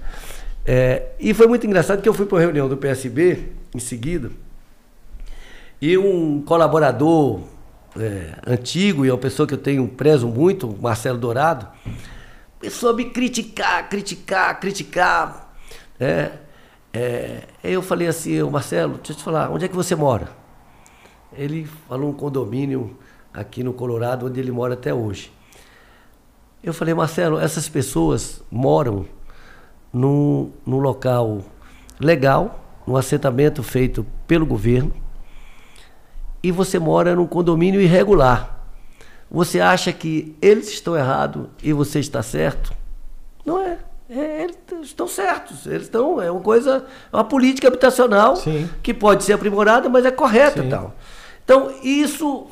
é, e foi muito engraçado que eu fui para uma reunião do PSB em seguida, e um colaborador é, antigo e é uma pessoa que eu tenho prezo muito, Marcelo Dourado, começou a me criticar, criticar, criticar. É, é, eu falei assim, Marcelo, deixa eu te falar, onde é que você mora? Ele falou um condomínio aqui no Colorado, onde ele mora até hoje. Eu falei, Marcelo, essas pessoas moram num, num local legal, num assentamento feito pelo governo, e você mora num condomínio irregular. Você acha que eles estão errados e você está certo? Não é. é eles estão certos. Eles estão. É uma coisa. É uma política habitacional Sim. que pode ser aprimorada, mas é correta e tal. Então, isso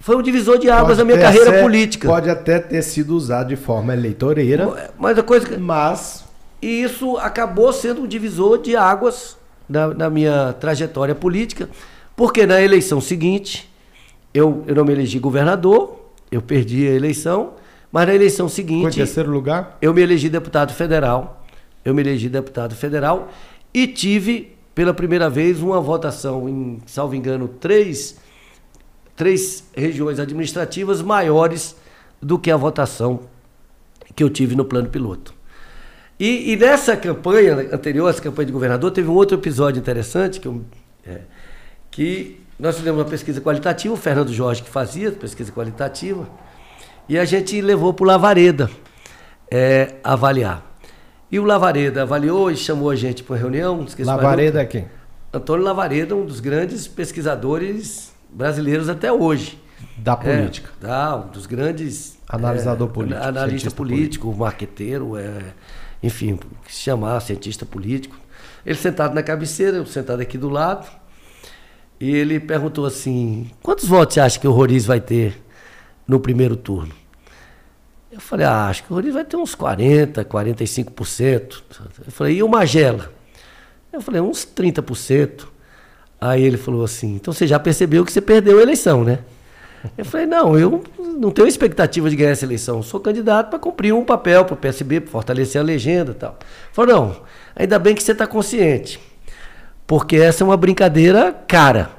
foi um divisor de águas na minha carreira ser, política. Pode até ter sido usado de forma eleitoreira. Mas a coisa. Mas. E isso acabou sendo um divisor de águas na, na minha trajetória política, porque na eleição seguinte, eu, eu não me elegi governador, eu perdi a eleição, mas na eleição seguinte. Foi terceiro lugar? Eu me elegi deputado federal. Eu me elegi deputado federal e tive, pela primeira vez, uma votação em, salvo engano, três, três regiões administrativas maiores do que a votação que eu tive no plano piloto. E, e nessa campanha anterior, essa campanha de governador, teve um outro episódio interessante que, eu, é, que nós fizemos uma pesquisa qualitativa, o Fernando Jorge que fazia pesquisa qualitativa, e a gente levou para o Lavareda é, avaliar. E o Lavareda avaliou e chamou a gente para uma reunião. Lavareda é quem? Antônio Lavareda, um dos grandes pesquisadores brasileiros até hoje. Da política. É, um dos grandes. Analisador é, político. Analista político, político, marqueteiro, é, enfim, se chamar, cientista político. Ele sentado na cabeceira, eu sentado aqui do lado. E ele perguntou assim: quantos votos você acha que o Roriz vai ter no primeiro turno? Eu falei: ah, acho que o Roriz vai ter uns 40%, 45%. Eu falei: e o Magela? Eu falei: uns 30%. Aí ele falou assim: então você já percebeu que você perdeu a eleição, né? Eu falei: não, eu não tenho expectativa de ganhar essa eleição. Sou candidato para cumprir um papel para o PSB, para fortalecer a legenda e tal. Falou: não, ainda bem que você está consciente. Porque essa é uma brincadeira cara.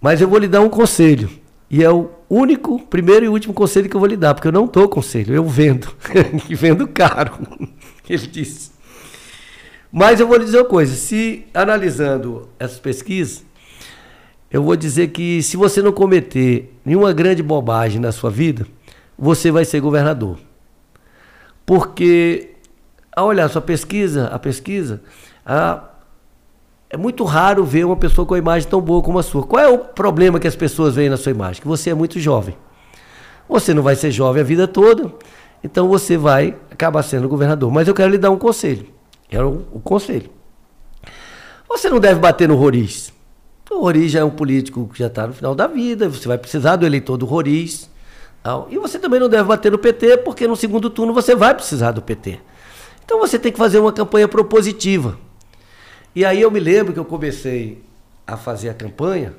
Mas eu vou lhe dar um conselho. E é o único, primeiro e último conselho que eu vou lhe dar, porque eu não dou conselho, eu vendo. [LAUGHS] e vendo caro. [LAUGHS] Ele disse. Mas eu vou lhe dizer uma coisa: se analisando essas pesquisas, eu vou dizer que se você não cometer nenhuma grande bobagem na sua vida, você vai ser governador. Porque, ao olhar sua pesquisa, a pesquisa, a, é muito raro ver uma pessoa com a imagem tão boa como a sua. Qual é o problema que as pessoas veem na sua imagem? Que você é muito jovem. Você não vai ser jovem a vida toda, então você vai acabar sendo governador. Mas eu quero lhe dar um conselho. É o, o conselho. Você não deve bater no Roriz. O Roriz já é um político que já está no final da vida, você vai precisar do eleitor do Roriz. E você também não deve bater no PT, porque no segundo turno você vai precisar do PT. Então você tem que fazer uma campanha propositiva. E aí eu me lembro que eu comecei a fazer a campanha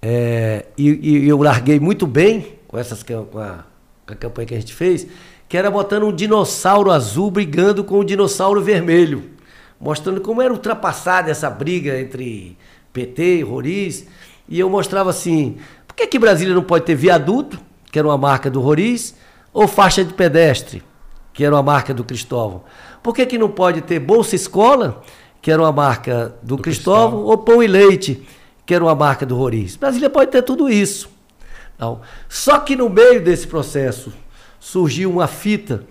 é, e, e, eu larguei muito bem com, essas, com a, com a campanha que a gente fez, que era botando um dinossauro azul brigando com um dinossauro vermelho, mostrando como era ultrapassada essa briga entre PT e Roriz. E eu mostrava assim, por que, que Brasília não pode ter viaduto, que era uma marca do Roriz, ou faixa de pedestre, que era uma marca do Cristóvão? Por que, que não pode ter Bolsa Escola, que era uma marca do, do Cristóvão, Cristóvão, ou Pão e Leite, que era uma marca do Roriz. Brasília pode ter tudo isso. Não. Só que no meio desse processo surgiu uma fita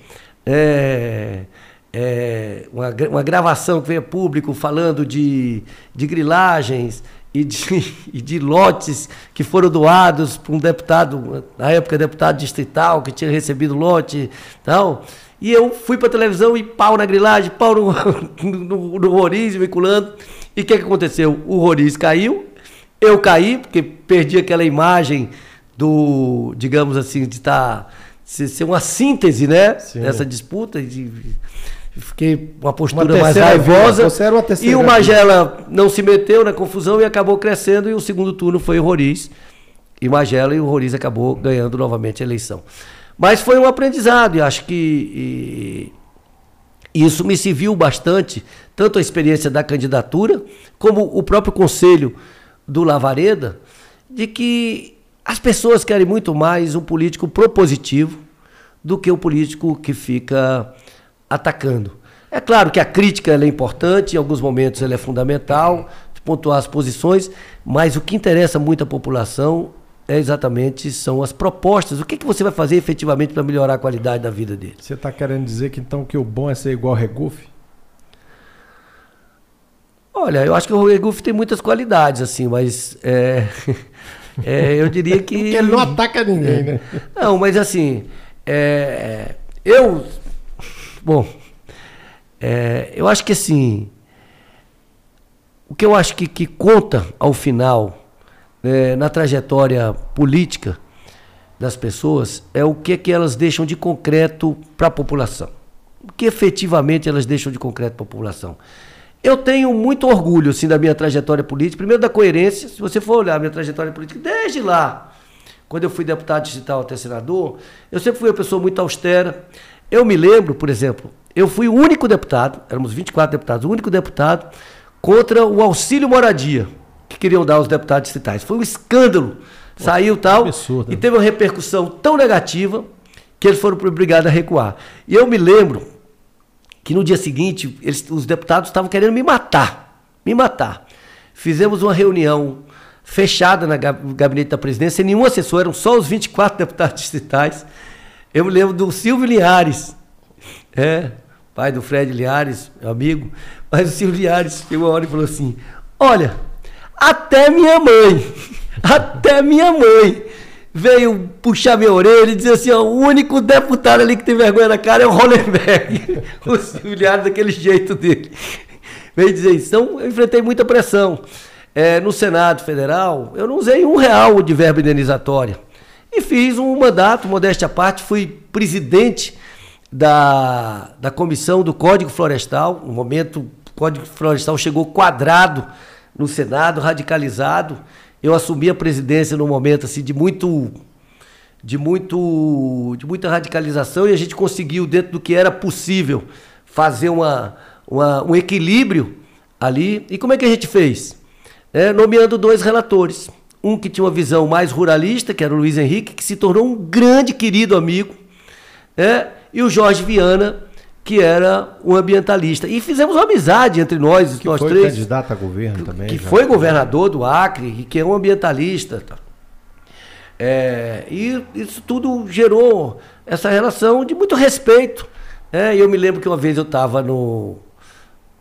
é, é, uma, uma gravação que veio público falando de, de grilagens e de, [LAUGHS] e de lotes que foram doados para um deputado, na época deputado distrital, que tinha recebido lote tal. E eu fui para televisão e pau na grilagem, pau [LAUGHS] no, no, no Roriz, vinculando. E o que, que aconteceu? O Roriz caiu, eu caí, porque perdi aquela imagem do, digamos assim, de estar. Tá, ser uma síntese, né? Sim. Dessa disputa. De, fiquei uma postura uma mais raivosa. Você era uma e o Magela não se meteu na confusão e acabou crescendo. E o segundo turno foi o Roriz. E Magela e o Roriz acabou ganhando novamente a eleição. Mas foi um aprendizado e acho que e, isso me serviu bastante, tanto a experiência da candidatura, como o próprio conselho do Lavareda, de que as pessoas querem muito mais um político propositivo do que o político que fica atacando. É claro que a crítica é importante, em alguns momentos ela é fundamental, pontuar as posições, mas o que interessa muito à população é exatamente são as propostas. O que, que você vai fazer efetivamente para melhorar a qualidade da vida dele? Você está querendo dizer que então que o bom é ser igual ao Regufe? Olha, eu acho que o Regufe tem muitas qualidades, assim, mas é, [LAUGHS] é, eu diria que. Porque ele não ataca ninguém, né? Não, mas assim, é, eu. Bom, é, eu acho que assim. O que eu acho que, que conta ao final é, na trajetória política das pessoas é o que, que elas deixam de concreto para a população. O que efetivamente elas deixam de concreto para a população. Eu tenho muito orgulho assim, da minha trajetória política, primeiro da coerência. Se você for olhar a minha trajetória política, desde lá, quando eu fui deputado digital até senador, eu sempre fui uma pessoa muito austera. Eu me lembro, por exemplo, eu fui o único deputado, éramos 24 deputados, o único deputado contra o auxílio moradia que queriam dar aos deputados distritais. Foi um escândalo. Pô, Saiu tal absurdo. e teve uma repercussão tão negativa que eles foram obrigados a recuar. E eu me lembro que no dia seguinte eles, os deputados estavam querendo me matar, me matar. Fizemos uma reunião fechada no gabinete da presidência, sem nenhum assessor, eram só os 24 [LAUGHS] deputados distritais. Eu me lembro do Silvio Linhares, é, pai do Fred Linhares, meu amigo, mas o Silvio Linhares chegou uma hora e falou assim: Olha, até minha mãe, [LAUGHS] até minha mãe veio puxar minha orelha e dizer assim: ó, o único deputado ali que tem vergonha na cara é o Hollenberg. [LAUGHS] o Silviário daquele jeito dele. Veio dizer isso. Então, eu enfrentei muita pressão. É, no Senado Federal, eu não usei um real de verba indenizatória. E fiz um mandato, modéstia à parte, fui presidente da, da comissão do Código Florestal. No momento, o Código Florestal chegou quadrado no Senado, radicalizado. Eu assumi a presidência num momento assim de muito de muito de muita radicalização e a gente conseguiu dentro do que era possível fazer uma, uma um equilíbrio ali. E como é que a gente fez? É, nomeando dois relatores. Um que tinha uma visão mais ruralista, que era o Luiz Henrique, que se tornou um grande querido amigo, é, e o Jorge Viana, que era um ambientalista. E fizemos uma amizade entre nós, que nós foi três. candidato a governo também. Que já. foi governador do Acre, e que é um ambientalista. Tá. É, e isso tudo gerou essa relação de muito respeito. Né? Eu me lembro que uma vez eu estava no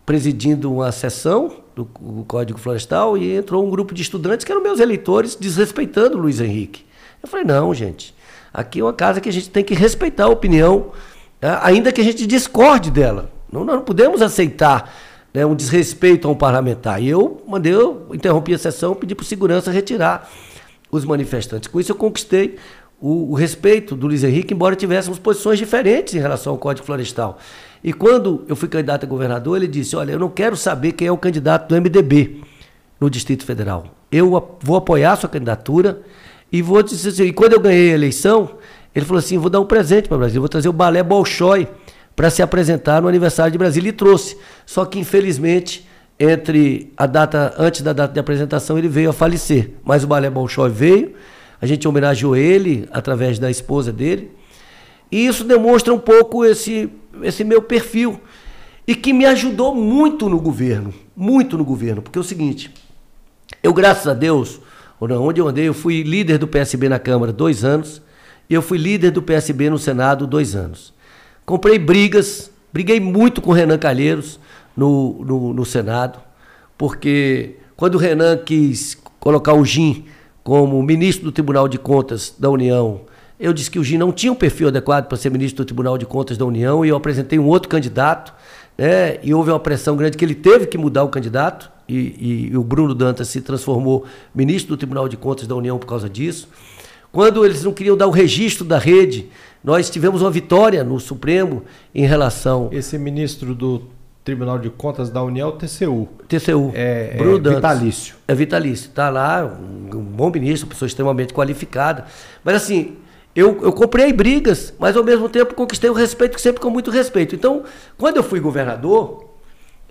presidindo uma sessão do, do, Código Florestal e entrou um grupo de estudantes que eram meus eleitores desrespeitando o Luiz Henrique. Eu falei, não, gente, aqui é uma casa que a gente tem que respeitar a opinião né? ainda que a gente discorde dela. Não, nós não podemos aceitar né, um desrespeito a um parlamentar. E eu mandei, eu interrompi a sessão, pedi para o segurança retirar os manifestantes. Com isso eu conquistei o, o, respeito do Luiz Henrique, embora tivéssemos posições diferentes em relação ao Código Florestal. E quando eu fui candidato a governador, ele disse: Olha, eu não quero saber quem é o candidato do MDB no Distrito Federal. Eu vou apoiar a sua candidatura e vou dizer assim, e quando eu ganhei a eleição, ele falou assim: vou dar um presente para o Brasil, vou trazer o balé Bolshoi para se apresentar no aniversário de Brasília. E trouxe. Só que, infelizmente, entre a data, antes da data de apresentação, ele veio a falecer. Mas o balé Bolshoi veio, a gente homenageou ele através da esposa dele. E isso demonstra um pouco esse, esse meu perfil. E que me ajudou muito no governo. Muito no governo. Porque é o seguinte, eu, graças a Deus, onde eu andei, eu fui líder do PSB na Câmara dois anos. Eu fui líder do PSB no Senado dois anos. comprei brigas, briguei muito com o Renan Calheiros no, no, no Senado, porque quando o Renan quis colocar o Gin como ministro do Tribunal de Contas da União, eu disse que o Gin não tinha um perfil adequado para ser ministro do Tribunal de Contas da União e eu apresentei um outro candidato, né, e houve uma pressão grande que ele teve que mudar o candidato, e, e, e o Bruno Dantas se transformou ministro do Tribunal de Contas da União por causa disso. Quando eles não queriam dar o registro da rede, nós tivemos uma vitória no Supremo em relação. Esse ministro do Tribunal de Contas da União, TCU. TCU. É, Bruno é Dantas. vitalício. É vitalício. Está lá, um, um, bom ministro, uma pessoa extremamente qualificada. Mas assim, eu, eu comprei brigas, mas ao mesmo tempo conquistei o respeito, sempre com muito respeito. Então, quando eu fui governador,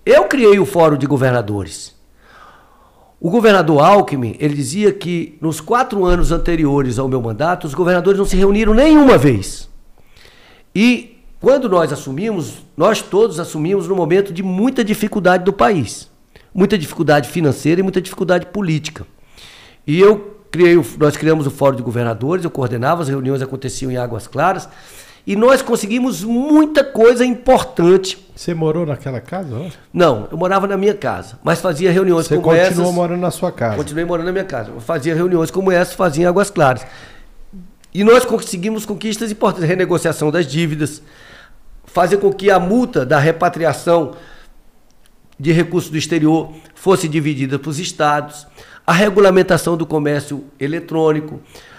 eu criei o Fórum de Governadores. O governador Alckmin, ele dizia que nos quatro anos anteriores ao meu mandato, os governadores não se reuniram nenhuma vez. E quando nós assumimos, nós todos assumimos no momento de muita dificuldade do país. Muita dificuldade financeira e muita dificuldade política. E eu criei, nós criamos o Fórum de Governadores, eu coordenava, as reuniões aconteciam em Águas Claras, e nós conseguimos muita coisa importante. Você morou naquela casa? Ó? Não, eu morava na minha casa, mas fazia reuniões Você como essas. Você continuou morando na sua casa? Continuei morando na minha casa. Eu fazia reuniões como essas, fazia em Águas Claras. E nós conseguimos conquistas importantes, renegociação das dívidas, fazer com que a multa da repatriação de recursos do exterior fosse dividida para os estados, a regulamentação do comércio eletrônico,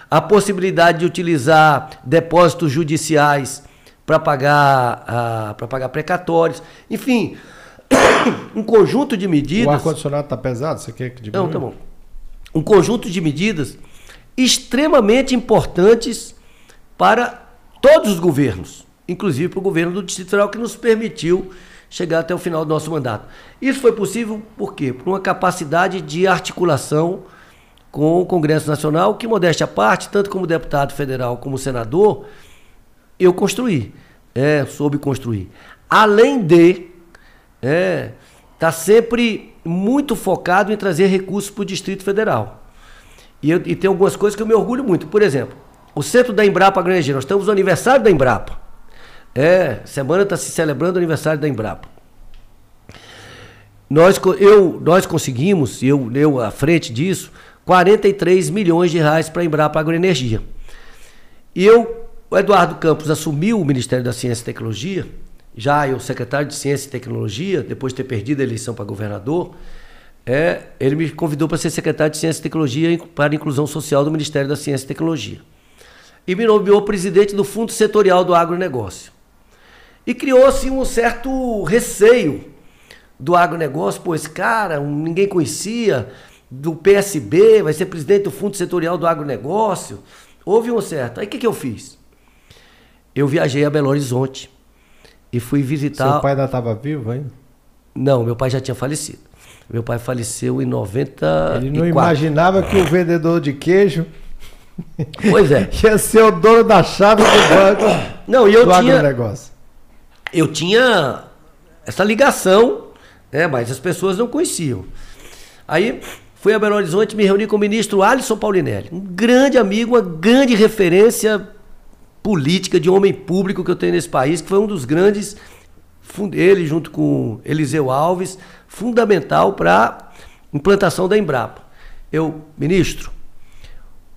a possibilidade de utilizar depósitos judiciais para pagar, uh, pagar precatórios, enfim, [COUGHS] um conjunto de medidas. O ar-condicionado está pesado? Você quer que diminua? Não, tá bom. Um conjunto de medidas extremamente importantes para todos os governos, inclusive para o governo do Distrito Federal, que nos permitiu chegar até o final do nosso mandato. Isso foi possível por quê? Por uma capacidade de articulação com o Congresso Nacional, que, modéstia à parte, tanto como deputado federal como senador, eu construí, é, soube construir. Além de é, tá sempre muito focado em trazer recursos para o Distrito Federal. E, eu, e tem algumas coisas que eu me orgulho muito. Por exemplo, o centro da Embrapa Grangeiro, nós estamos no aniversário da Embrapa. É, semana está se celebrando o aniversário da Embrapa. Nós, eu, nós conseguimos, eu, eu à frente disso, 43 milhões de reais para a Embrapa Agroenergia. E eu, o Eduardo Campos assumiu o Ministério da Ciência e Tecnologia, já eu secretário de Ciência e Tecnologia, depois de ter perdido a eleição para governador, é, ele me convidou para ser secretário de Ciência e Tecnologia para a Inclusão Social do Ministério da Ciência e Tecnologia. E me nomeou presidente do Fundo Setorial do Agronegócio. E criou-se um certo receio do agronegócio, esse cara, ninguém conhecia, do PSB, vai ser presidente do Fundo Setorial do Agronegócio. Houve um certo. Aí o que, que eu fiz? Eu viajei a Belo Horizonte e fui visitar. Seu pai ainda estava vivo ainda? Não, meu pai já tinha falecido. Meu pai faleceu em 90. Ele não imaginava que o vendedor de queijo. Pois é. [LAUGHS] ia ser o dono da chave do banco. Não, e eu do tinha. Agronegócio. Eu tinha essa ligação, né, mas as pessoas não conheciam. Aí Fui a Belo Horizonte me reuni com o ministro Alisson Paulinelli, um grande amigo, uma grande referência política de homem público que eu tenho nesse país, que foi um dos grandes, ele junto com Eliseu Alves, fundamental para implantação da Embrapa. Eu, ministro,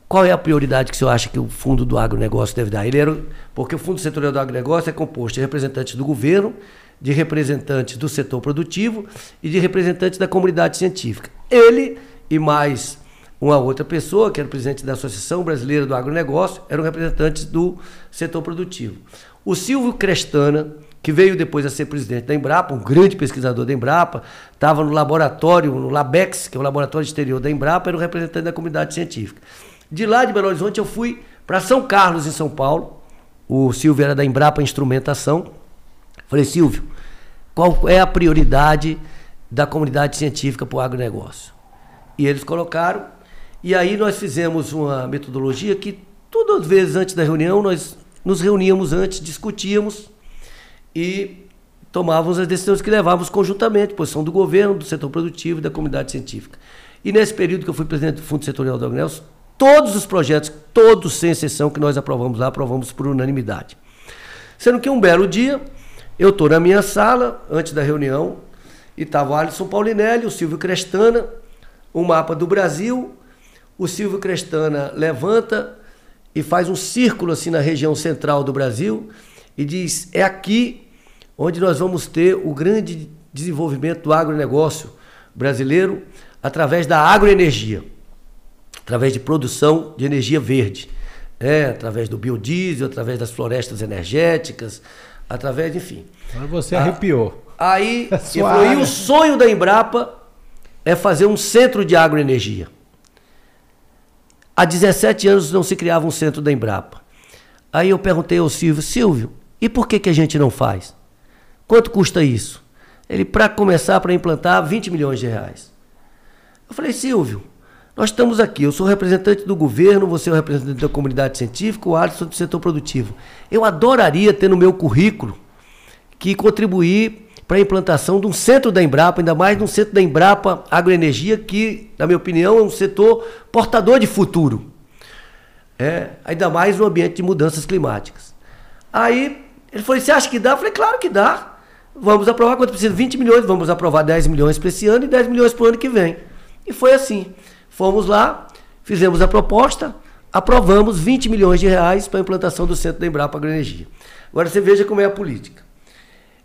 qual é a prioridade que o senhor acha que o fundo do agronegócio deve dar? Ele era, porque o fundo setorial do agronegócio é composto de representantes do governo, de representantes do setor produtivo e de representantes da comunidade científica. Ele e mais uma outra pessoa, que era o presidente da Associação Brasileira do Agronegócio, eram representantes do setor produtivo. O Silvio Crestana, que veio depois a ser presidente da Embrapa, um grande pesquisador da Embrapa, estava no laboratório, no LABEX, que é o laboratório exterior da Embrapa, era o representante da comunidade científica. De lá de Belo Horizonte eu fui para São Carlos, em São Paulo. O Silvio era da Embrapa Instrumentação. Falei, Silvio, qual é a prioridade da comunidade científica para o agronegócio? E eles colocaram. E aí nós fizemos uma metodologia que todas as vezes antes da reunião nós nos reuníamos antes, discutíamos e tomávamos as decisões que levávamos conjuntamente, posição do governo, do setor produtivo e da comunidade científica. E nesse período que eu fui presidente do Fundo Setorial do Agronegócio, todos os projetos, todos sem exceção que nós aprovamos lá, aprovamos por unanimidade. Sendo que um belo dia, eu estou na minha sala, antes da reunião, e estava o Alisson Paulinelli, o Silvio Crestana, o mapa do Brasil. O Silvio Crestana levanta e faz um círculo assim na região central do Brasil e diz: é aqui onde nós vamos ter o grande desenvolvimento do agronegócio brasileiro através da agroenergia, através de produção de energia verde, é, através do biodiesel, através das florestas energéticas, através, enfim. Mas você arrepiou. Aí, [LAUGHS] é e o sonho da Embrapa é fazer um centro de agroenergia. Há 17 anos não se criava um centro da Embrapa. Aí eu perguntei ao Silvio, Silvio, e por que, que a gente não faz? Quanto custa isso? Ele, para começar, para implantar, 20 milhões de reais. Eu falei, Silvio, nós estamos aqui, eu sou representante do governo, você é o representante da comunidade científica, o Alisson do setor produtivo. Eu adoraria ter no meu currículo que contribuir para a implantação de um centro da Embrapa, ainda mais de um centro da Embrapa Agroenergia, que, na minha opinião, é um setor portador de futuro. É, ainda mais no ambiente de mudanças climáticas. Aí ele falou: você acha que dá? Eu falei, claro que dá. Vamos aprovar quanto precisa? 20 milhões, vamos aprovar 10 milhões para esse ano e 10 milhões para o ano que vem. E foi assim. Fomos lá, fizemos a proposta, aprovamos 20 milhões de reais para a implantação do centro da Embrapa Agroenergia. Agora você veja como é a política.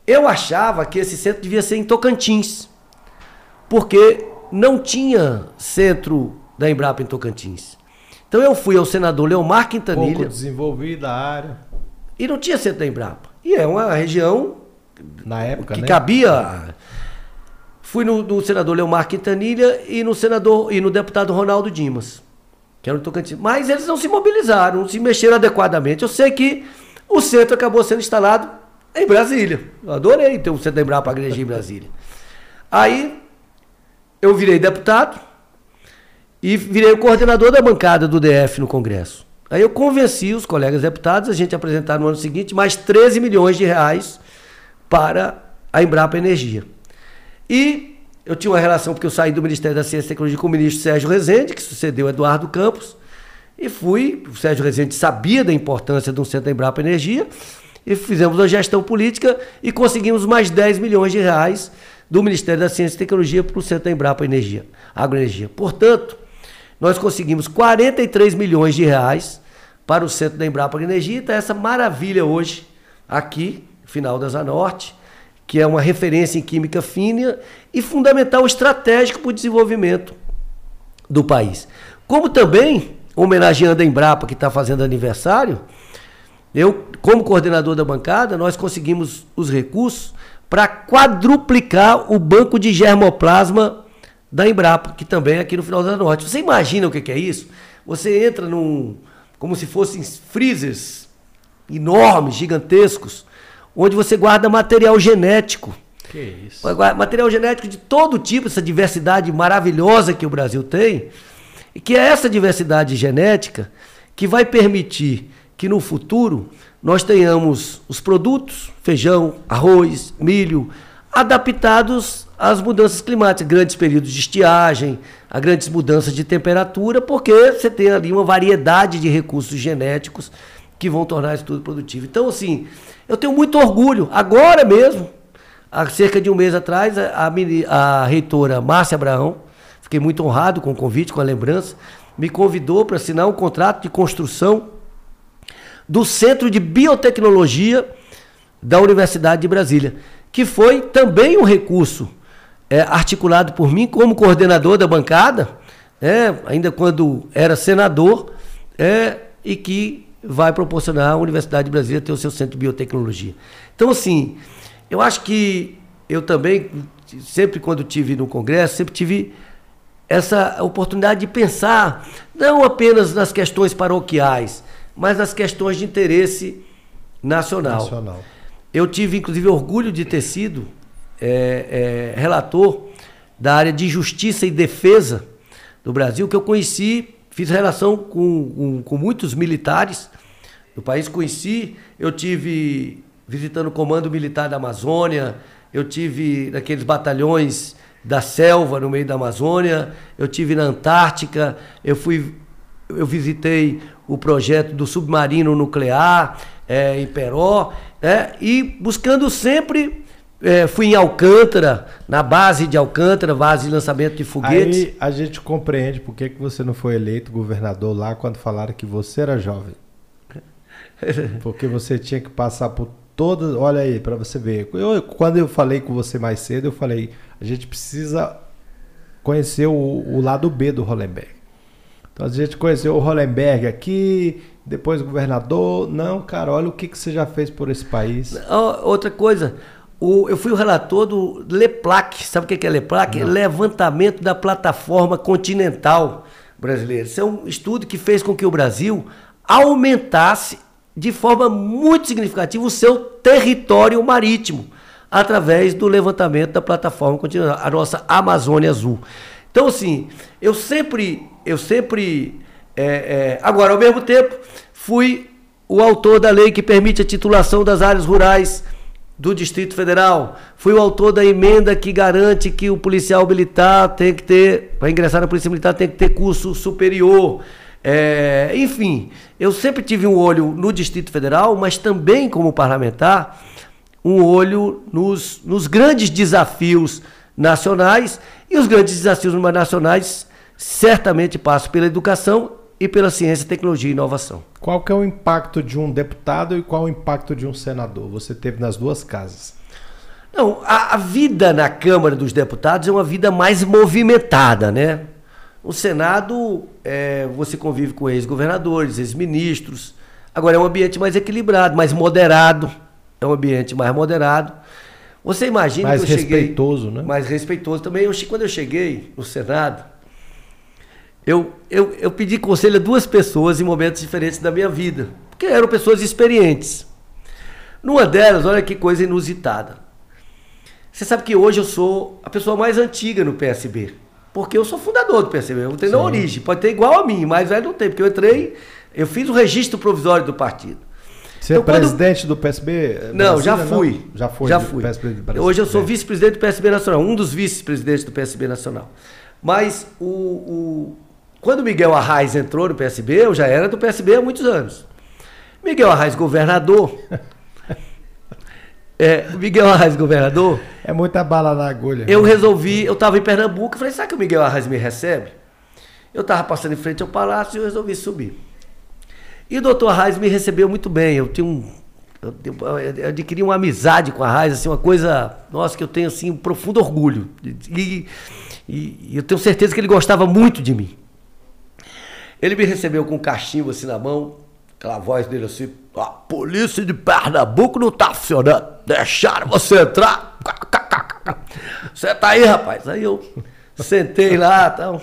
Eu achava que esse centro devia ser em Tocantins, porque não tinha centro da Embrapa em Tocantins. Então eu fui ao senador Leomar Quintanilha. Pouco desenvolvida a área. E não tinha centro da Embrapa. E é uma região na época que né? cabia. Fui no, no, senador Leomar Quintanilha e no senador e no deputado Ronaldo Dimas, que era no Tocantins. Mas eles não se mobilizaram, não se mexeram adequadamente. Eu sei que o centro acabou sendo instalado em Brasília. Eu adorei ter um centro da Embrapa para em Brasília. Aí eu virei deputado e virei o coordenador da bancada do DF no Congresso. Aí eu convenci os colegas deputados a gente apresentar no ano seguinte mais 13 milhões de reais para a Embrapa Energia. E eu tinha uma relação, porque eu saí do Ministério da Ciência e Tecnologia com o ministro Sérgio Rezende, que sucedeu Eduardo Campos, e fui, o Sérgio Rezende sabia da importância de um centro da Embrapa Energia, e fizemos uma gestão política e conseguimos mais 10 milhões de reais do Ministério da Ciência e Tecnologia para o Centro da Embrapa Energia, Agroenergia. Portanto, nós conseguimos 43 milhões de reais para o Centro da Embrapa Energia. Então, essa maravilha hoje, aqui, final da Zanorte, que é uma referência em química fina e fundamental estratégico para o desenvolvimento do país. Como também, homenageando a Embrapa, que está fazendo aniversário, eu, como coordenador da bancada, nós conseguimos os recursos para quadruplicar o banco de germoplasma da Embrapa, que também é aqui no Final da Norte. Você imagina o que é isso? Você entra num. como se fossem freezers enormes, gigantescos, onde você guarda material genético. Que isso? Material genético de todo tipo, essa diversidade maravilhosa que o Brasil tem, e que é essa diversidade genética que vai permitir que no futuro nós tenhamos os produtos, feijão, arroz, milho, adaptados às mudanças climáticas, grandes períodos de estiagem, a grandes mudanças de temperatura, porque você tem ali uma variedade de recursos genéticos que vão tornar isso tudo produtivo. Então, assim, eu tenho muito orgulho. Agora mesmo, há cerca de um mês atrás, a, a reitora Márcia Abraão, fiquei muito honrado com o convite, com a lembrança, me convidou para assinar um contrato de construção do Centro de Biotecnologia da Universidade de Brasília, que foi também um recurso é, articulado por mim como coordenador da bancada, é, ainda quando era senador, é, e que vai proporcionar à Universidade de Brasília ter o seu centro de biotecnologia. Então, assim, eu acho que eu também, sempre quando tive no Congresso, sempre tive essa oportunidade de pensar não apenas nas questões paroquiais, mas nas questões de interesse nacional. nacional. Eu tive, inclusive, orgulho de ter sido é, é, relator da área de justiça e defesa do Brasil, que eu conheci, fiz relação com, com, com muitos militares do país, conheci, eu tive visitando o Comando Militar da Amazônia, eu tive naqueles batalhões da selva no meio da Amazônia, eu tive na Antártica, eu fui eu visitei o projeto do submarino nuclear. é, em Peró, né? e buscando sempre. É, fui em Alcântara, na base de Alcântara, base de lançamento de foguetes. Aí a gente compreende por que, que você não foi eleito governador lá quando falaram que você era jovem. [LAUGHS] Porque você tinha que passar por todas. Olha aí, para você ver. Eu, quando eu falei com você mais cedo, eu falei: a gente precisa conhecer o, o lado B do Hollenberg. Então a gente conheceu o Hollenberg aqui, depois governador. Não, cara, olha o que, que você já fez por esse país. Outra coisa, o, eu fui o relator do LEPLAC. Sabe o que é LEPLAC? Não. Levantamento da plataforma continental brasileira. Isso é um estudo que fez com que o Brasil aumentasse de forma muito significativa o seu território marítimo através do levantamento da plataforma continental, a nossa Amazônia Azul. Então, assim, eu sempre eu sempre. É, é, agora, ao mesmo tempo, fui o autor da lei que permite a titulação das áreas rurais do Distrito Federal. Fui o autor da emenda que garante que o policial militar tem que ter, para ingressar na Polícia Militar, tem que ter curso superior. É, enfim, eu sempre tive um olho no Distrito Federal, mas também como parlamentar, um olho nos, nos grandes desafios nacionais. E os grandes desafios nacionais certamente passa pela educação e pela ciência, tecnologia e inovação. Qual que é o impacto de um deputado e qual o impacto de um senador? Você teve nas duas casas. Não, a, a vida na Câmara dos Deputados é uma vida mais movimentada, né? O Senado, é, você convive com ex-governadores, ex-ministros. Agora é um ambiente mais equilibrado, mais moderado. É um ambiente mais moderado. Você imagina mais que eu respeitoso, cheguei, né? Mais respeitoso também. Eu, quando eu cheguei no Senado, eu, eu, eu pedi conselho a duas pessoas em momentos diferentes da minha vida, porque eram pessoas experientes. Numa delas, olha que coisa inusitada. Você sabe que hoje eu sou a pessoa mais antiga no PSB, porque eu sou fundador do PSB, eu tenho na origem, pode ter igual a mim, mas velho não tem, porque eu entrei, eu fiz o registro provisório do partido. Você é então, é presidente quando... do PSB? Não, já fui. Não? Já foi. Já fui. Hoje eu sou vice-presidente do PSB Nacional, um dos vice-presidentes do PSB Nacional. Mas o, o, quando Miguel Arraes entrou no PSB, eu já era do PSB há muitos anos. Miguel Arraes, governador. [LAUGHS] é, Miguel Arraes, governador. É muita bala na agulha. Eu resolvi, eu estava em Pernambuco, falei, sabe que o Miguel Arraes me recebe? Eu estava passando em frente ao palácio e eu resolvi subir. E o doutor Arraes me recebeu muito bem. Eu tinha um. Eu, adquiri uma amizade com a Arraes, assim, uma coisa, nossa, que eu tenho assim, um profundo orgulho. E, e, e eu tenho certeza que ele gostava muito de mim. Ele me recebeu com um cachimbo assim na mão, aquela voz dele assim: a polícia de Pernambuco não tá funcionando, deixaram você entrar. Você tá aí, rapaz? Aí eu sentei lá, então.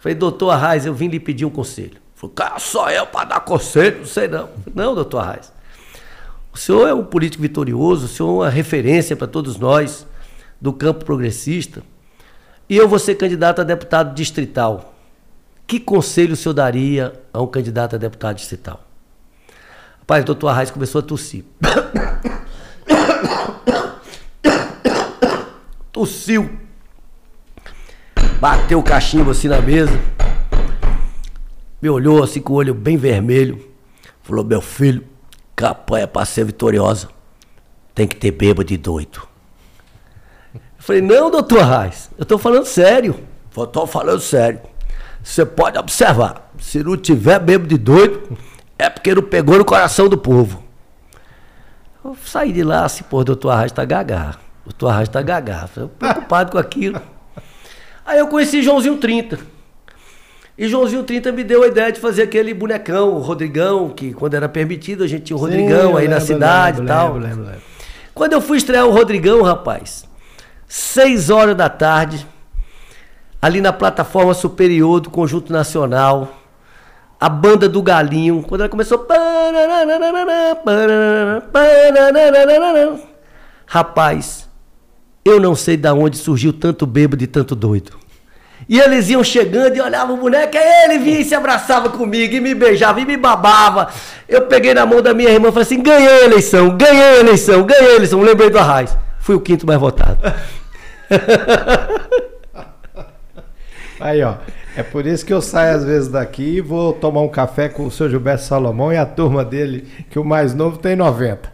Falei, doutor Arraes, eu vim lhe pedir um conselho. Cara, só eu para dar conselho? Não sei não. Não, doutor Arraes. O senhor é um político vitorioso, o senhor é uma referência para todos nós do campo progressista. E eu vou ser candidato a deputado distrital. Que conselho o senhor daria a um candidato a deputado distrital? Rapaz, o doutor Arraes começou a tossir. [COUGHS] Tossiu. Bateu o cachimbo assim na mesa. Me olhou assim com o olho bem vermelho. Falou, meu filho, campanha para ser vitoriosa tem que ter bêbado de doido. Eu falei, não, doutor Arraes, eu estou falando sério. Estou falando sério. Você pode observar, se não tiver bebo de doido, é porque não pegou no coração do povo. Eu saí de lá assim, pô, doutor Arras tá gagá. Doutor Arras tá gagá. Eu preocupado com aquilo. Aí eu conheci Joãozinho 30. E Joãozinho 30 me deu a ideia de fazer aquele bonecão, o Rodrigão, que quando era permitido a gente tinha o Rodrigão Sim, aí lembro, na cidade lembro, e tal. Lembro, lembro, lembro. Quando eu fui estrear o Rodrigão, rapaz, seis horas da tarde, ali na plataforma superior do Conjunto Nacional, a banda do Galinho, quando ela começou. Rapaz, eu não sei de onde surgiu tanto bêbado e tanto doido. E eles iam chegando e olhavam o boneco, aí ele vinha e se abraçava comigo, e me beijava, e me babava. Eu peguei na mão da minha irmã e falei assim: ganhei a eleição, ganhei a eleição, ganhei a eleição. Lembrei do Arraiz. Fui o quinto mais votado. [LAUGHS] Aí, ó. É por isso que eu saio às vezes daqui e vou tomar um café com o seu Gilberto Salomão e a turma dele, que o mais novo tem 90.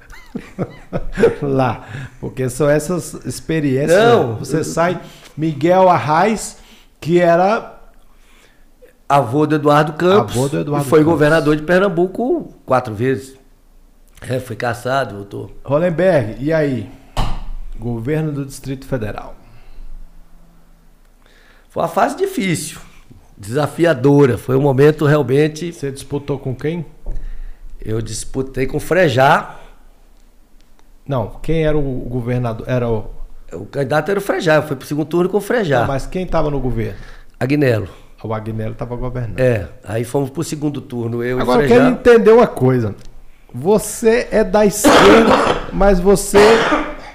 [LAUGHS] Lá. Porque são essas experiências. Não. Você sai. Miguel Arraes, que era Avô do Eduardo Campos. Avô do Eduardo foi Campos. governador de Pernambuco quatro vezes. É, foi caçado, voltou. Hollenberg, e aí? Governo do Distrito Federal. Foi uma fase difícil, desafiadora. Foi um momento realmente. Você disputou com quem? Eu disputei com o Frejá. Não, quem era o governador? Era o. O candidato era o Frejá. Eu fui pro segundo turno com o Frejá. Não, mas quem estava no governo? Agnello. O Agnello estava governando. É, aí fomos pro segundo turno. Eu Agora e eu o Frejá. quero entender uma coisa. Você é da esquerda, mas você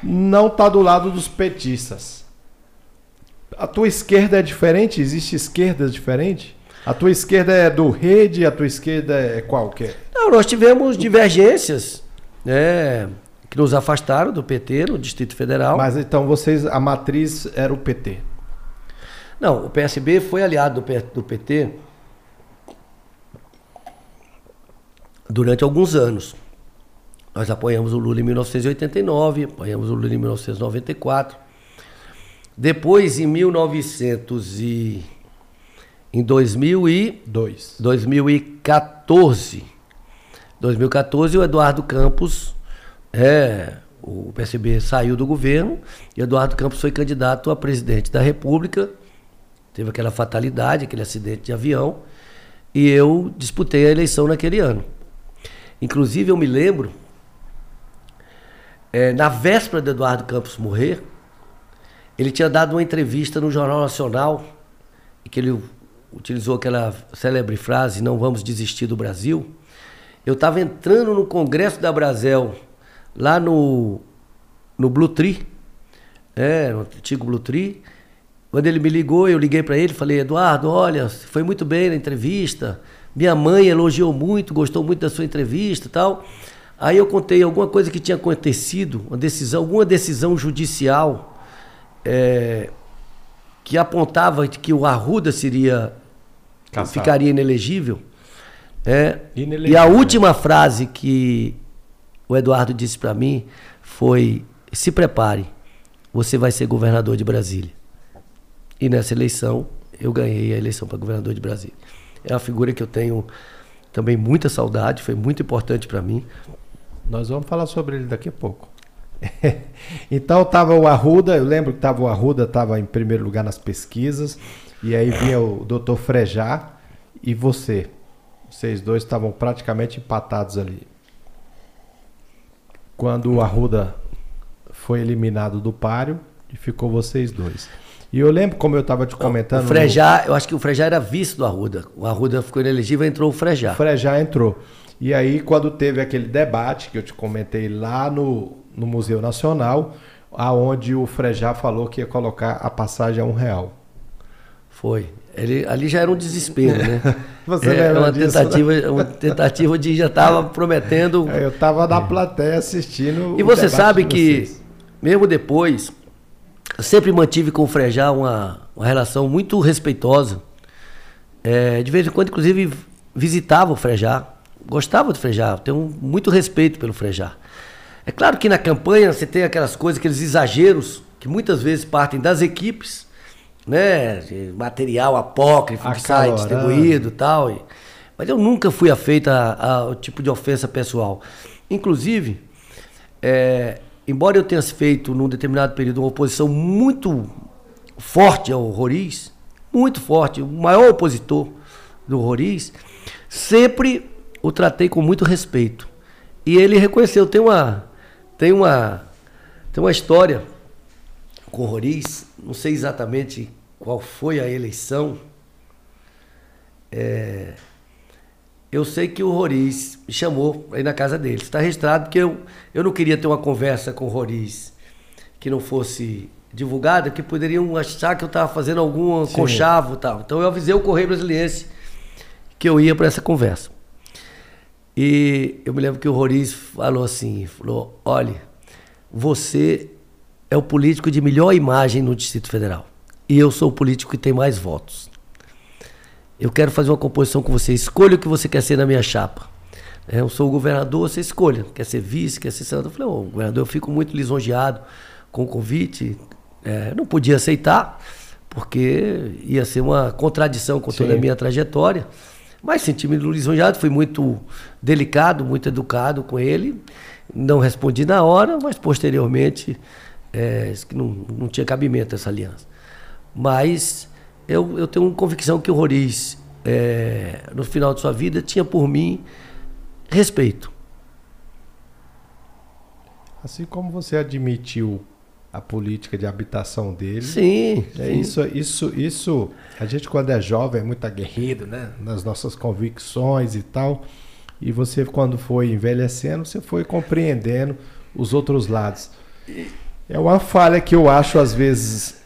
não tá do lado dos petistas. A tua esquerda é diferente? Existe esquerdas diferentes? A tua esquerda é do Rede, a tua esquerda é qual que é? Não, nós tivemos divergências, né? Que nos afastaram do PT no Distrito Federal. Mas então vocês, a matriz era o PT. Não, o PSB foi aliado do, PT durante alguns anos. Nós apoiamos o Lula em 1989, apoiamos o Lula em 1994. Depois, em 1900 e... Em 2000 e... Dois. 2014. 2014, o Eduardo Campos, é, o PSB saiu do governo e Eduardo Campos foi candidato a presidente da República. Teve aquela fatalidade, aquele acidente de avião, e eu disputei a eleição naquele ano. Inclusive, eu me lembro, é, na véspera de Eduardo Campos morrer, ele tinha dado uma entrevista no Jornal Nacional, e que ele utilizou aquela célebre frase: Não vamos desistir do Brasil. Eu estava entrando no Congresso da Brasel, lá no, no Blue Tree, é, no antigo Blue Tree. Quando ele me ligou, eu liguei para ele falei: Eduardo, olha, foi muito bem na entrevista. Minha mãe elogiou muito, gostou muito da sua entrevista e tal. Aí eu contei alguma coisa que tinha acontecido, uma decisão, alguma decisão judicial é, que apontava que o Arruda seria Caçado. ficaria inelegível. É, Inelegível. E a última frase que o Eduardo disse para mim foi: se prepare, você vai ser governador de Brasília. E nessa eleição eu ganhei a eleição para governador de Brasília. É uma figura que eu tenho também muita saudade, foi muito importante para mim. Nós vamos falar sobre ele daqui a pouco. [LAUGHS] então tava o Arruda, eu lembro que tava o Arruda estava em primeiro lugar nas pesquisas, e aí vinha o Dr. Frejá e você. Vocês dois estavam praticamente empatados ali. Quando o Arruda foi eliminado do páreo e ficou vocês dois. E eu lembro como eu estava te comentando. O Frejá, eu acho que o Frejá era vice do Arruda. O Arruda ficou inelegível, entrou o Frejá. O Frejá entrou. E aí, quando teve aquele debate que eu te comentei lá no, no Museu Nacional, aonde o Frejá falou que ia colocar a passagem a um real. Foi. Ele, ali já era um desespero, né? [LAUGHS] Você é, lembra uma disso, tentativa, uma tentativa de já estava prometendo. Aí Eu estava na plateia assistindo. E você sabe que, mesmo depois, eu sempre mantive com o Frejá uma, uma relação muito respeitosa. É, de vez em quando, inclusive, visitava o Frejá. Gostava do Frejá, tenho muito respeito pelo Frejá. É claro que na campanha você tem aquelas coisas, aqueles exageros, que muitas vezes partem das equipes, né? Material apócrifo que sai distribuído e tal. e- Mas eu nunca fui afeito ao tipo de ofensa pessoal. Inclusive, é, embora eu tenha feito num determinado período uma oposição muito forte ao Roriz, muito forte, o maior opositor do Roriz, sempre o tratei com muito respeito. E ele reconheceu, tem uma tem uma tem uma história com o Roriz, não sei exatamente qual foi a eleição. É, eu sei que o Roriz me chamou aí na casa dele. Está registrado porque eu, eu não queria ter uma conversa com o Roriz que não fosse divulgada, que poderiam achar que eu estava fazendo algum Sim. conchavo tal. Então eu avisei o Correio Brasiliense que eu ia para essa conversa. E eu me lembro que o Roriz falou assim, falou, olha, você é o político de melhor imagem no Distrito Federal. E eu sou o político que tem mais votos. eu quero fazer uma composição com você, escolha o que você quer ser na minha chapa. É, eu sou o governador, você escolha. Quer ser vice, quer ser senador? Eu falei, oh, governador, eu fico muito lisonjeado com o convite. É, não podia aceitar, porque ia ser uma contradição com toda Sim. a minha trajetória. Mas senti-me lisonjeado, fui muito delicado, muito educado com ele. Não respondi na hora, mas posteriormente é, não, não tinha cabimento essa aliança. Mas eu, eu tenho uma convicção que o Roriz, é, no final de sua vida, tinha por mim respeito. Assim como você admitiu a política de habitação dele. Sim, é sim. Isso, isso, isso. A gente quando é jovem é muito aguerrido, né? Nas nossas convicções e tal. E você quando foi envelhecendo, você foi compreendendo os outros lados. É uma falha que eu acho às vezes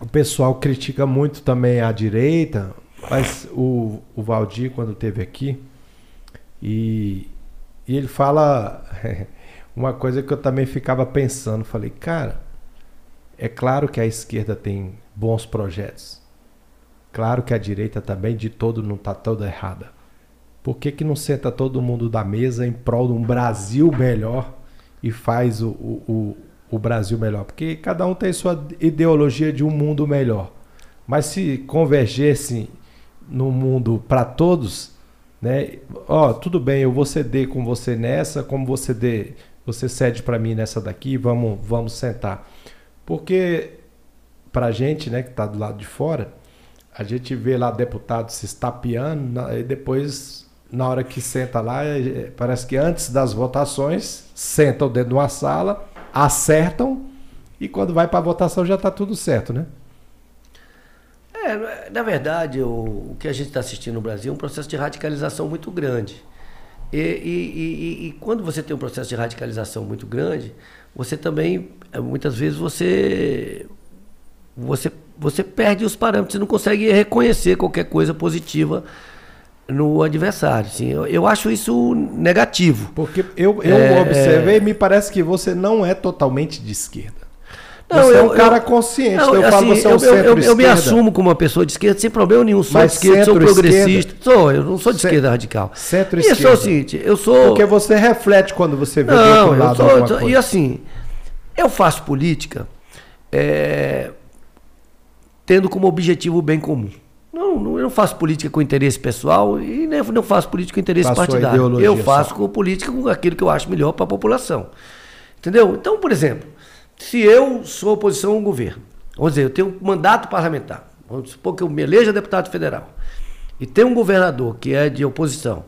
o pessoal critica muito também a direita, mas o, o Valdir quando teve aqui e, e ele fala [LAUGHS] uma coisa que eu também ficava pensando, falei, cara, é claro que a esquerda tem bons projetos. Claro que a direita também de todo não está toda errada. Por que, que não senta todo mundo da mesa em prol de um Brasil melhor e faz o, o, o Brasil melhor? Porque cada um tem sua ideologia de um mundo melhor. Mas se convergesse no mundo para todos, né? Ó, oh, tudo bem, eu vou ceder com você nessa, como você dê, você cede para mim nessa daqui, vamos, vamos sentar. Porque para a gente, né, que está do lado de fora, a gente vê lá deputados se estapeando e depois, na hora que senta lá, é, é, parece que antes das votações, sentam dentro de uma sala, acertam e quando vai para a votação já está tudo certo, né? É, na verdade, o, o que a gente está assistindo no Brasil é um processo de radicalização muito grande. E, e, e, e, quando você tem um processo de radicalização muito grande, você também, eh, muitas vezes, você, você, você perde os parâmetros, você não consegue reconhecer qualquer coisa positiva no adversário. Assim, eu, eu acho isso negativo. Porque eu, eu é, observei e me parece que você não é totalmente de esquerda. Não, você eu, é um cara eu, consciente. Não, eu assim, falo você é um eu, eu, eu, me assumo como uma pessoa de esquerda sem problema nenhum. Sou Mas de esquerda, sou progressista. Sou, eu não sou de esquerda radical. Centro-esquerda. E eu sou o seguinte, eu sou. Porque você reflete quando você vê não, do outro lado. Eu sou, e assim, eu faço política é, tendo como objetivo o bem comum. Não, não, eu não faço política com interesse pessoal e nem não faço política com interesse partidário. Eu faço com política com aquilo que eu acho melhor para a população. Entendeu? Então, por exemplo, se eu sou oposição ao governo, vamos dizer, eu tenho um mandato parlamentar, vamos supor que eu me eleja deputado federal, e tem um governador que é de oposição,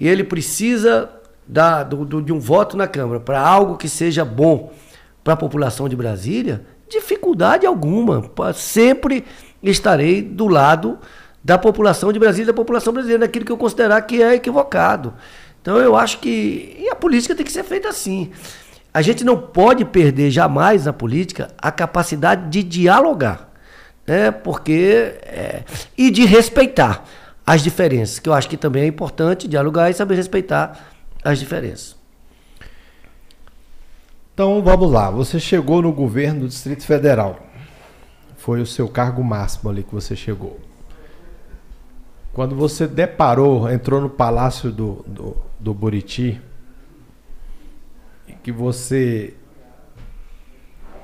e ele precisa da, do, do, de um voto na Câmara para algo que seja bom para a população de Brasília, dificuldade alguma. Sempre estarei do lado da população de Brasília, da população brasileira, naquilo que eu considerar que é equivocado. Então eu acho que. A política tem que ser feita assim. A gente não pode perder jamais na política a capacidade de dialogar. Né? Porque. É, e de respeitar as diferenças, que eu acho que também é importante dialogar e saber respeitar as diferenças. Então vamos lá, você chegou no governo do Distrito Federal. Foi o seu cargo máximo ali que você chegou. Quando você deparou, entrou no palácio do, do, do Buriti, que você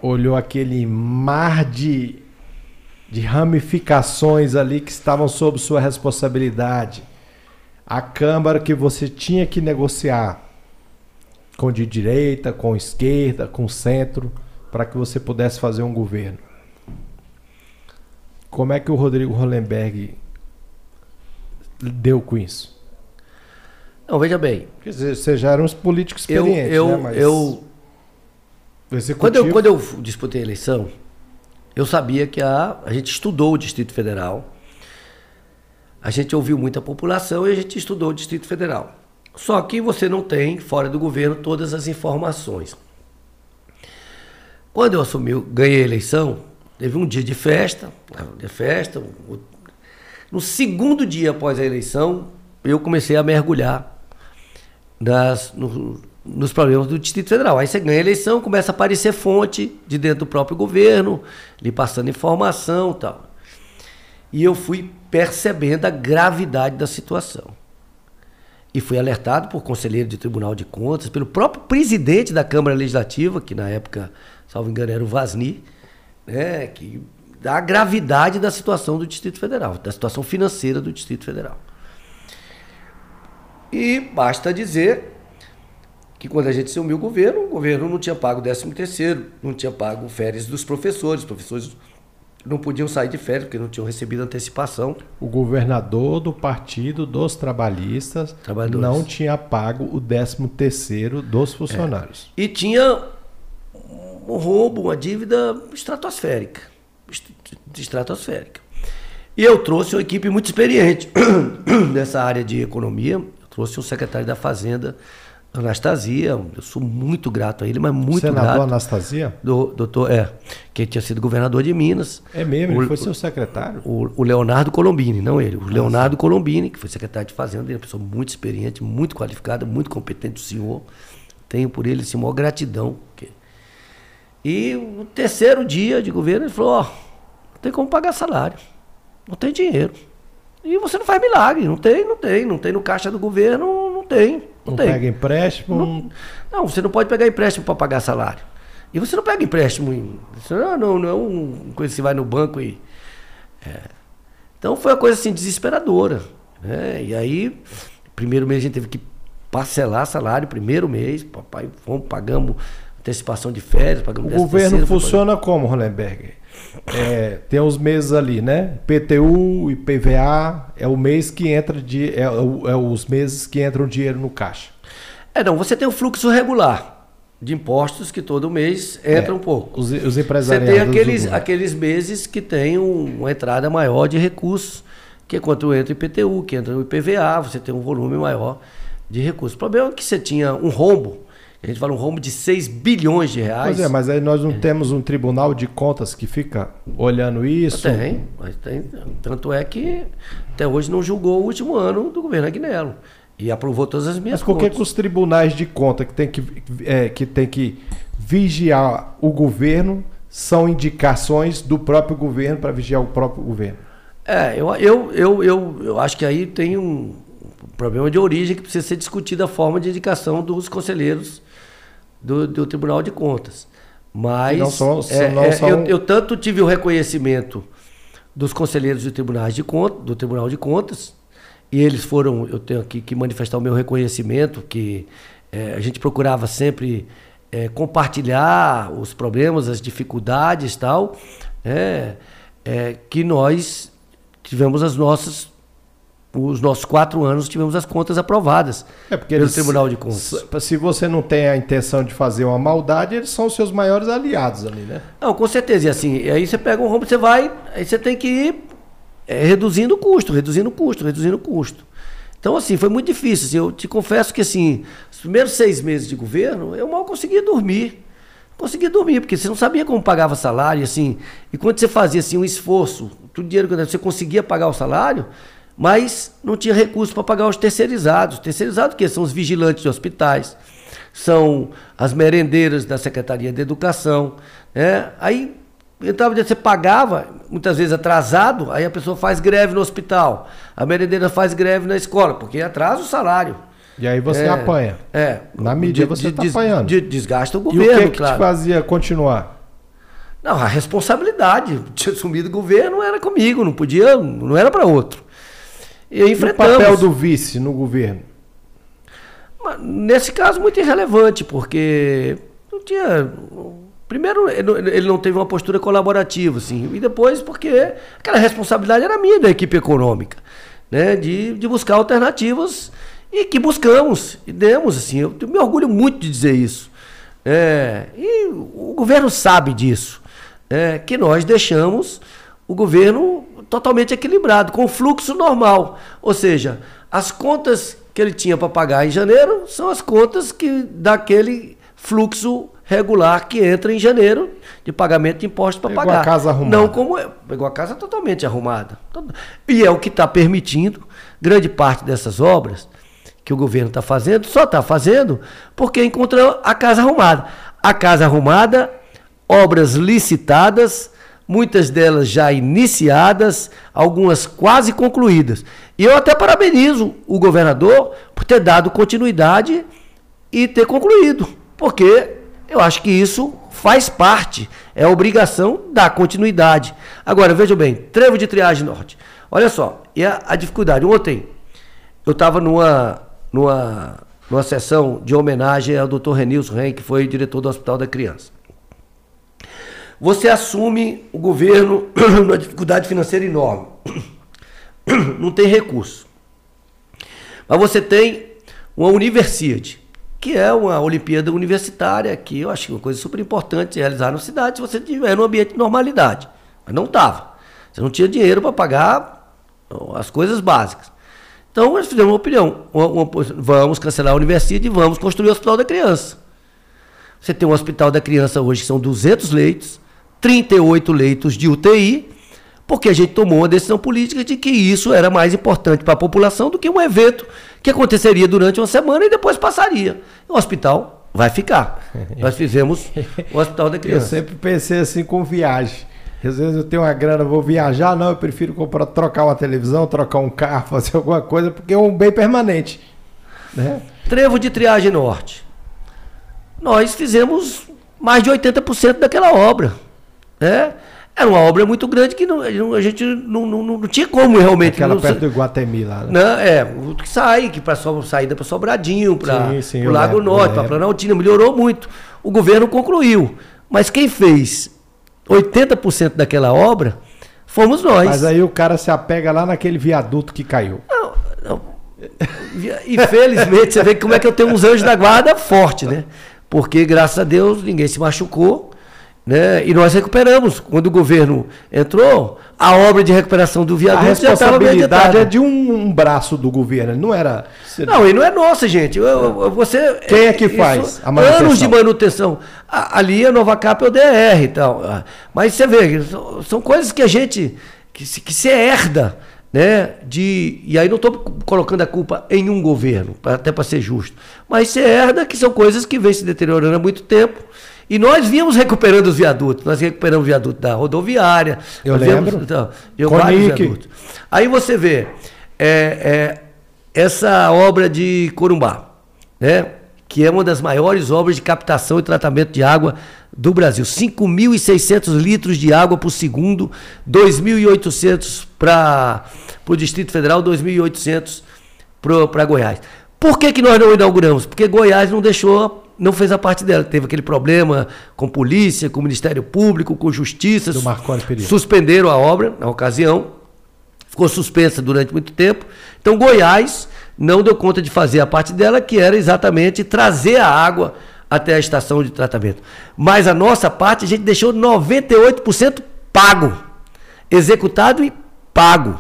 olhou aquele mar de, de ramificações ali que estavam sob sua responsabilidade, a Câmara que você tinha que negociar com de direita, com esquerda, com centro, para que você pudesse fazer um governo. Como é que o Rodrigo Hollenberg deu com isso? Não, veja bem. Quer dizer, você já era um político experiente, eu, eu, né? Mas... eu, quando eu Quando eu disputei a eleição, eu sabia que a, a gente estudou o Distrito Federal, a gente ouviu muita população e a gente estudou o Distrito Federal. Só que você não tem, fora do governo, todas as informações. Quando eu assumi, ganhei a eleição, teve um dia de festa, de festa. No segundo dia após a eleição, eu comecei a mergulhar das, no, nos problemas do Distrito Federal. Aí você ganha a eleição, começa a aparecer fonte de dentro do próprio governo, lhe passando informação tal. E eu fui percebendo a gravidade da situação. E fui alertado por conselheiro de Tribunal de Contas, pelo próprio presidente da Câmara Legislativa, que na época, salvo engano, era o Vasni, né, que da gravidade da situação do Distrito Federal, da situação financeira do Distrito Federal. E basta dizer que quando a gente assumiu o governo, o governo não tinha pago o 13 terceiro, não tinha pago férias dos professores, os professores não podiam sair de férias porque não tinham recebido antecipação. O governador do Partido dos Trabalhistas não tinha pago o 13 terceiro dos funcionários. É. E tinha um roubo, uma dívida estratosférica. Estratosférica. E eu trouxe uma equipe muito experiente [COUGHS] nessa área de economia. Eu trouxe um secretário da Fazenda, Anastasia, eu sou muito grato a ele, mas muito Senador grato. Anastasia? Do, doutor, é, que tinha sido governador de Minas. É mesmo, o, ele foi seu secretário? O, o, Leonardo Colombini, não ele, o Nossa. Leonardo Colombini, que foi secretário de Fazenda, ele é uma pessoa muito experiente, muito qualificada, muito competente, o senhor. Tenho por ele assim, maior gratidão. E o terceiro dia de governo, ele falou, ó, não tem como pagar salário, não tem dinheiro. E você não faz milagre, não tem, não tem, não tem no caixa do governo, não tem. Não, não tem. pega empréstimo? Não, não, você não pode pegar empréstimo para pagar salário. E você não pega empréstimo. Isso não, não, não é uma coisa que você vai no banco e. É. Então foi uma coisa assim desesperadora. Né? E aí, primeiro mês a gente teve que parcelar salário, primeiro mês, papai, fomos, pagamos antecipação de férias, pagamos O governo funciona como, Hollenberg? É, tem os meses ali, né? PTU e PVA é o mês que entra de é, é, os meses que entram dinheiro no caixa. É, não, você tem o fluxo regular de impostos que todo mês entra é, um pouco. Os, os empresariados. Você tem aqueles, aqueles meses que tem um, uma entrada maior de recursos, que é quando entra o IPTU, que entra o IPVA, você tem um volume maior de recursos. O problema é que você tinha um rombo a gente fala um rombo de 6 bilhões de reais. Pois é, mas aí nós não é. temos um tribunal de contas que fica olhando isso. Tem, mas tem. Tanto é que até hoje não julgou o último ano do governo Agnello. E aprovou todas as minhas Mas por que, que os tribunais de conta que tem que, é, que tem que vigiar o governo são indicações do próprio governo para vigiar o próprio governo? É, eu, eu, eu, eu, eu acho que aí tem um problema de origem que precisa ser discutido a forma de indicação dos conselheiros do, do Tribunal de Contas. Mas não são, é, não é, são... Eu, eu, tanto tive o reconhecimento dos conselheiros do Tribunal de Contas, do Tribunal de Contas, e eles foram, eu tenho aqui que manifestar o meu reconhecimento, que é, a gente procurava sempre é, compartilhar os problemas, as dificuldades tal, é, é, que nós tivemos as nossas os nossos quatro anos tivemos as contas aprovadas é porque pelo eles, Tribunal de Contas. Se você não tem a intenção de fazer uma maldade, eles são os seus maiores aliados ali, né? Não, com certeza. E assim, aí você pega um rombo, você vai, aí você tem que ir é, reduzindo o custo, reduzindo o custo, reduzindo o custo. Então, assim, foi muito difícil. Assim, eu te confesso que, assim, os primeiros seis meses de governo, eu mal conseguia dormir. Conseguia dormir, porque você não sabia como pagava salário, assim. E quando você fazia, assim, um esforço, tudo dinheiro que você conseguia pagar o salário, mas não tinha recurso para pagar os terceirizados. Terceirizados que são os vigilantes de hospitais, são as merendeiras da Secretaria de Educação. Né? Aí entrava, você pagava, muitas vezes atrasado, aí a pessoa faz greve no hospital, a merendeira faz greve na escola, porque atrasa o salário. E aí você é, apanha. É. Na mídia de, você está apanhando. De, desgasta o governo. E o que, que claro. te fazia continuar? Não, a responsabilidade [LAUGHS] de assumir o governo era comigo, não podia, não era para outro. E enfrentamos. o papel do vice no governo? Nesse caso, muito irrelevante, porque não tinha. Primeiro, ele não teve uma postura colaborativa, assim, e depois, porque aquela responsabilidade era minha da equipe econômica, né, de, de buscar alternativas e que buscamos e demos, assim, eu, eu me orgulho muito de dizer isso. É, e o governo sabe disso, é, que nós deixamos o governo totalmente equilibrado, com fluxo normal. Ou seja, as contas que ele tinha para pagar em janeiro são as contas que daquele fluxo regular que entra em janeiro de pagamento de impostos para pagar. a casa arrumada. Não como é. Pegou a casa totalmente arrumada. E é o que está permitindo grande parte dessas obras que o governo está fazendo, só está fazendo porque encontrou a casa arrumada. A casa arrumada, obras licitadas, muitas delas já iniciadas, algumas quase concluídas. E eu até parabenizo o governador por ter dado continuidade e ter concluído, porque eu acho que isso faz parte, é obrigação da continuidade. Agora, veja bem, trevo de triagem norte. Olha só, e a, a dificuldade. Ontem eu estava numa, numa, numa sessão de homenagem ao Dr. Renilson Ren, que foi diretor do Hospital da Criança. Você assume o governo [CLEARS THROAT] numa dificuldade financeira enorme. [CLEARS THROAT] Não tem recurso. Mas você tem uma universidade que é uma Olimpíada Universitária, que eu acho uma coisa super importante realizar na cidade se você tiver no ambiente de normalidade. Mas não estava. Você não tinha dinheiro para pagar as coisas básicas. Então nós fizemos uma opinião. Uma, uma, vamos cancelar a universidade e vamos construir o Hospital da Criança. Você tem um Hospital da Criança hoje que são 200 leitos, 38 leitos de UTI, porque a gente tomou uma decisão política de que isso era mais importante para a população do que um evento que aconteceria durante uma semana e depois passaria. O hospital vai ficar. [LAUGHS] Nós fizemos o Hospital da Criança. Eu sempre pensei assim com viagem. Às vezes eu tenho uma grana, vou viajar, não, eu prefiro comprar, trocar uma televisão, trocar um carro, [LAUGHS] fazer alguma coisa, porque é um bem permanente. Né? Trevo de Triagem Norte. Nós fizemos mais de 80% daquela obra. Né? Era uma obra muito grande que não, a gente não, não, não, tinha como realmente. Aquela não, perto do Guatemi lá. Né? Não, é, o que sai, que para saída para Sobradinho, para o Lago Norte, para Planaltina, melhorou muito. O governo concluiu. Mas quem fez 80% daquela obra fomos nós. Mas aí o cara se apega lá naquele viaduto que caiu. Não, não. Infelizmente, você vê como é que eu tenho uns anjos da guarda forte, né? Porque, graças a Deus, ninguém se machucou. Né? E nós recuperamos. Quando o governo entrou, a obra de recuperação do viaduto a responsabilidade é de um, um, braço do governo, não era. Não, e não é nossa, gente. Eu, você, Quem é que faz isso, a manutenção? Anos de manutenção. Ali a Nova Cap é o DR e tal. Mas você vê, são coisas que a gente. que se, que se herda. Né, de, e aí não estou colocando a culpa em um governo, até para ser justo, mas se herda que são coisas que vêm se deteriorando há muito tempo e nós vínhamos recuperando os viadutos. Nós recuperamos o viaduto da rodoviária. Eu lembro. Viemos, então, eu vários viadutos. Aí você vê é, é, essa obra de Corumbá, né? que é uma das maiores obras de captação e tratamento de água do Brasil. 5.600 litros de água por segundo, 2.800 para o Distrito Federal, 2.800 para Goiás. Por que, que nós não inauguramos? Porque Goiás não deixou não fez a parte dela. Teve aquele problema com polícia, com o Ministério Público, com justiça. Do Marconi Pereira. Suspenderam a obra na ocasião. Ficou suspensa durante muito tempo. Então Goiás não deu conta de fazer a parte dela, que era exatamente trazer a água até a estação de tratamento. Mas a nossa parte a gente deixou 98% pago. Executado e pago.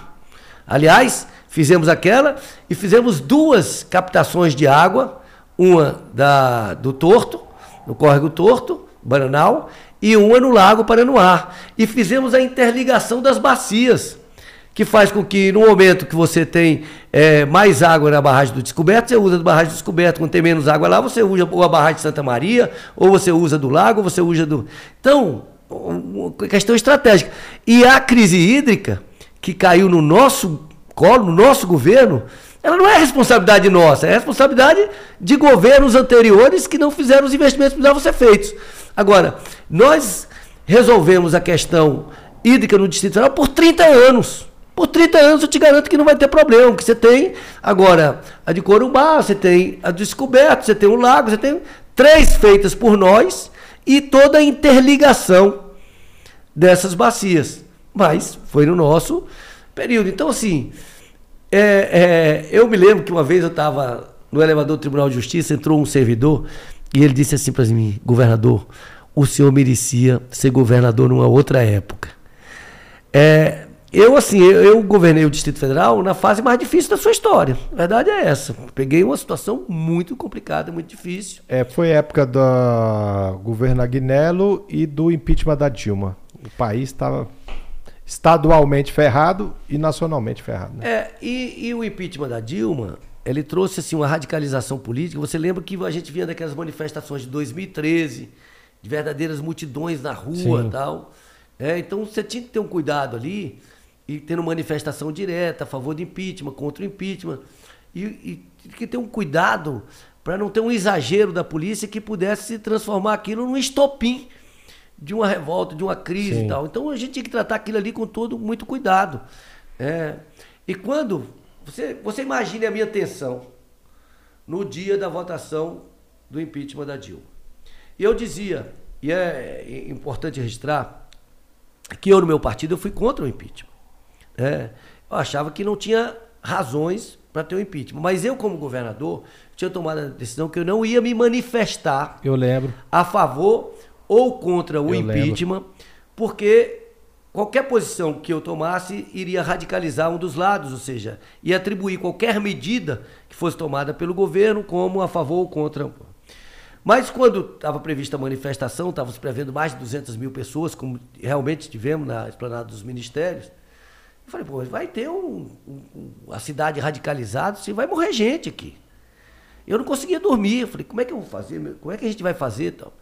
Aliás, fizemos aquela e fizemos duas captações de água uma da, do Torto, no Córrego Torto, Bananal, e uma no Lago Paranoá. E fizemos a interligação das bacias, que faz com que no momento que você tem é, mais água na barragem do Descoberto, você usa do barragem do Descoberto, quando tem menos água lá, você usa ou a barragem de Santa Maria, ou você usa do lago, ou você usa do. Então, questão estratégica. E a crise hídrica, que caiu no nosso colo, no nosso governo, ela não é responsabilidade nossa, é responsabilidade de governos anteriores que não fizeram os investimentos que precisavam ser feitos. Agora, nós resolvemos a questão hídrica no Distrito Federal por 30 anos. Por 30 anos eu te garanto que não vai ter problema, que você tem agora a de Corumbá, você tem a Descoberto, você tem o Lago, você tem três feitas por nós e toda a interligação dessas bacias. Mas foi no nosso período. Então, assim, é, é, eu me lembro que uma vez eu estava no elevador do Tribunal de Justiça, entrou um servidor e ele disse assim para mim, governador, o senhor merecia ser governador numa outra época. É, eu, assim, eu, eu, governei o Distrito Federal na fase mais difícil da sua história. A verdade é essa. Peguei uma situação muito complicada, muito difícil. É, foi a época do governo Agnello e do impeachment da Dilma. O país estava estadualmente ferrado e nacionalmente ferrado. Né? É, e, e, o impeachment da Dilma, ele trouxe assim, uma radicalização política. Você lembra que a gente vinha daquelas manifestações de 2013, de verdadeiras multidões na rua e tal. É, então você tinha que ter um cuidado ali e tendo manifestação direta a favor do impeachment, contra o impeachment. E, e que ter um cuidado para não ter um exagero da polícia que pudesse se transformar aquilo num estopim de uma revolta, de uma crise Sim. e tal. Então a gente tinha que tratar aquilo ali com todo muito cuidado. É, e quando você, você imagine a minha tensão no dia da votação do impeachment da Dilma. E eu dizia, e é importante registrar, que eu no meu partido eu fui contra o impeachment. É, eu achava que não tinha razões para ter o impeachment. Mas eu, como governador, tinha tomado a decisão que eu não ia me manifestar. Eu lembro. A favor ou contra o eu impeachment, lembro. porque qualquer posição que eu tomasse iria radicalizar um dos lados, ou seja, ia atribuir qualquer medida que fosse tomada pelo governo como a favor ou contra. Mas quando estava prevista a manifestação, estávamos prevendo mais de 200 mil pessoas, como realmente tivemos na esplanada dos ministérios, eu falei, pô, vai ter um, um, a cidade radicalizada, se vai morrer gente aqui. Eu não conseguia dormir, eu falei, como é que eu vou fazer? Como é que a gente vai fazer tal?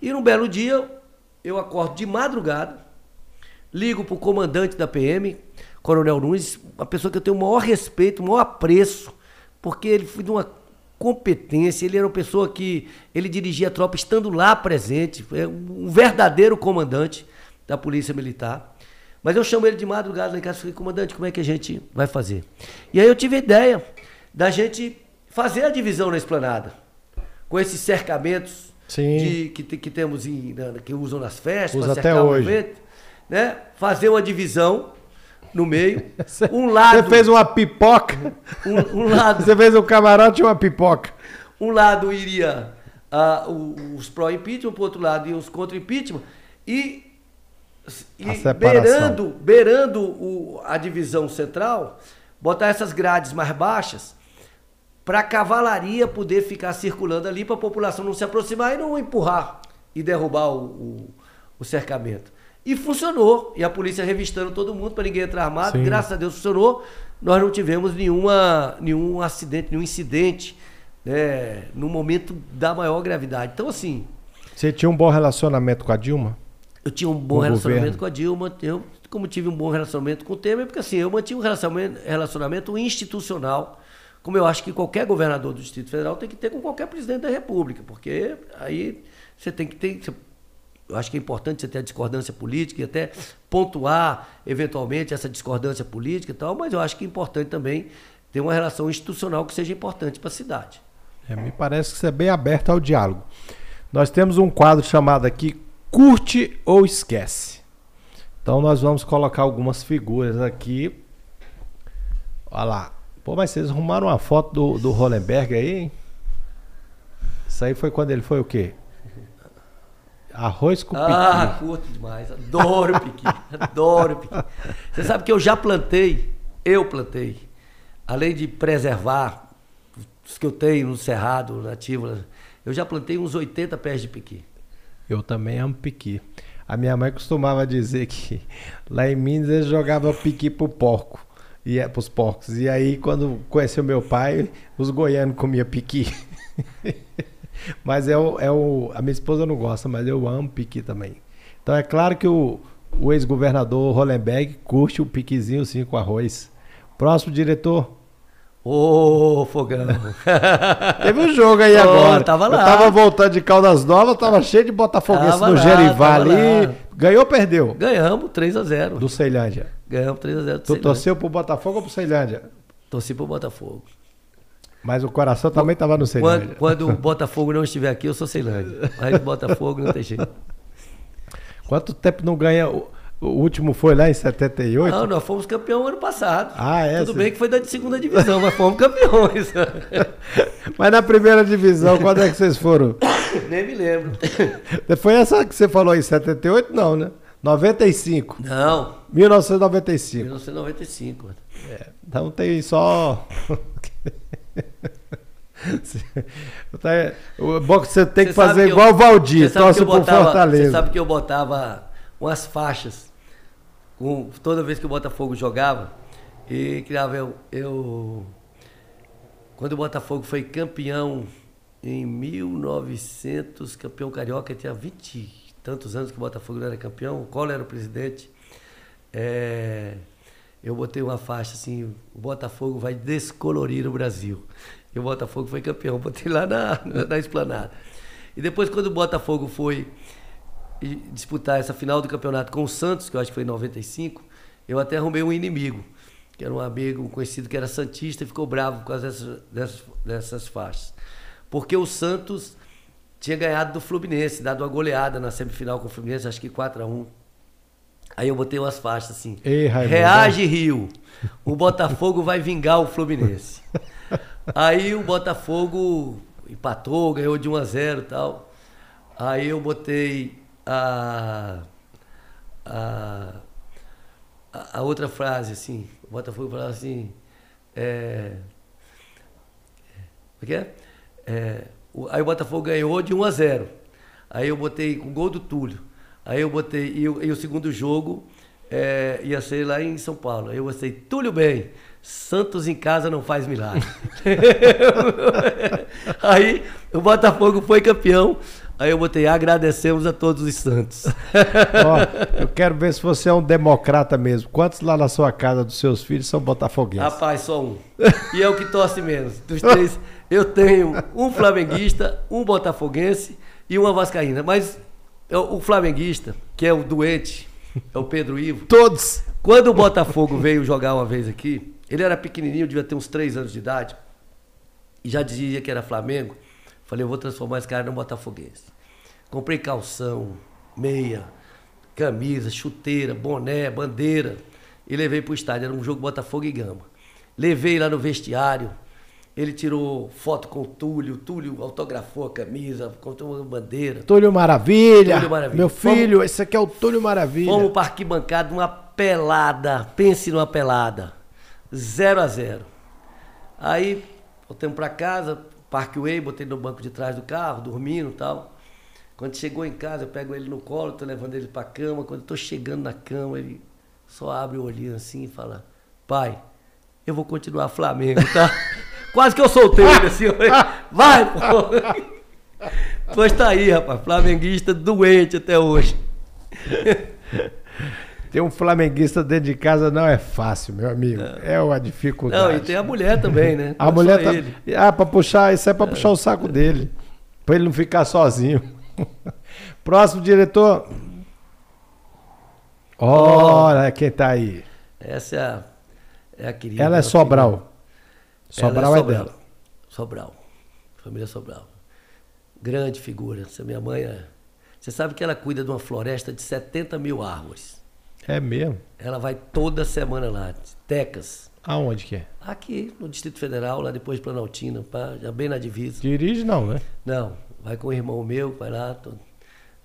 E num belo dia, eu acordo de madrugada, ligo para o comandante da PM, Coronel Nunes, uma pessoa que eu tenho o maior respeito, o maior apreço, porque ele foi de uma competência, ele era uma pessoa que ele dirigia a tropa estando lá presente, é um verdadeiro comandante da Polícia Militar. Mas eu chamo ele de madrugada lá em casa e falei, comandante, como é que a gente vai fazer? E aí eu tive a ideia da gente fazer a divisão na esplanada, com esses cercamentos de, que, que temos em, que usam nas festas, Usa até hoje. Né? Fazer uma divisão no meio. [LAUGHS] Um lado. Você fez uma pipoca. [LAUGHS] Um, um lado. Você fez um camarote e uma pipoca. Um lado iria uh, os pró-impeachment, para outro lado iam os contra-impeachment. E, e beirando, beirando o, a divisão central, botar essas grades mais baixas para a cavalaria poder ficar circulando ali, para a população não se aproximar e não empurrar e derrubar o, o, o cercamento. E funcionou. E a polícia revistando todo mundo para ninguém entrar armado. Sim. Graças a Deus funcionou. Nós não tivemos nenhuma, nenhum acidente, nenhum incidente né, no momento da maior gravidade. Então, assim. Você tinha um bom relacionamento com a Dilma? Eu tinha um bom relacionamento governo. com a Dilma. Eu, como tive um bom relacionamento com o Temer, porque assim, eu mantive um relacionamento, relacionamento institucional como eu acho que qualquer governador do Distrito Federal tem que ter com qualquer presidente da República, porque aí você tem que ter. Eu acho que é importante você ter a discordância política e até pontuar, eventualmente, essa discordância política e tal, mas eu acho que é importante também ter uma relação institucional que seja importante para a cidade. É, me parece que você é bem aberto ao diálogo. Nós temos um quadro chamado aqui Curte ou Esquece. Então nós vamos colocar algumas figuras aqui. Olha lá. Pô, mas vocês arrumaram uma foto do, do Hollenberg aí, hein? Isso aí foi quando ele foi o quê? Arroz com piqui. Ah, curto demais. Adoro piqui. Adoro piqui. Você sabe que eu já plantei, eu plantei, além de preservar os que eu tenho no Cerrado, nativo, eu já plantei uns 80 pés de piqui. Eu também amo piqui. A minha mãe costumava dizer que lá em Minas eles jogavam piqui pro porco e é pros porcos. E aí, quando conheceu meu pai, os goianos comiam piqui. [LAUGHS] mas é o, é o. A minha esposa não gosta, mas eu amo piqui também. Então é claro que o, o ex-governador Hollenberg curte o piquizinho sim com arroz. Próximo diretor. Ô, oh, fogão. [LAUGHS] Teve um jogo aí oh, agora. Tava lá. Eu tava voltando de Caldas Novas, tava cheio de Botafoguense no Gerivá ali. Ganhou ou perdeu? Ganhamos 3 a 0 Do Ceilândia. Ganhamos 3 a 0 do Tu Ceilândia. torceu pro Botafogo ou pro Ceilândia? Torci pro Botafogo. Mas o coração também tava no Ceilândia. Quando, quando o [LAUGHS] Botafogo não estiver aqui, eu sou Ceilândia. Mas o Botafogo não tem jeito. Quanto tempo não ganha o último foi lá em 78? Não, nós fomos campeão ano passado. Ah, é? Tudo bem que foi da segunda divisão, mas fomos campeões. [LAUGHS] mas na primeira divisão, quando é que vocês foram? [COUGHS] Nem me lembro. [COUGHS] Foi essa que você falou em 78? Não, né? 95. Não. 1995. 1995. É, então tem só. [LAUGHS] o bom que você tem que fazer que igual o Valdir, torce pro Fortaleza. Você sabe que eu botava umas faixas com, toda vez que o Botafogo jogava, e criava eu, eu. Quando o Botafogo foi campeão em 1900, campeão carioca, tinha 23 tantos anos que o Botafogo não era campeão, o Collor era o presidente. É, eu botei uma faixa assim, o Botafogo vai descolorir o Brasil. E o Botafogo foi campeão, botei lá na, na, na esplanada. E depois, quando o Botafogo foi disputar essa final do campeonato com o Santos, que eu acho que foi em 95, eu até arrumei um inimigo, que era um amigo um conhecido que era Santista e ficou bravo com dessas, dessas, dessas faixas. Porque o Santos tinha ganhado do Fluminense, dado uma goleada na semifinal com o Fluminense, acho que 4 a 1 Aí eu botei umas faixas assim. Ei, Reage Rio. O Botafogo vai vingar o Fluminense. [LAUGHS] Aí o Botafogo empatou, ganhou de 1 a 0 e tal. Aí eu botei a, a, a outra frase, assim. O Botafogo falava assim. É, o que é? é o, aí o Botafogo ganhou de 1 a 0. Aí eu botei com gol do Túlio. Aí eu botei. E, e o segundo jogo é, ia ser lá em São Paulo. Aí eu botei Túlio bem. Santos em casa não faz milagre. [LAUGHS] aí o Botafogo foi campeão. Aí eu botei, agradecemos a todos os santos. [LAUGHS] Ó, eu quero ver se você é um democrata mesmo. Quantos lá na sua casa dos seus filhos são botafoguenses? Rapaz, só um. E é o que torce menos. Dos três, eu tenho um flamenguista, um botafoguense e uma vascaína. Mas o flamenguista, que é o doente, é o Pedro Ivo. Todos! Quando o Botafogo veio jogar uma vez aqui, ele era pequenininho, devia ter uns três anos de idade, e já dizia que era Flamengo. Falei, eu vou transformar esse cara no botafoguense. Comprei calção, meia, camisa, chuteira, boné, bandeira, e levei para o estádio. Era um jogo Botafogo e Gama. Levei lá no vestiário, ele tirou foto com o Túlio, o Túlio autografou a camisa, contou uma bandeira. Túlio Maravilha. Túlio Maravilha. Meu filho, fomos, esse aqui é o Túlio Maravilha. Fomos para arquibancada, uma pelada. Pense numa pelada. 0 a 0 Aí, voltamos para casa, Parkway, botei no banco de trás do carro, dormindo e tal. Quando chegou em casa, eu pego ele no colo, tô levando ele pra cama. Quando eu tô chegando na cama, ele só abre o olhinho assim e fala: Pai, eu vou continuar Flamengo, tá? [LAUGHS] Quase que eu soltei ele assim. Vai, pô! [LAUGHS] Pois tá aí, rapaz. Flamenguista doente até hoje. Ter um flamenguista dentro de casa não é fácil, meu amigo. É, é uma dificuldade. Não, e tem a mulher também, né? A não mulher tá... Ele. Ah, pra puxar, isso é pra é. puxar o saco dele. Pra ele não ficar sozinho. [LAUGHS] Próximo diretor. Olha quem tá aí. Essa é a, é a querida. Ela é Sobral. Sobral é, é, dela. Sobral. Família Sobral. Grande figura. Essa minha mãe é... Você sabe que ela cuida de uma floresta de 70 mil árvores. É mesmo? Ela vai toda semana lá, Tecas. Aonde que é? Aqui, no Distrito Federal, lá depois de Planaltina, pra, já bem na divisa. Dirige não, né? Não, vai com o irmão meu, vai lá,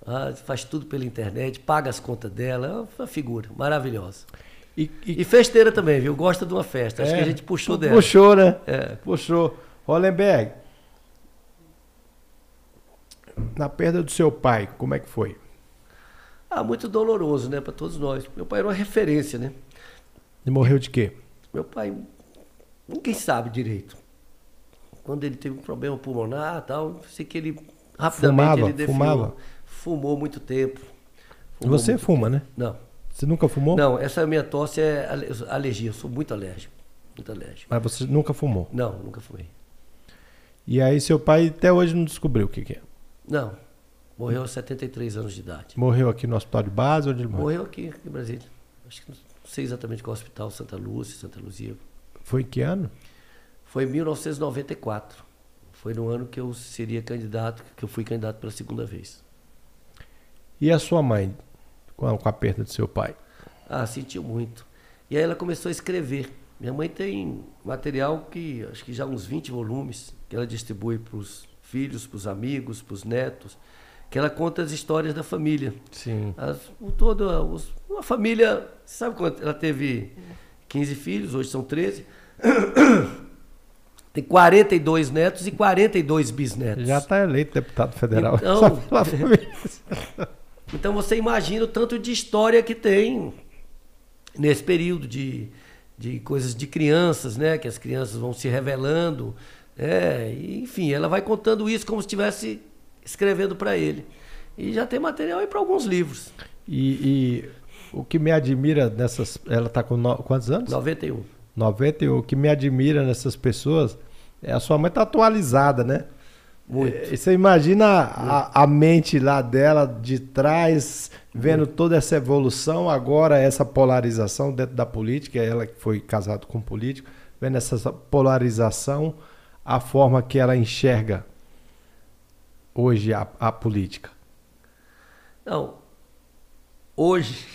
ah, faz tudo pela internet, paga as contas dela, é uma figura maravilhosa. E, e... e festeira também, viu? Gosta de uma festa. Acho é, que a gente puxou dela. Puxou, né? É. Puxou. Hollenberg, na perda do seu pai, como é que foi? Ah, muito doloroso, né, para todos nós. Meu pai era uma referência, né? E morreu de quê? Meu pai, ninguém sabe direito. Quando ele teve um problema pulmonar tal, sei que ele rapidamente fumava, ele definiu, fumava. fumou muito tempo. Fumou Você muito fuma, tempo. né? Não. Você nunca fumou? Não, essa minha tosse é alergia, eu sou muito alérgico. Muito alérgico. Mas você nunca fumou? Não, nunca fumei. E aí seu pai até hoje não descobriu o que, que é? Não, Morreu aos 73 anos de idade. Morreu aqui no hospital de base? Onde ele morreu? Morreu aqui, aqui em Brasília. Acho que não sei exatamente qual hospital, Santa Lúcia, Santa Luzia. Foi em que ano? Foi em 1994. Foi no ano que eu seria candidato, que eu fui candidato pela segunda vez. E a sua mãe, com a, com a perda do seu pai? Ah, sentiu muito. E aí ela começou a escrever. Minha mãe tem material que, acho que já uns 20 volumes, que ela distribui para os filhos, para os amigos, para os netos que ela conta as histórias da família. Sim. As, toda, os, uma família, sabe quanto? Ela teve 15 filhos, hoje são 13. [COUGHS] Tem 42 netos e 42 bisnetos. Já está eleito deputado federal. Então, [LAUGHS] [LAUGHS] então você imagina o tanto de história que tem nesse período de, de coisas de crianças, né? Que as crianças vão se revelando. É, enfim, ela vai contando isso como se estivesse escrevendo para ele. E já tem material aí para alguns livros. E, e, o que me admira nessas. Ela está com no, quantos anos? 91. 91. O que me admira nessas pessoas é a sua mãe tá atualizada, né? Muito. Você imagina a, a, mente lá dela de trás, vendo Muito. toda essa evolução, agora essa polarização dentro da política, ela que foi casada com um político, vendo essa polarização, a forma que ela enxerga hoje a, a política. Não, hoje,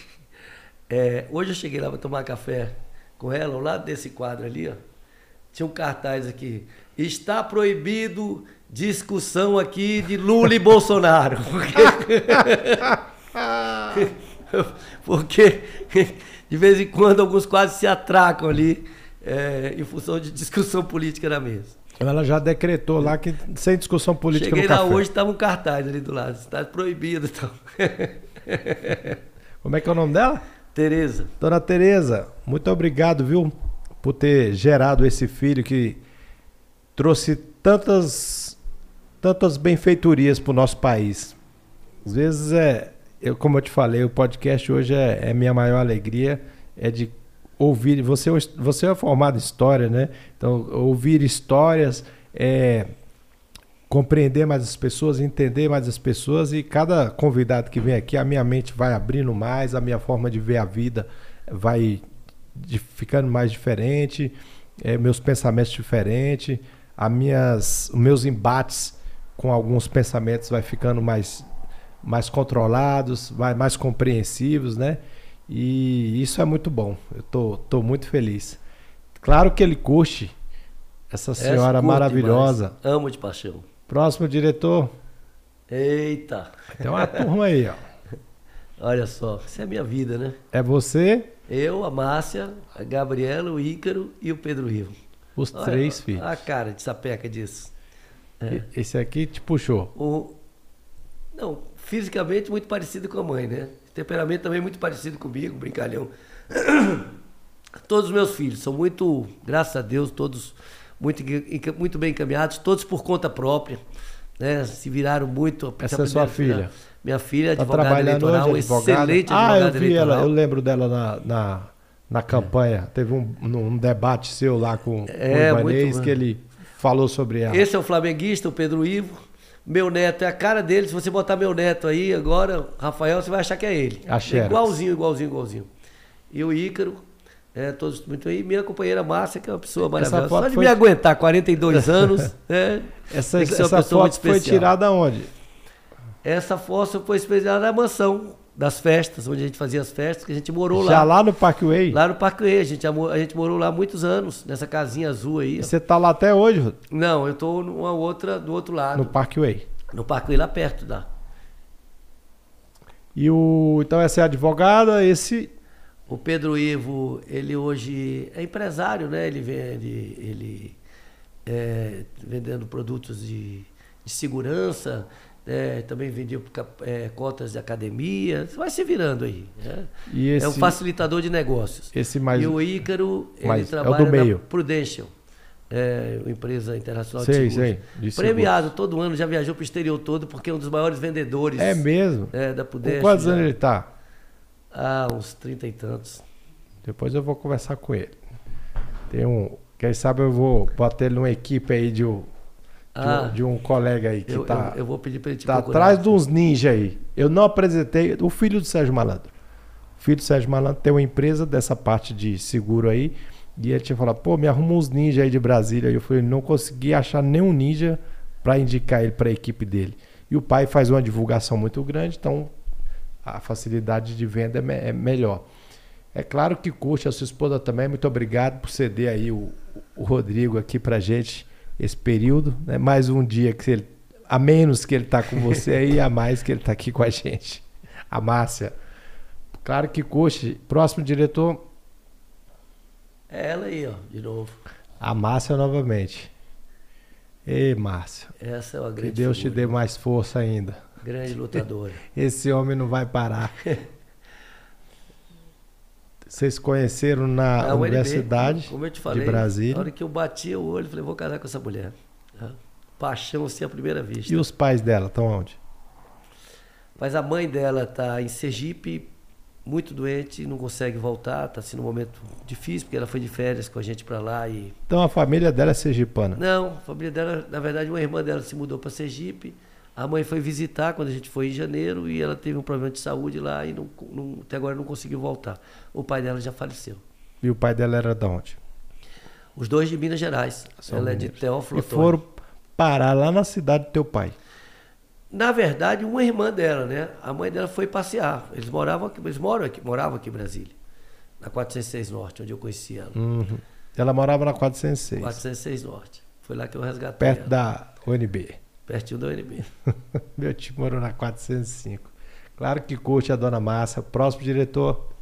[LAUGHS] é, hoje eu cheguei lá para tomar café com ela, ao lado desse quadro ali, ó, tinha um cartaz aqui, está proibido discussão aqui de Lula e Bolsonaro. Porque, [LAUGHS] porque de vez em quando alguns quase se atracam ali é, em função de discussão política na mesa. Ela já decretou lá que sem discussão política Cheguei no lá hoje, estava um cartaz ali do lado. Está proibido. Então. Como é que é o nome dela? Tereza. Dona Tereza, muito obrigado, viu, por ter gerado esse filho que trouxe tantas tantas benfeitorias para o nosso país. Às vezes é, eu, como eu te falei, o podcast hoje é, é minha maior alegria, é de ouvir. Você, você é formado em história, né? Então, ouvir histórias, é, compreender mais as pessoas, entender mais as pessoas e cada convidado que vem aqui, a minha mente vai abrindo mais, a minha forma de ver a vida vai de, ficando mais diferente, é, meus pensamentos diferentes, as minhas, os meus embates com alguns pensamentos vai ficando mais, mais controlados, mais, mais compreensivos, né? E isso é muito bom. Eu tô, tô muito feliz. Claro que ele curte essa senhora maravilhosa. Demais. Amo de paixão. Próximo diretor. Eita. Tem uma turma aí, ó. [LAUGHS] Olha só, isso é a minha vida, né? É você? Eu, a Márcia, a Gabriela, o Ícaro e o Pedro Rivo. Os Olha, três filhos. A cara de sapeca disso. É. Esse aqui te puxou? O... Não, fisicamente muito parecido com a mãe, né? Temperamento também muito parecido comigo, brincalhão. [CLEARS THROAT] Todos os meus filhos são muito, graças a Deus, todos muito, muito bem encaminhados, todos por conta própria. Né? Se viraram muito. Essa é sua filha? filha? Minha filha, tá advogada eleitoral, hoje, excelente advogada Ah, eu vi eleitoral. ela, eu lembro dela na, na, na campanha. É. Teve um, um debate seu lá com, é, com o Ibanez, que ele falou sobre ela. Esse é o flamenguista, o Pedro Ivo. Meu neto é a cara dele. Se você botar meu neto aí agora, Rafael, você vai achar que é ele. A é igualzinho, igualzinho, igualzinho. E o Ícaro, é, todos muito aí. Minha companheira Márcia, que é uma pessoa maravilhosa. Só de foi... me aguentar 42 [LAUGHS] anos, né? Essa, essa foto foi tirada onde? Essa foto foi especial na mansão das festas, onde a gente fazia as festas, que a gente morou Já lá. Já lá no Parkway? Lá no Parkway, a gente, a gente morou lá muitos anos, nessa casinha azul aí. E você tá lá até hoje? Não, eu tô numa outra, do outro lado. No Parkway? No Parkway, lá perto da. E o. Então essa é a advogada, esse. O Pedro Ivo, ele hoje é empresário, né? Ele vende, ele é, vendendo produtos de, de segurança, é, também vendia é, cotas de academia, vai se virando aí. Né? Esse, é um facilitador de negócios. Esse mais, e o Ícaro, ele trabalha é o do meio. na Prudential, é, empresa internacional sei, de seguros. Sei, de Premiado seguros. todo ano, já viajou para o exterior todo, porque é um dos maiores vendedores. É mesmo? É, da Prudential. Com quantos anos ele está? Ah, uns trinta e tantos. Depois eu vou conversar com ele. Tem um... Quem sabe eu vou ele numa equipe aí de ah, de, um, colega aí que eu, tá. Eu, eu, vou pedir para ele te Tá atrás de uns ninja aí. Eu não apresentei. O filho do Sérgio Malandro. O filho do Sérgio Malandro tem uma empresa dessa parte de seguro aí. E ele tinha falado, pô, me arruma uns ninja aí de Brasília. E eu falei, não consegui achar nenhum ninja para indicar ele para a equipe dele. E o pai faz uma divulgação muito grande, então a facilidade de venda é, é melhor. É claro que curte a sua esposa também. Muito obrigado por ceder aí o, o Rodrigo aqui para gente esse período, né? Mais um dia que ele, a menos que ele está com você aí, a mais que ele está aqui com a gente. A Márcia. Claro que Coxa, próximo diretor. É ela aí, ó, de novo. A Márcia novamente. Ei, Márcia. Essa é uma grande Que Deus figura. te dê mais força ainda. Grande lutadora. [LAUGHS] Esse homem não vai parar. [LAUGHS] Vocês conheceram na Universidade como eu te falei, de Brasília. Na hora que eu bati o olho, falei, vou casar com essa mulher. Paixão assim à primeira vista. E os pais dela estão onde? Mas a mãe dela está em Sergipe, muito doente, não consegue voltar, está sendo um momento difícil, porque ela foi de férias com a gente para lá e... Então a família dela é sergipana? Não, a família dela, na verdade, uma irmã dela se mudou para Sergipe, a mãe foi visitar quando a gente foi em janeiro e ela teve um problema de saúde lá e não, não, até agora não conseguiu voltar. O pai dela já faleceu. E o pai dela era de onde? Os dois de Minas Gerais. São ela é de Teófilo. E foram parar lá na cidade do teu pai? Na verdade, uma irmã dela, né? A mãe dela foi passear. Eles moravam aqui, eles moram aqui, moravam aqui em Brasília, na 406 Norte, onde eu conheci ela. Uhum. Ela morava na 406. 406 Norte. Foi lá que eu resgatei. Perto ela. da UNB. Pertinho da UNB. [LAUGHS] Meu tio morou na 405. Claro que curte a dona Massa. Próximo diretor.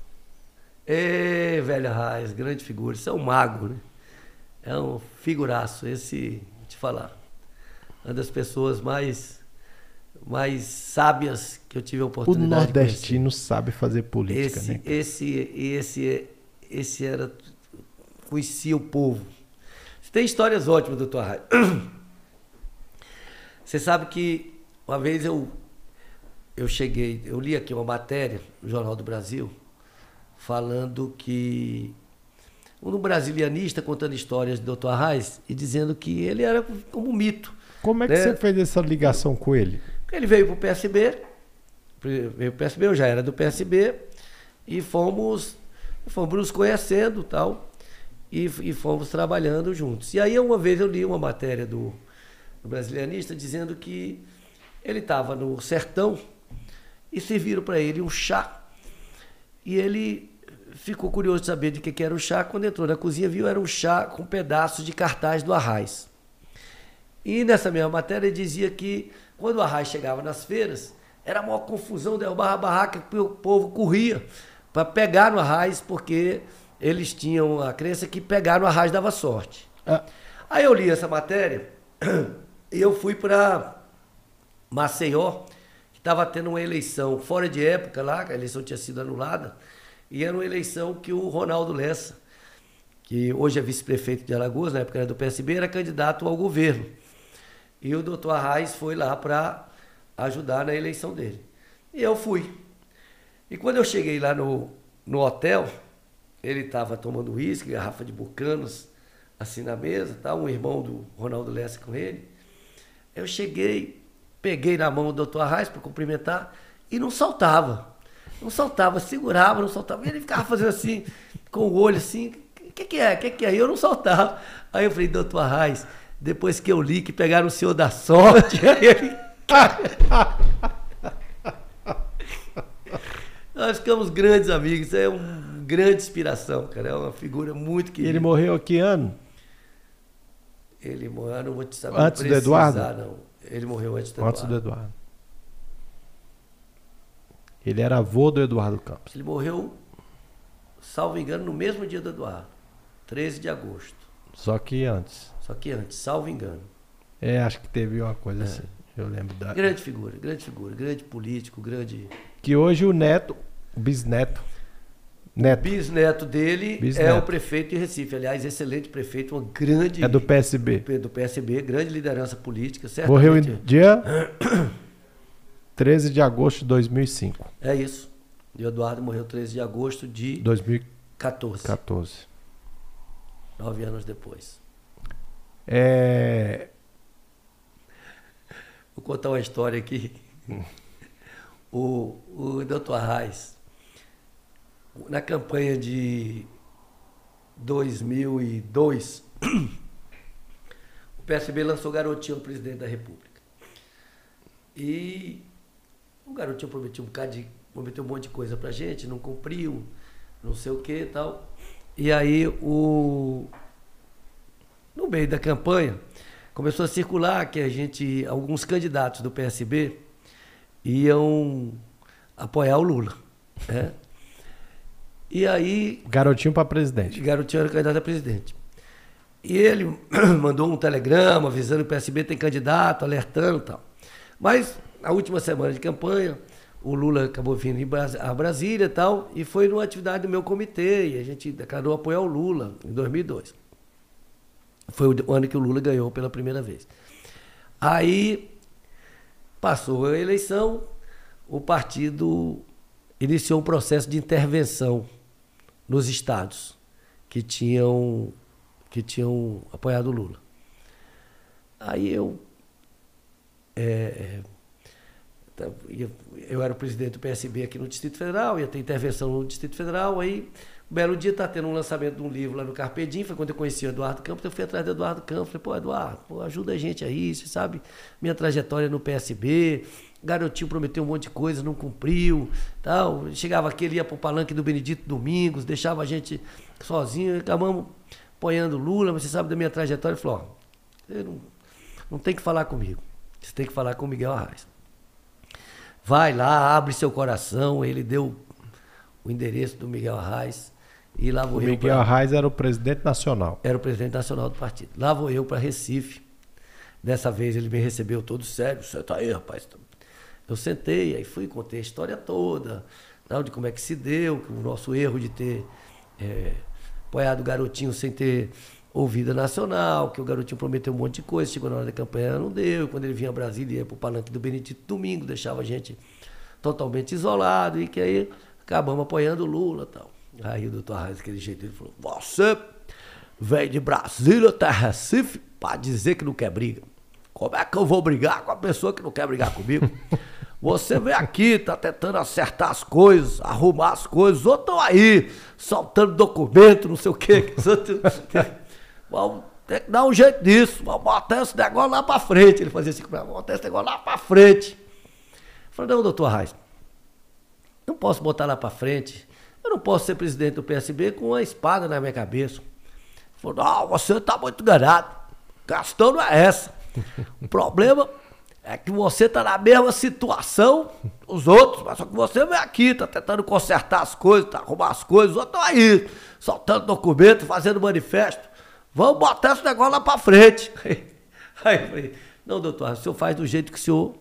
Ê, velha Raiz, grande figura. Isso é um mago, né? É um figuraço. Esse, vou te falar, uma das pessoas mais mais sábias que eu tive a oportunidade O nordestino sabe fazer política, esse, né? Esse, esse, esse era conhecia o povo. Tem histórias ótimas, doutor Arraio. [CLEARS THROAT] Você sabe que uma vez eu, eu cheguei, eu li aqui uma matéria no Jornal do Brasil falando que um brasilianista contando histórias do Dr. Arraes e dizendo que ele era como um mito. Como é que né? você fez essa ligação com ele? Ele veio para o PSB, veio para o PSB, eu já era do PSB, e fomos, fomos nos conhecendo tal, e, e fomos trabalhando juntos. E aí uma vez eu li uma matéria do do brasilianista, dizendo que ele estava no sertão e serviram para ele um chá. E ele ficou curioso de saber de que, que era o chá. Quando entrou na cozinha, viu era um chá com pedaços de cartaz do Arraiz. E nessa mesma matéria ele dizia que quando o Arraiz chegava nas feiras, era a maior confusão, derrubava a barraca, que o povo corria para pegar no Arraiz, porque eles tinham a crença que pegar no Arraiz dava sorte. Ah. Aí eu li essa matéria [CLEARS THROAT] eu fui para Maceió, que estava tendo uma eleição fora de época lá, a eleição tinha sido anulada, e era uma eleição que o Ronaldo Lessa, que hoje é vice-prefeito de Alagoas, na época era do PSB, era candidato ao governo. E o doutor Arraes foi lá para ajudar na eleição dele. E eu fui. E quando eu cheguei lá no, no hotel, ele estava tomando uísque, garrafa de bucanos, assim na mesa, tá? um irmão do Ronaldo Lessa com ele. Eu cheguei, peguei na mão do doutor Arraes para cumprimentar e não saltava. Não saltava, segurava, não saltava. E ele ficava fazendo assim, com o olho assim, o que, que é? O que, que é? E eu não saltava. Aí eu falei, doutor Arraes, depois que eu li que pegaram o senhor da sorte, [LAUGHS] aí ele. [LAUGHS] Nós ficamos grandes amigos, é uma grande inspiração, cara. É uma figura muito querida. Ele morreu aqui ano? Ele morreu, não vou te saber Antes precisar, do Eduardo? Não. Ele morreu antes do Eduardo. Antes do Eduardo. Ele era avô do Eduardo Campos. Ele morreu, salvo engano, no mesmo dia do Eduardo. 13 de agosto. Só que antes. Só que antes, salvo engano. É, acho que teve uma coisa é. assim. Eu lembro da. Grande figura, grande figura, grande político, grande. Que hoje o neto, o bisneto, Neto. Bisneto dele Bisneto. é o prefeito de Recife. Aliás, excelente prefeito, uma grande. É do PSB. Do PSB, grande liderança política, certo? Morreu em [COUGHS] dia 13 de agosto de 2005. É isso. E o Eduardo morreu 13 de agosto de 2014. 14. Nove anos depois. É... Vou contar uma história aqui. Hum. O, o doutor Arraes na campanha de 2002, o PSB lançou Garotinho presidente da República. E o Garotinho prometeu um bocado de, prometeu um monte de coisa pra gente, não cumpriu, não sei o que e tal. E aí o no meio da campanha começou a circular que a gente alguns candidatos do PSB iam apoiar o Lula, né? E aí. Garotinho para presidente. Garotinho era candidato a presidente. E ele [CLEARS THROAT] mandou um telegrama avisando que o PSB tem candidato, alertando e tal. Mas, na última semana de campanha, o Lula acabou vindo a Brasília e tal, e foi numa atividade do meu comitê, e a gente declarou apoiar o Lula em 2002. Foi o ano que o Lula ganhou pela primeira vez. Aí, passou a eleição, o partido iniciou um processo de intervenção nos estados que tinham, que tinham apoiado o Lula. Aí eu. É, eu era o presidente do PSB aqui no Distrito Federal, ia ter intervenção no Distrito Federal, aí um belo dia está tendo um lançamento de um livro lá no Carpedim, foi quando eu conheci o Eduardo Campos, eu fui atrás do Eduardo Campos, falei, pô, Eduardo, pô, ajuda a gente aí, você sabe minha trajetória no PSB, garotinho prometeu um monte de coisa, não cumpriu, tal. Chegava aqui, ele ia pro palanque do Benedito Domingos, deixava a gente sozinho, acabamos apoiando Lula, mas você sabe da minha trajetória, ele falou, ó, você não, não tem que falar comigo, você tem que falar com o Miguel Arraes. Vai lá, abre seu coração, ele deu o endereço do Miguel Arraes, e lá vou o eu. Miguel pra... Arraes era o presidente nacional. Era o presidente nacional do partido. Lá vou eu para Recife. Dessa vez ele me recebeu todo sério. Você tá aí, rapaz. Eu sentei, aí fui, contei a história toda, de como é que se deu, o nosso erro de ter é, apoiado o garotinho sem ter ouvida nacional, que o garotinho prometeu um monte de coisa, chegou na hora da campanha, não deu. Quando ele vinha a Brasília, ia para o palanque do Benedito Domingo, deixava a gente totalmente isolado, e que aí acabamos apoiando o Lula tal. Aí o doutor Arraes, aquele jeito, ele falou: Você vem de Brasília até Recife para dizer que não quer briga. Como é que eu vou brigar com a pessoa que não quer brigar comigo? Você vem aqui, tá tentando acertar as coisas, arrumar as coisas, os outros estão aí, soltando documento, não sei o quê. [LAUGHS] Vamos ter que dar um jeito disso, vamos botar esse negócio lá para frente. Ele fazia assim, vamos botar esse negócio lá para frente. Eu falei, não, doutor Arraes, não posso botar lá para frente eu não posso ser presidente do PSB com uma espada na minha cabeça. Falou, não, você está muito enganado. Gastão não é essa. [LAUGHS] O problema é que você está na mesma situação os outros, mas só que você vem aqui, está tentando consertar as coisas, tá arrumar as coisas, os outros estão aí, soltando documento, fazendo manifesto. Vamos botar esse negócio lá para frente. [LAUGHS] Aí eu falei, não, doutor, o senhor faz do jeito que o senhor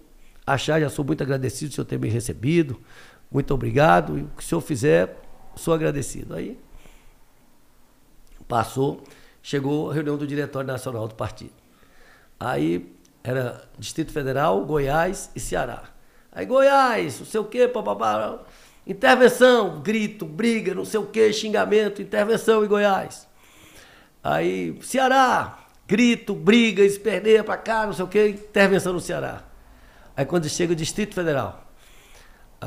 achar, já sou muito agradecido do senhor ter me recebido. Muito obrigado. E o que o senhor fizer, sou agradecido. Aí passou, chegou a reunião do Diretório Nacional do Partido. Aí era Distrito Federal, Goiás e Ceará. Aí Goiás, não sei o quê, papapá, intervenção, grito, briga, não sei o quê, xingamento, intervenção em Goiás. Aí Ceará, grito, briga, esperneia pra cá, não sei o quê, intervenção no Ceará. Aí quando chega o Distrito Federal,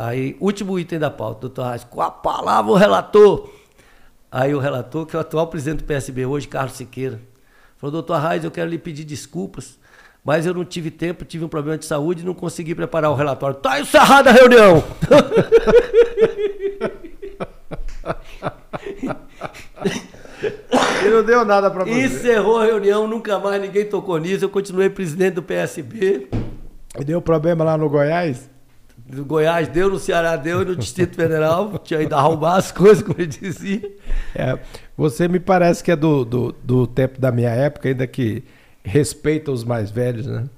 Aí, último item da pauta, doutor Reis, com a palavra o relator. Aí o relator, que é o atual presidente do PSB hoje, Carlos Siqueira, falou, doutor Reis, eu quero lhe pedir desculpas, mas eu não tive tempo, tive um problema de saúde e não consegui preparar o relatório. Tá encerrada a reunião! [LAUGHS] E não deu nada para você. Encerrou a reunião, nunca mais ninguém tocou nisso. Eu continuei presidente do PSB. E deu problema lá no Goiás? do Goiás deu, no Ceará deu e no Distrito Federal [LAUGHS] tinha ido arrumar as coisas, como ele dizia. É, você me parece que é do, do, do, tempo da minha época, ainda que respeita os mais velhos, né?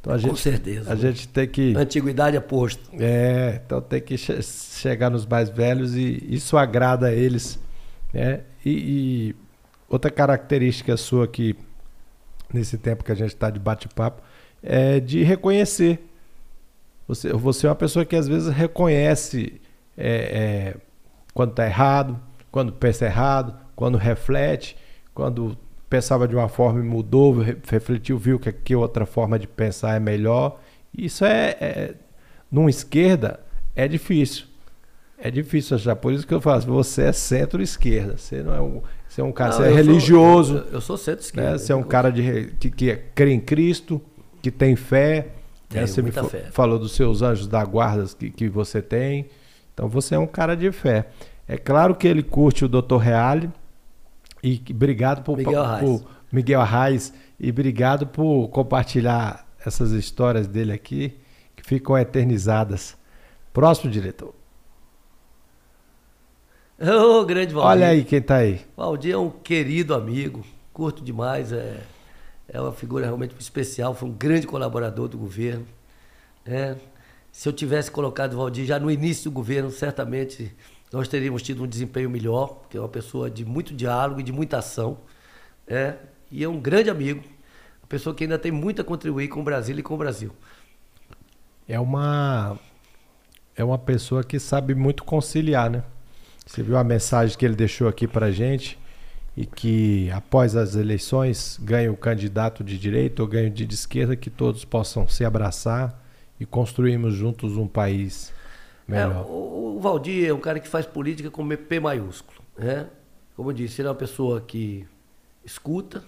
Então gente, Com certeza. A gente tem que. Antiguidade é posto. É, então tem que che chegar nos mais velhos e isso agrada a eles. Né? E, e outra característica sua que, nesse tempo que a gente está de bate-papo, é de reconhecer você, você é uma pessoa que às vezes reconhece é, é, quando está errado, quando pensa errado, quando reflete, quando pensava de uma forma e mudou, refletiu, viu que, que outra forma de pensar é melhor. Isso é, é numa esquerda, é difícil. É difícil achar. Por isso que eu falo, você é centro-esquerda. Você não é um, você é um cara, não, você é religioso. Sou, eu, eu, sou centro-esquerda. Né? Você é um cara de, que, que crê em Cristo, que tem fé tenho você muita me fé. falou dos seus anjos da guarda que, que você tem. Então você é um cara de fé. É claro que ele curte o Dr. Reale. E obrigado por Miguel Arraes. por Miguel Arraes. E obrigado por compartilhar essas histórias dele aqui, que ficam eternizadas. Próximo diretor. Ô, oh, grande Valdir. Olha aí quem está aí. Valdir é um querido amigo, curto demais. É é uma figura realmente especial, foi um grande colaborador do governo. Né? Se eu tivesse colocado o Valdir já no início do governo, certamente nós teríamos tido um desempenho melhor, porque é uma pessoa de muito diálogo e de muita ação. Né? E é um grande amigo, uma pessoa que ainda tem muito a contribuir com o Brasil e com o Brasil. É uma, é uma pessoa que sabe muito conciliar, né? Você viu a mensagem que ele deixou aqui pra gente e que após as eleições ganhe o candidato de direita ou ganhe de esquerda, que todos possam se abraçar e construirmos juntos um país melhor. É, o, Valdir é um cara que faz política com P maiúsculo. Né? Como eu disse, ele é uma pessoa que escuta,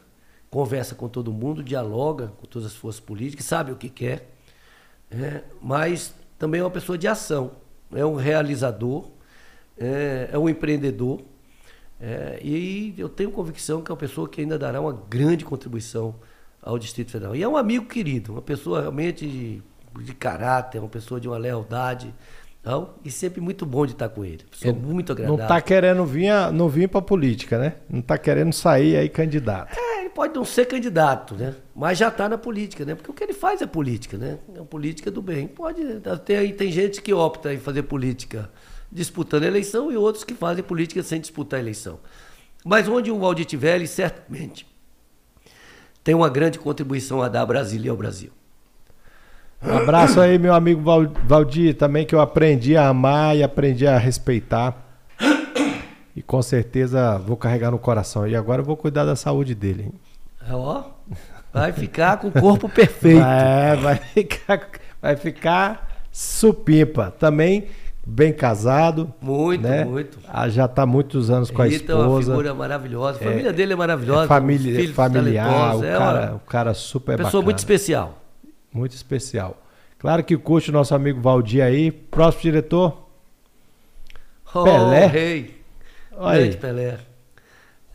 conversa com todo mundo, dialoga com todas as forças políticas, sabe o que quer, né? mas também é uma pessoa de ação, é um realizador, é, é um empreendedor. É, e eu tenho convicção que é uma pessoa que ainda dará uma grande contribuição ao Distrito Federal. E é um amigo querido, uma pessoa realmente de, de caráter, uma pessoa de uma lealdade. Então, e sempre muito bom de estar com ele. Pessoa ele muito agradável. Não está querendo vir, não vir para política, né? Não está querendo sair aí candidato. É, ele pode não ser candidato, né? Mas já está na política, né? Porque o que ele faz é política, né? É uma política do bem. Pode ter, tem gente que opta em fazer política disputando a eleição e outros que fazem política sem disputar a eleição. Mas onde o Valdir tiver, ele certamente tem uma grande contribuição a dar a Brasília e ao Brasil. Um abraço aí, meu amigo Valdir, também que eu aprendi a amar e aprendi a respeitar. E com certeza vou carregar no coração. E agora eu vou cuidar da saúde dele. É, ó, vai ficar com o corpo perfeito. [LAUGHS] É, vai ficar, vai ficar supimpa. Também bem casado. Muito, né? muito. Ah, já está muitos anos com Rita a esposa. é uma figura maravilhosa. A família é, dele é maravilhosa. É família, familiar, o é cara, o cara super pessoa bacana. muito especial. Muito especial. Claro que curte o nosso amigo Valdir aí. Próximo diretor. Oh, Pelé. Rei. Olha Grande Pelé.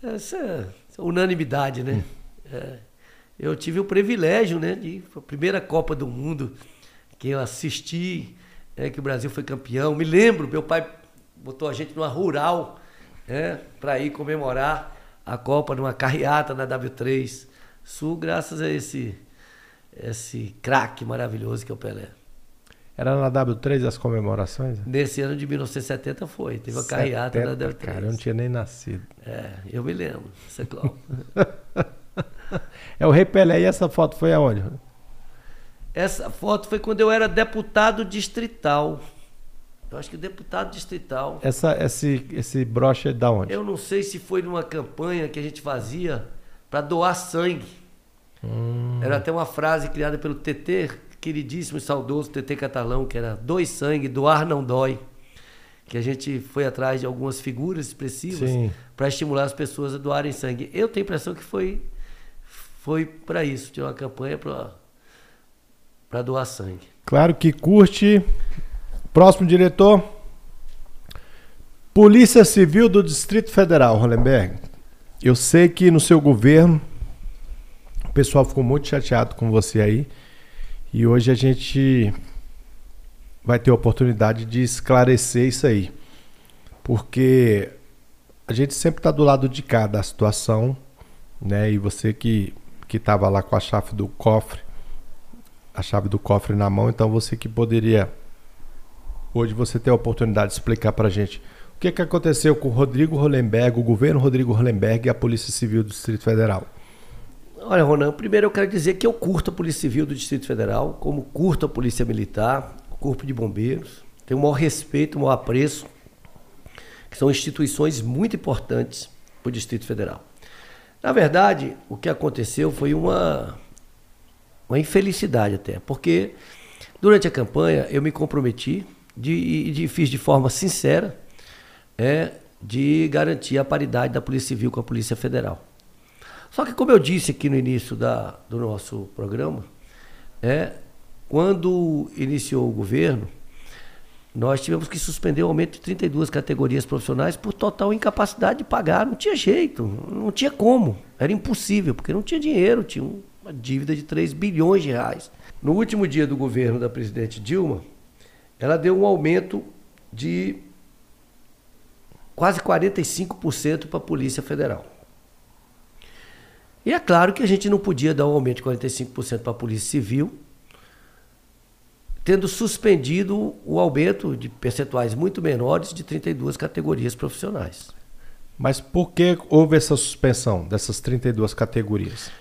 Essa unanimidade, né? Hum. É. Eu tive o privilégio, né, de a primeira Copa do Mundo que eu assisti é, que o Brasil foi campeão. Me lembro, meu pai botou a gente numa rural é, para ir comemorar a Copa numa carreata na W3 Sul, graças a esse, esse craque maravilhoso que é o Pelé. Era na W3 as comemorações? Nesse ano de 1970 foi. Teve uma carreata na W3. Cara, eu não tinha nem nascido. É, eu me lembro. Isso é [LAUGHS] é o Rei Pelé. E essa foto foi aonde? Essa foto foi quando eu era deputado distrital. Eu acho que deputado distrital. Essa, esse, esse broche é da onde? Eu não sei se foi numa campanha que a gente fazia para doar sangue. Hum. Era até uma frase criada pelo TT, queridíssimo e saudoso TT Catalão, que era dois sangue, doar não dói. Que a gente foi atrás de algumas figuras expressivas para estimular as pessoas a doarem sangue. Eu tenho a impressão que foi, foi para isso, tinha uma campanha para doar sangue. Claro que curte. Próximo diretor. Polícia Civil do Distrito Federal, Hollenberg. Eu sei que no seu governo o pessoal ficou muito chateado com você aí. E hoje a gente vai ter a oportunidade de esclarecer isso aí. Porque a gente sempre está do lado de cá da situação, né? E você que que estava lá com a chave do cofre, a chave do cofre na mão, então você que poderia hoje você ter a oportunidade de explicar para a gente o que, que aconteceu com o Rodrigo Hollenberg, o governo Rodrigo Hollenberg e a Polícia Civil do Distrito Federal. Olha, Ronan, primeiro eu quero dizer que eu curto a Polícia Civil do Distrito Federal, como curto a Polícia Militar, o Corpo de Bombeiros. Tenho o maior respeito, o maior apreço, que são instituições muito importantes para o Distrito Federal. Na verdade, o que aconteceu foi uma uma infelicidade até, porque durante a campanha eu me comprometi de, de fiz de forma sincera é, de garantir a paridade da Polícia Civil com a Polícia Federal. Só que como eu disse aqui no início da, do nosso programa, é, quando iniciou o governo, nós tivemos que suspender o aumento de 32 categorias profissionais por total incapacidade de pagar. Não tinha jeito, não tinha como. Era impossível, porque não tinha dinheiro, tinha um uma dívida de 3 bilhões de reais. No último dia do governo da presidente Dilma, ela deu um aumento de quase 45% para a Polícia Federal. E é claro que a gente não podia dar um aumento de 45% para a Polícia Civil, tendo suspendido o aumento de percentuais muito menores de 32 categorias profissionais. Mas por que houve essa suspensão dessas 32 categorias?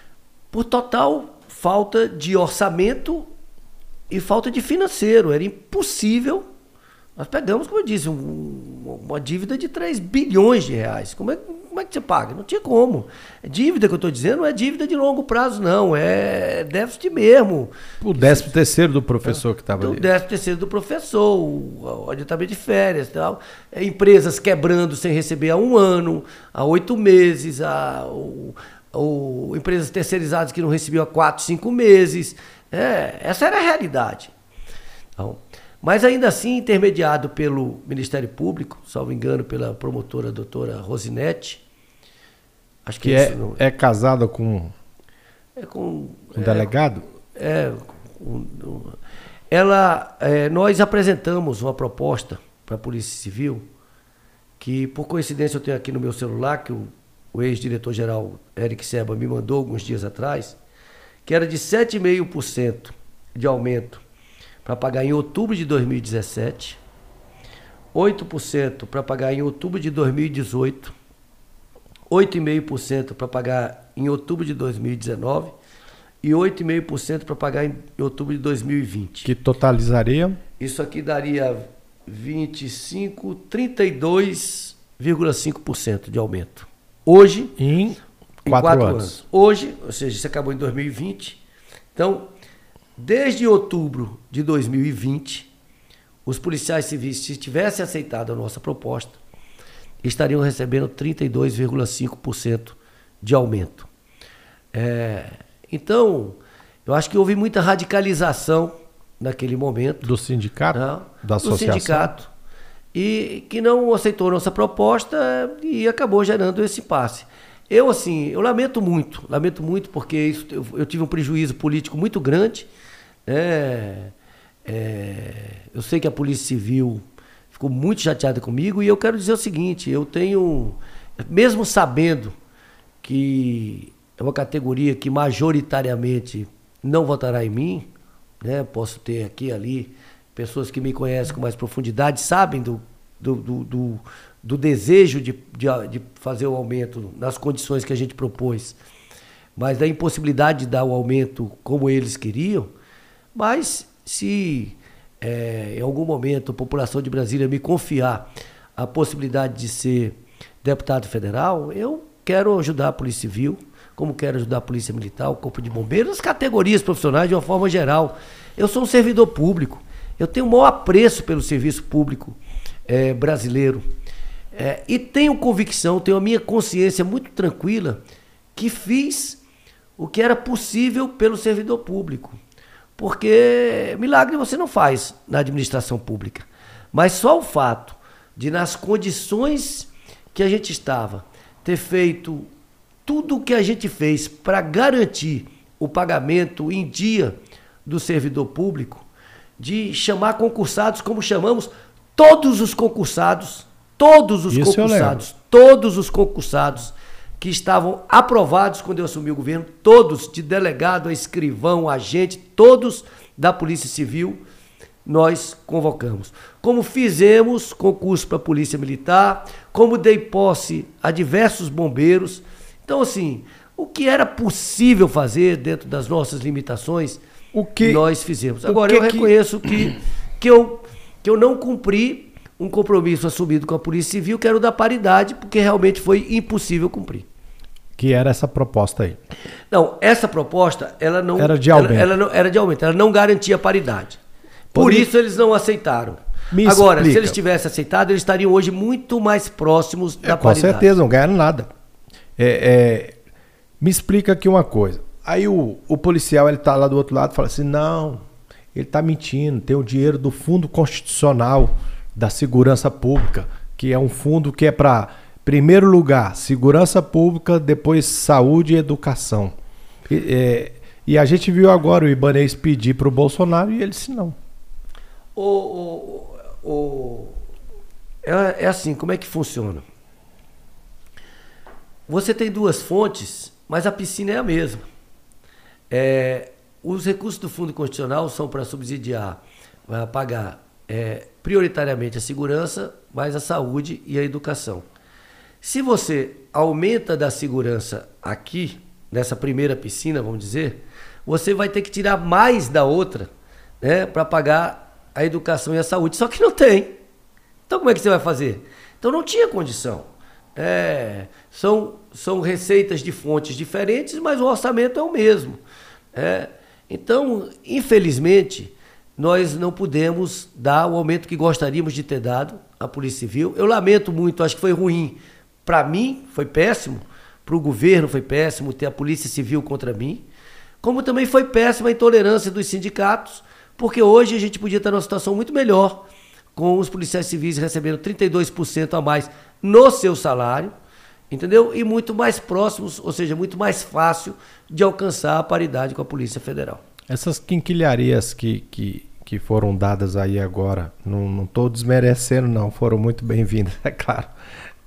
por total falta de orçamento e falta de financeiro. Era impossível Nós pegamos, como eu disse, um, uma dívida de 3 bilhões de reais. Como é, como é que você paga? Não tinha como. Dívida que eu estou dizendo não é dívida de longo prazo, não. É déficit mesmo. O décimo terceiro do professor que estava ali. O décimo terceiro do professor, o adiantamento de férias tal. É, empresas quebrando sem receber há um ano, há oito meses, há, o, o, empresas terceirizadas que não recebiam há quatro, cinco meses. É, essa era a realidade. Então, mas ainda assim, intermediado pelo Ministério Público, salvo engano, pela promotora doutora Rosinete. Acho que, que é, não... é casada com, é com um é, delegado? É. Um, ela, é, nós apresentamos uma proposta para a Polícia Civil, que por coincidência eu tenho aqui no meu celular, que o, o ex-diretor-geral Eric Seba me mandou alguns dias atrás, que era de 7,5% de aumento para pagar em outubro de 2017, 8% para pagar em outubro de 2018, 8,5% para pagar em outubro de 2019 e 8,5% para pagar em outubro de 2020. Que totalizaria? Isso aqui daria 25, 32,5% de aumento. Hoje, em, em quatro, quatro anos. anos. Hoje, ou seja, isso acabou em 2020. Então, Desde outubro de 2020, os policiais civis, se tivessem aceitado a nossa proposta, estariam recebendo 32,5% de aumento. É, então, eu acho que houve muita radicalização naquele momento. Do sindicato? Né? Da associação? Do sindicato. E que não aceitou nossa proposta e acabou gerando esse impasse. Eu, assim, eu lamento muito, lamento muito porque isso, eu, eu tive um prejuízo político muito grande é, é, eu sei que a Polícia Civil ficou muito chateada comigo e eu quero dizer o seguinte: eu tenho, mesmo sabendo que é uma categoria que majoritariamente não votará em mim, né? Posso ter aqui e ali pessoas que me conhecem com mais profundidade, sabem do, do, do, do, do desejo de, de, de, fazer o aumento nas condições que a gente propôs, mas da impossibilidade de dar o aumento como eles queriam. Mas se é, em algum momento a população de Brasília me confiar a possibilidade de ser deputado federal, eu quero ajudar a Polícia Civil, como quero ajudar a Polícia Militar, o Corpo de Bombeiros, as categorias profissionais de uma forma geral. Eu sou um servidor público, eu tenho o maior apreço pelo serviço público é, brasileiro. É, e tenho convicção, tenho a minha consciência muito tranquila que fiz o que era possível pelo servidor público. Porque milagre você não faz na administração pública. Mas só o fato de, nas condições que a gente estava, ter feito tudo o que a gente fez para garantir o pagamento em dia do servidor público, de chamar concursados como chamamos todos os concursados, todos os Isso concursados, todos os concursados que estavam aprovados quando eu assumi o governo, todos, de delegado a escrivão, agente, todos da Polícia Civil, nós convocamos. Como fizemos concurso para a Polícia Militar, como dei posse a diversos bombeiros. Então, assim, o que era possível fazer dentro das nossas limitações, o que nós fizemos. Agora, eu reconheço que, que, eu, que eu não cumpri um compromisso assumido com a Polícia Civil, que era o da paridade, porque realmente foi impossível cumprir. Que era essa proposta aí. Não, essa proposta, ela não. Era de aumento. Ela, ela não, era de aumento, ela não garantia paridade. Por isso eles não aceitaram. Me Agora, explica. se eles tivessem aceitado, eles estariam hoje muito mais próximos é, da com paridade. Com certeza, não ganharam nada. É, é, me explica aqui uma coisa. Aí o, o policial ele tá lá do outro lado e fala assim: não, ele está mentindo, tem o dinheiro do Fundo Constitucional da Segurança Pública, que é um fundo que é para Primeiro lugar, segurança pública, depois saúde e educação. E, é, e a gente viu agora o Ibanez pedir para o Bolsonaro e ele disse não. O, o, o, é, é assim, como é que funciona? Você tem duas fontes, mas a piscina é a mesma. É, os recursos do Fundo Constitucional são para subsidiar, para pagar é, prioritariamente a segurança, mais a saúde e a educação. Se você aumenta da segurança aqui, nessa primeira piscina, vamos dizer, você vai ter que tirar mais da outra, né, para pagar a educação e a saúde. Só que não tem. Então como é que você vai fazer? Então não tinha condição. É, são, são receitas de fontes diferentes, mas o orçamento é o mesmo. É, então, infelizmente, nós não pudemos dar o aumento que gostaríamos de ter dado à Polícia Civil. Eu lamento muito, acho que foi ruim. Para mim, foi péssimo. Para o governo, foi péssimo ter a Polícia Civil contra mim. Como também foi péssima a intolerância dos sindicatos, porque hoje a gente podia estar numa situação muito melhor, com os policiais civis recebendo 32% a mais no seu salário, entendeu? E muito mais próximos, ou seja, muito mais fácil de alcançar a paridade com a Polícia Federal. Essas quinquilharias que, que, que foram dadas aí agora, não estou desmerecendo, não, foram muito bem-vindas, [LAUGHS] é claro,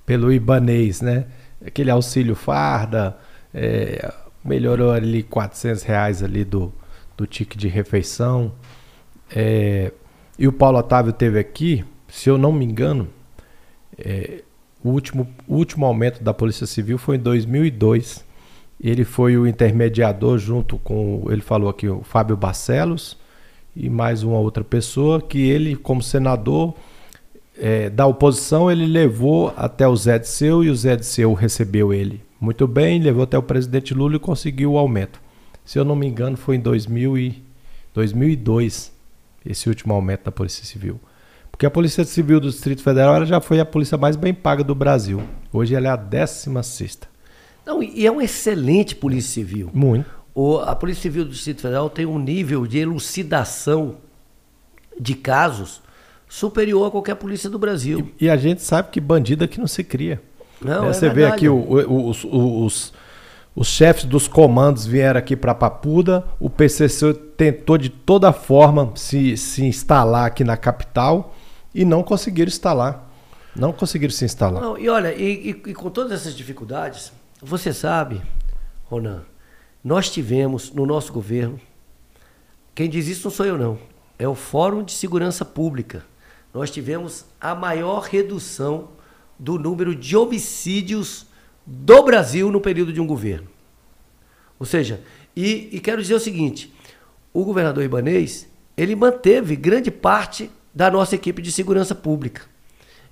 pelo Ibanês, né? Aquele auxílio farda, é, melhorou ali 400 reais ali do, do tique de refeição. É, e o Paulo Otávio teve aqui, se eu não me engano, é, o, último, o último aumento da Polícia Civil foi em 2002. Ele foi o intermediador junto com, ele falou aqui, o Fábio Barcelos e mais uma outra pessoa, que ele, como senador é, da oposição, ele levou até o Zé de Seu e o Zé de Seu recebeu ele muito bem, levou até o presidente Lula e conseguiu o aumento. Se eu não me engano, foi em 2000 e 2002 esse último aumento da Polícia Civil. Porque a Polícia Civil do Distrito Federal ela já foi a polícia mais bem paga do Brasil. Hoje ela é a 16 Não, e é uma excelente Polícia Civil. Muito. O, a Polícia Civil do Distrito Federal tem um nível de elucidação de casos superior a qualquer polícia do Brasil. E, e a gente sabe que bandido aqui não se cria. Não, é, é você verdade. vê aqui o, o, os, os, os chefes dos comandos vieram aqui para Papuda, o PCC tentou de toda forma se, se instalar aqui na capital e não conseguiram instalar. Não conseguiram se instalar. Não, e olha, e, e, e com todas essas dificuldades, você sabe, Ronan, nós tivemos no nosso governo, quem diz isso não sou eu não, é o Fórum de Segurança Pública. Nós tivemos a maior redução do número de homicídios do Brasil no período de um governo. Ou seja, e, e quero dizer o seguinte: o governador Ibanês ele manteve grande parte da nossa equipe de segurança pública.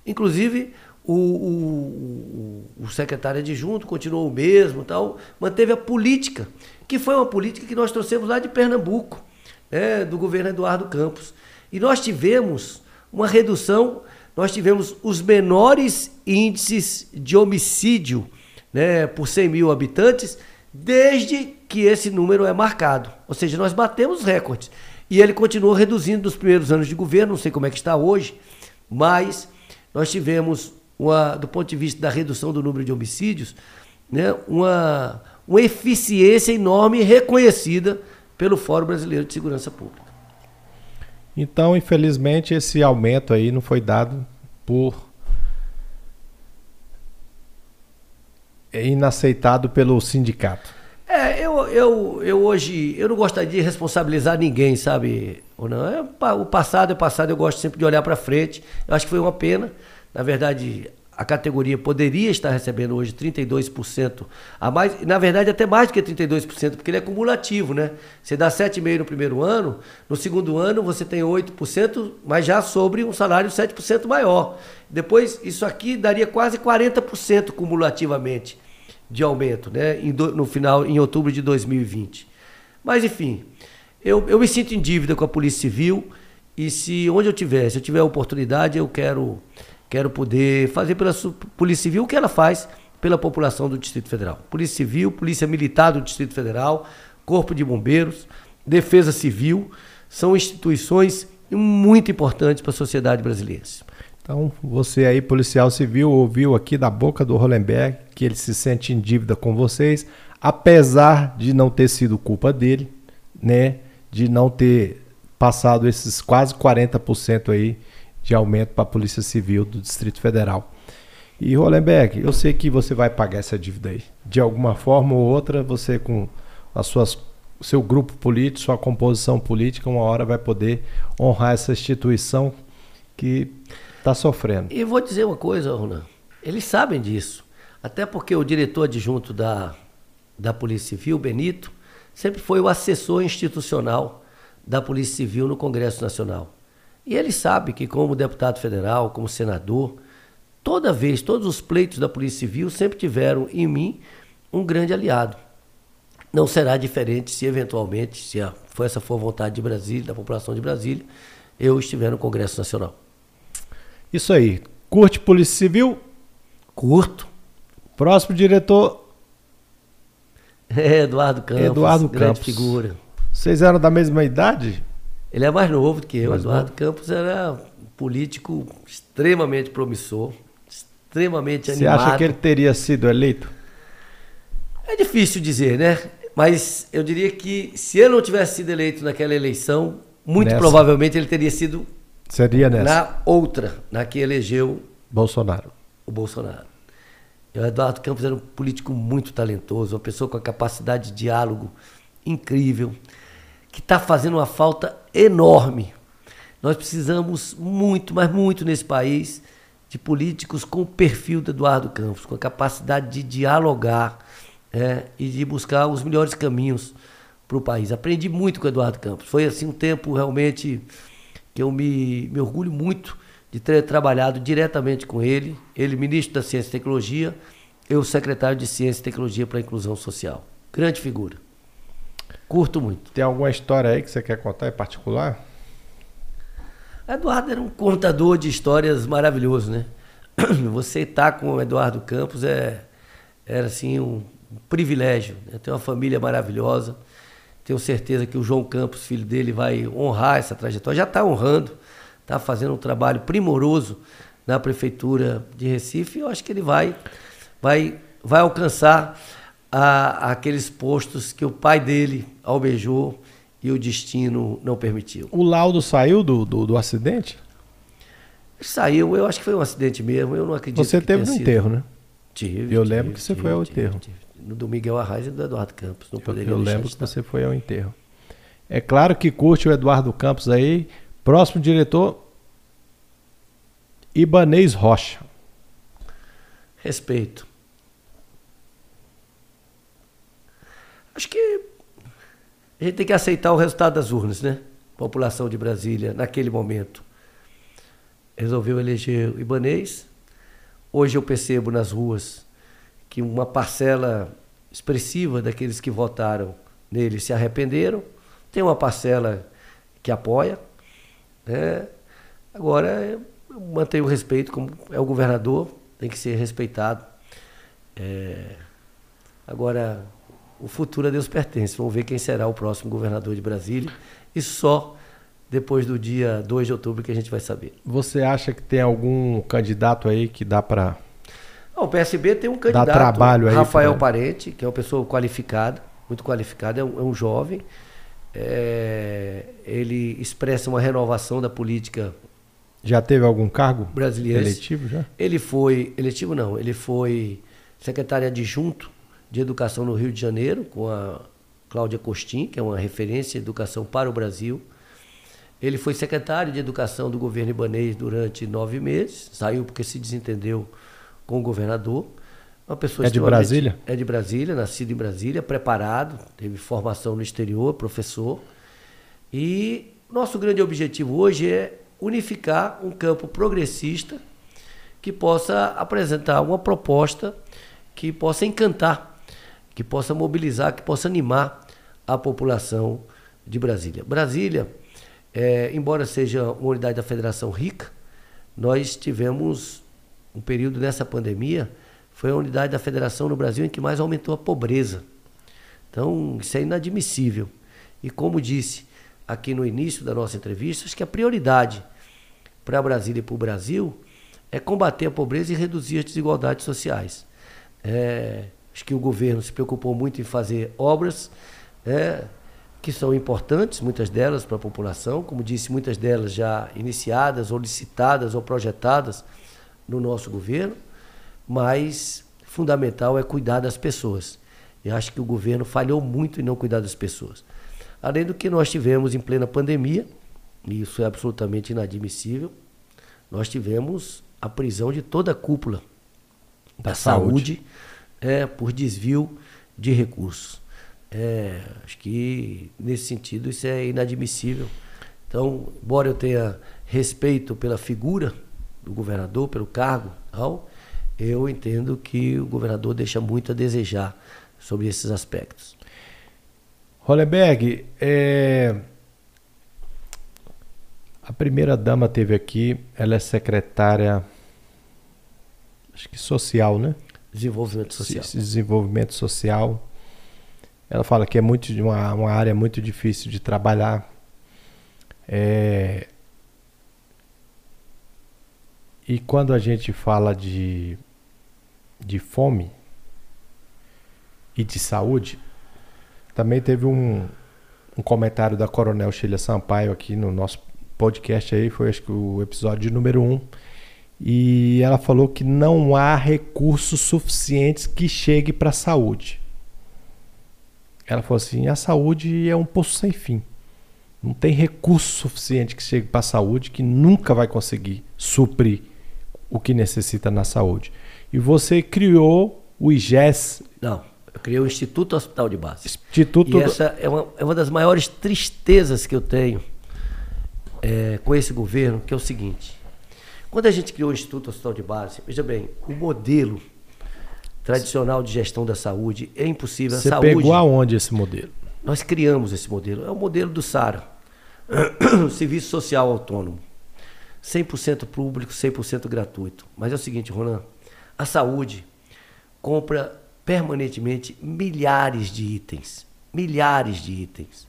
Inclusive, o, o, o secretário adjunto continuou o mesmo, tal, manteve a política, que foi uma política que nós trouxemos lá de Pernambuco, né, do governo Eduardo Campos. E nós tivemos uma redução, nós tivemos os menores índices de homicídio né, por 100 mil habitantes desde que esse número é marcado. Ou seja, nós batemos recordes. E ele continuou reduzindo nos primeiros anos de governo, não sei como é que está hoje, mas nós tivemos, uma, do ponto de vista da redução do número de homicídios, né, uma, uma eficiência enorme reconhecida pelo Fórum Brasileiro de Segurança Pública. Então, infelizmente, esse aumento aí não foi dado por é inaceitado pelo sindicato. É, eu, eu, eu hoje, eu não gostaria de responsabilizar ninguém, sabe? Ou não? É, o passado é passado, eu gosto sempre de olhar para frente. Eu acho que foi uma pena. Na verdade, a categoria poderia estar recebendo hoje 32% a mais, na verdade até mais do que 32%, porque ele é cumulativo, né? Você dá 7,5% no primeiro ano, no segundo ano você tem 8%, mas já sobre um salário 7% maior. Depois, isso aqui daria quase 40% cumulativamente de aumento, né? no final, em outubro de 2020. Mas, enfim, eu, eu me sinto em dívida com a Polícia Civil e se onde eu tiver, se eu tiver oportunidade, eu quero, quero poder fazer pela Polícia Civil o que ela faz pela população do Distrito Federal. Polícia Civil, Polícia Militar do Distrito Federal, Corpo de Bombeiros, Defesa Civil, são instituições muito importantes para a sociedade brasileira. Então, você aí, policial civil, ouviu aqui da boca do Hollenberg que ele se sente em dívida com vocês, apesar de não ter sido culpa dele, né? De não ter passado esses quase 40% aí de aumento para a Polícia Civil do Distrito Federal. E Hollenberg, eu sei que você vai pagar essa dívida aí. De alguma forma ou outra, você com as suas seu grupo político, sua composição política, uma hora vai poder honrar essa instituição que Está sofrendo. E vou dizer uma coisa, Ronan. Eles sabem disso. Até porque o diretor adjunto da, da Polícia Civil, Benito, sempre foi o assessor institucional da Polícia Civil no Congresso Nacional. E ele sabe que, como deputado federal, como senador, toda vez, todos os pleitos da Polícia Civil sempre tiveram em mim um grande aliado. Não será diferente se eventualmente, se a, for essa for a vontade de Brasília, da população de Brasília, eu estiver no Congresso Nacional. Isso aí. Curte Polícia Civil? Curto. Próximo diretor? É [LAUGHS] Eduardo Campos. Eduardo grande Campos. figura. Vocês eram da mesma idade? Ele é mais novo do que eu. Mais Eduardo novo. Campos era um político extremamente promissor, extremamente Você animado. acha que ele teria sido eleito? É difícil dizer, né? Mas eu diria que se ele não tivesse sido eleito naquela eleição, muito Nessa. provavelmente ele teria sido Seria nessa. na outra, na que elegeu Bolsonaro. o Bolsonaro. E o Eduardo Campos era um político muito talentoso, uma pessoa com a capacidade de diálogo incrível, que está fazendo uma falta enorme. Nós precisamos muito, mas muito nesse país, de políticos com o perfil do Eduardo Campos, com a capacidade de dialogar é, e de buscar os melhores caminhos para o país. Aprendi muito com o Eduardo Campos. Foi assim um tempo realmente que eu me, me orgulho muito de ter trabalhado diretamente com ele, ele ministro da Ciência e Tecnologia, eu secretário de Ciência e Tecnologia para a Inclusão Social. Grande figura. Curto muito. Tem alguma história aí que você quer contar em particular? Eduardo era um contador de histórias maravilhoso, né? [CLEARS THROAT] Você estar com o Eduardo Campos é, era assim um privilégio. Né? Tem uma família maravilhosa. Tenho certeza que o João Campos, filho dele, vai honrar essa trajetória. Já está honrando, está fazendo um trabalho primoroso na prefeitura de Recife. Eu acho que ele vai, vai, vai alcançar a- aqueles postos que o pai dele almejou e o destino não permitiu. O laudo saiu do, do, do acidente? Saiu, eu acho que foi um acidente mesmo, eu não acredito Você teve no enterro, né? Tive. Eu tive, lembro que você tive, foi ao tive, enterro. tive. No do Miguel Arraes e do Eduardo Campos. Não poderia eu lembro que você foi ao enterro. É claro que curte o Eduardo Campos aí. Próximo diretor, Ibanês Rocha. Respeito. Acho que a gente tem que aceitar o resultado das urnas, né? População de Brasília, naquele momento, resolveu eleger o Ibanês. Hoje eu percebo nas ruas que uma parcela expressiva daqueles que votaram nele se arrependeram. Tem uma parcela que apoia. Né? Agora, eu mantenho o respeito, como é o governador, tem que ser respeitado. É, Agora, o futuro a Deus pertence. Vamos ver quem será o próximo governador de Brasília. E só depois do dia 2 de outubro que a gente vai saber. Você acha que tem algum candidato aí que dá para Ah, o PSB tem um candidato, trabalho aí Rafael Parente, que é uma pessoa qualificada, muito qualificada, é um, é um jovem. É, ele expressa uma renovação da política já teve algum cargo brasileira. eletivo já? Ele foi, eletivo não, ele foi secretário adjunto de Educação no Rio de Janeiro, com a Cláudia Costin, que é uma referência de educação para o Brasil. Ele foi secretário de Educação do governo ibanês durante nove meses, saiu porque se desentendeu com o governador. Uma pessoa É de Brasília? É de Brasília, nascido em Brasília, preparado, teve formação no exterior, professor. E nosso grande objetivo hoje é unificar um campo progressista que possa apresentar uma proposta que possa encantar, que possa mobilizar, que possa animar a população de Brasília. Brasília, eh, embora seja uma unidade da federação rica, nós tivemos um período nessa pandemia, foi a unidade da federação no Brasil em que mais aumentou a pobreza. Então, isso é inadmissível. E como disse aqui no início da nossa entrevista, acho que a prioridade para Brasília e para o Brasil é combater a pobreza e reduzir as desigualdades sociais. É, acho que o governo se preocupou muito em fazer obras é, que são importantes, muitas delas para a população, como disse, muitas delas já iniciadas ou licitadas ou projetadas no nosso governo, mas fundamental é cuidar das pessoas. E acho que o governo falhou muito em não cuidar das pessoas. Além do que nós tivemos em plena pandemia, e isso é absolutamente inadmissível, nós tivemos a prisão de toda a cúpula da, Da saúde, saúde. É, por desvio de recursos. É, acho que nesse sentido isso é inadmissível. Então, embora eu tenha respeito pela figura do governador, pelo cargo, tal, eu entendo que o governador deixa muito a desejar sobre esses aspectos. Hollenberg, é... a primeira dama teve aqui, ela é secretária, acho que social, né? Desenvolvimento social. Desenvolvimento social. Ela fala que é muito uma, uma área muito difícil de trabalhar. É... E quando a gente fala de, de fome e de saúde, também teve um, um comentário da Coronel Sheila Sampaio aqui no nosso podcast aí, foi acho que o episódio número 1. Um, e ela falou que não há recursos suficientes que chegue para a saúde. Ela falou assim: a saúde é um poço sem fim. Não tem recurso suficiente que chegue para a saúde que nunca vai conseguir suprir o que necessita na saúde. E você criou o IGES. Não, eu criei o Instituto Hospital de Base. Instituto e essa é uma, é uma das maiores tristezas que eu tenho é, com esse governo, que é o seguinte. Quando a gente criou o Instituto Hospital de Base, veja bem, o modelo tradicional de gestão da saúde é impossível. Você a saúde, pegou aonde esse modelo? Nós criamos esse modelo. É o modelo do SARA, [CLEARS THROAT] Serviço Social Autônomo. 100% público, 100% gratuito. Mas é o seguinte, Ronan, a saúde compra permanentemente milhares de itens, milhares de itens.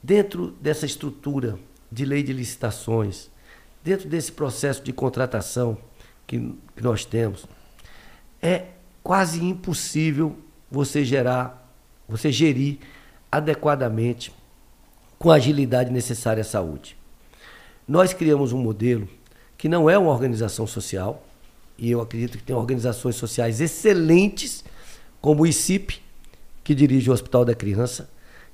Dentro dessa estrutura de lei de licitações, dentro desse processo de contratação que, que nós temos, é quase impossível você gerar, você gerir adequadamente com a agilidade necessária à saúde. Nós criamos um modelo que não é uma organização social, e eu acredito que tem organizações sociais excelentes, como o ICIP, que dirige o Hospital da Criança,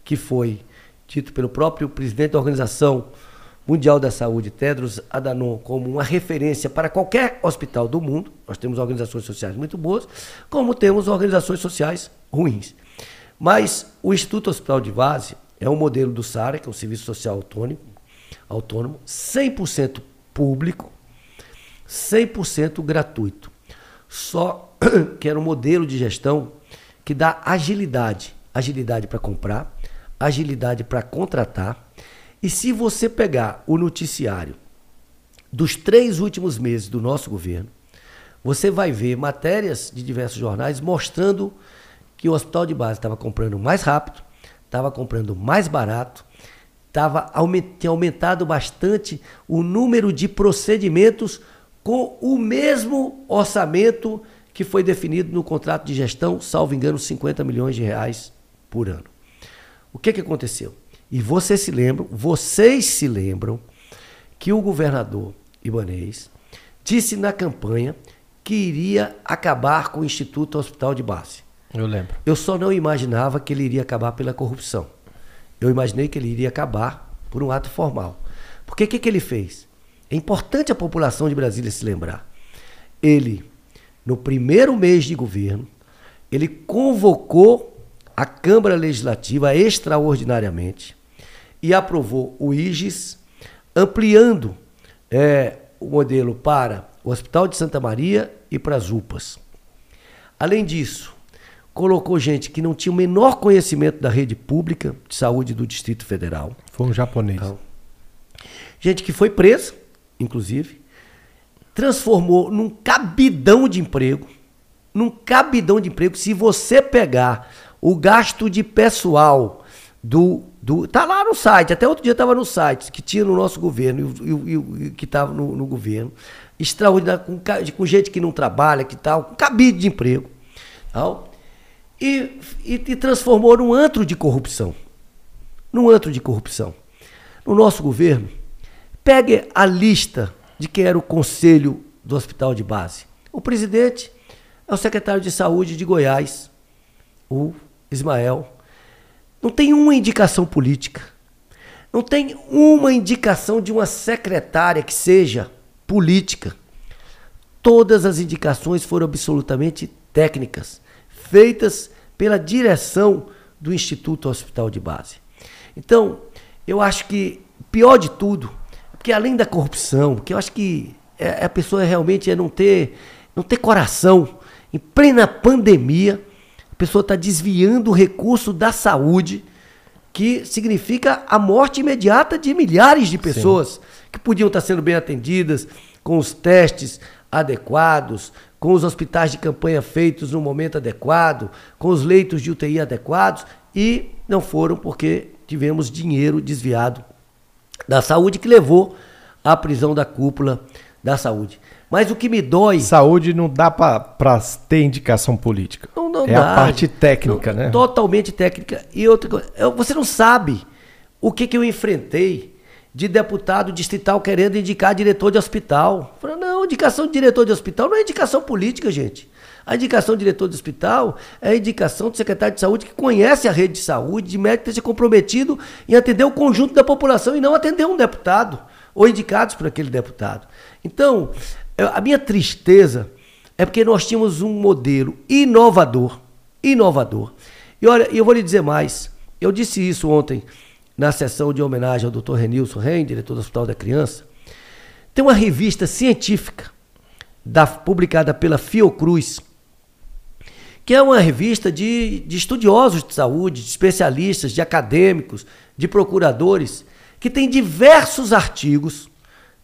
que foi dito pelo próprio presidente da Organização Mundial da Saúde, Tedros Adhanom, como uma referência para qualquer hospital do mundo. Nós temos organizações sociais muito boas, como temos organizações sociais ruins. Mas o Instituto Hospital de Base é um modelo do SARA, que é um serviço social autônomo, autônomo 100% público, 100% gratuito. Só [CLEARS THROAT] que era um modelo de gestão que dá agilidade, agilidade para comprar, agilidade para contratar. E se você pegar o noticiário dos três últimos meses do nosso governo, você vai ver matérias de diversos jornais mostrando que o hospital de base estava comprando mais rápido, estava comprando mais barato, tava, tinha aumentado bastante o número de procedimentos com o mesmo orçamento que foi definido no contrato de gestão, salvo engano, 50 milhões de reais por ano. O que, que aconteceu? E vocês se lembram, vocês se lembram que o governador Ibanês disse na campanha que iria acabar com o Instituto Hospital de Base. Eu lembro. Eu só não imaginava que ele iria acabar pela corrupção. Eu imaginei que ele iria acabar por um ato formal. Porque o que, que ele fez? É importante a população de Brasília se lembrar. Ele, no primeiro mês de governo, ele convocou a Câmara Legislativa extraordinariamente e aprovou o IGES, ampliando é, o modelo para o Hospital de Santa Maria e para as UPAs. Além disso, colocou gente que não tinha o menor conhecimento da rede pública de saúde do Distrito Federal. Foi um japonês. Então, gente que foi presa, inclusive, transformou num cabidão de emprego. Num cabidão de emprego. Se você pegar o gasto de pessoal do. Do tá lá no site, até outro dia estava no site, que tinha no nosso governo e, e, e que estava no, no, governo. Extraordinário, com, com gente que não trabalha, que tal, com cabide de emprego. Tal e, e, e transformou num antro de corrupção. Num antro de corrupção. No nosso governo, pegue a lista de quem era o conselho do hospital de base. O presidente é o secretário de saúde de Goiás, o Ismael. Não tem uma indicação política. Não tem uma indicação de uma secretária que seja política. Todas as indicações foram absolutamente técnicas feitas pela direção do Instituto Hospital de Base. Então, eu acho que pior de tudo, porque além da corrupção, porque eu acho que é, a pessoa realmente é não ter, não ter coração. Em plena pandemia, pessoa está desviando o recurso da saúde, que significa a morte imediata de milhares de pessoas Sim. que podiam estar sendo bem atendidas, com os testes adequados, com os hospitais de campanha feitos no momento adequado, com os leitos de UTI adequados, e não foram porque tivemos dinheiro desviado da saúde que levou à prisão da cúpula da saúde. Mas o que me dói. Saúde não dá para ter indicação política. Não, não é dá. a parte técnica, não, né? Totalmente técnica. E outra coisa, você não sabe o que, que eu enfrentei de deputado distrital querendo indicar diretor de hospital. Falei, não, indicação de diretor de hospital não é indicação política, gente. A indicação de diretor de hospital é a indicação do secretário de saúde que conhece a rede de saúde, de médico que esteja comprometido em atender o conjunto da população e não atender um deputado ou indicados por aquele deputado. Então, a minha tristeza é porque nós tínhamos um modelo inovador, inovador. E olha, eu vou lhe dizer mais. Eu disse isso ontem na sessão de homenagem ao Dr. Renilson Rein, diretor do Hospital da Criança. Tem uma revista científica da, publicada pela Fiocruz, que é uma revista de, de estudiosos de saúde, de especialistas, de acadêmicos, de procuradores, que tem diversos artigos.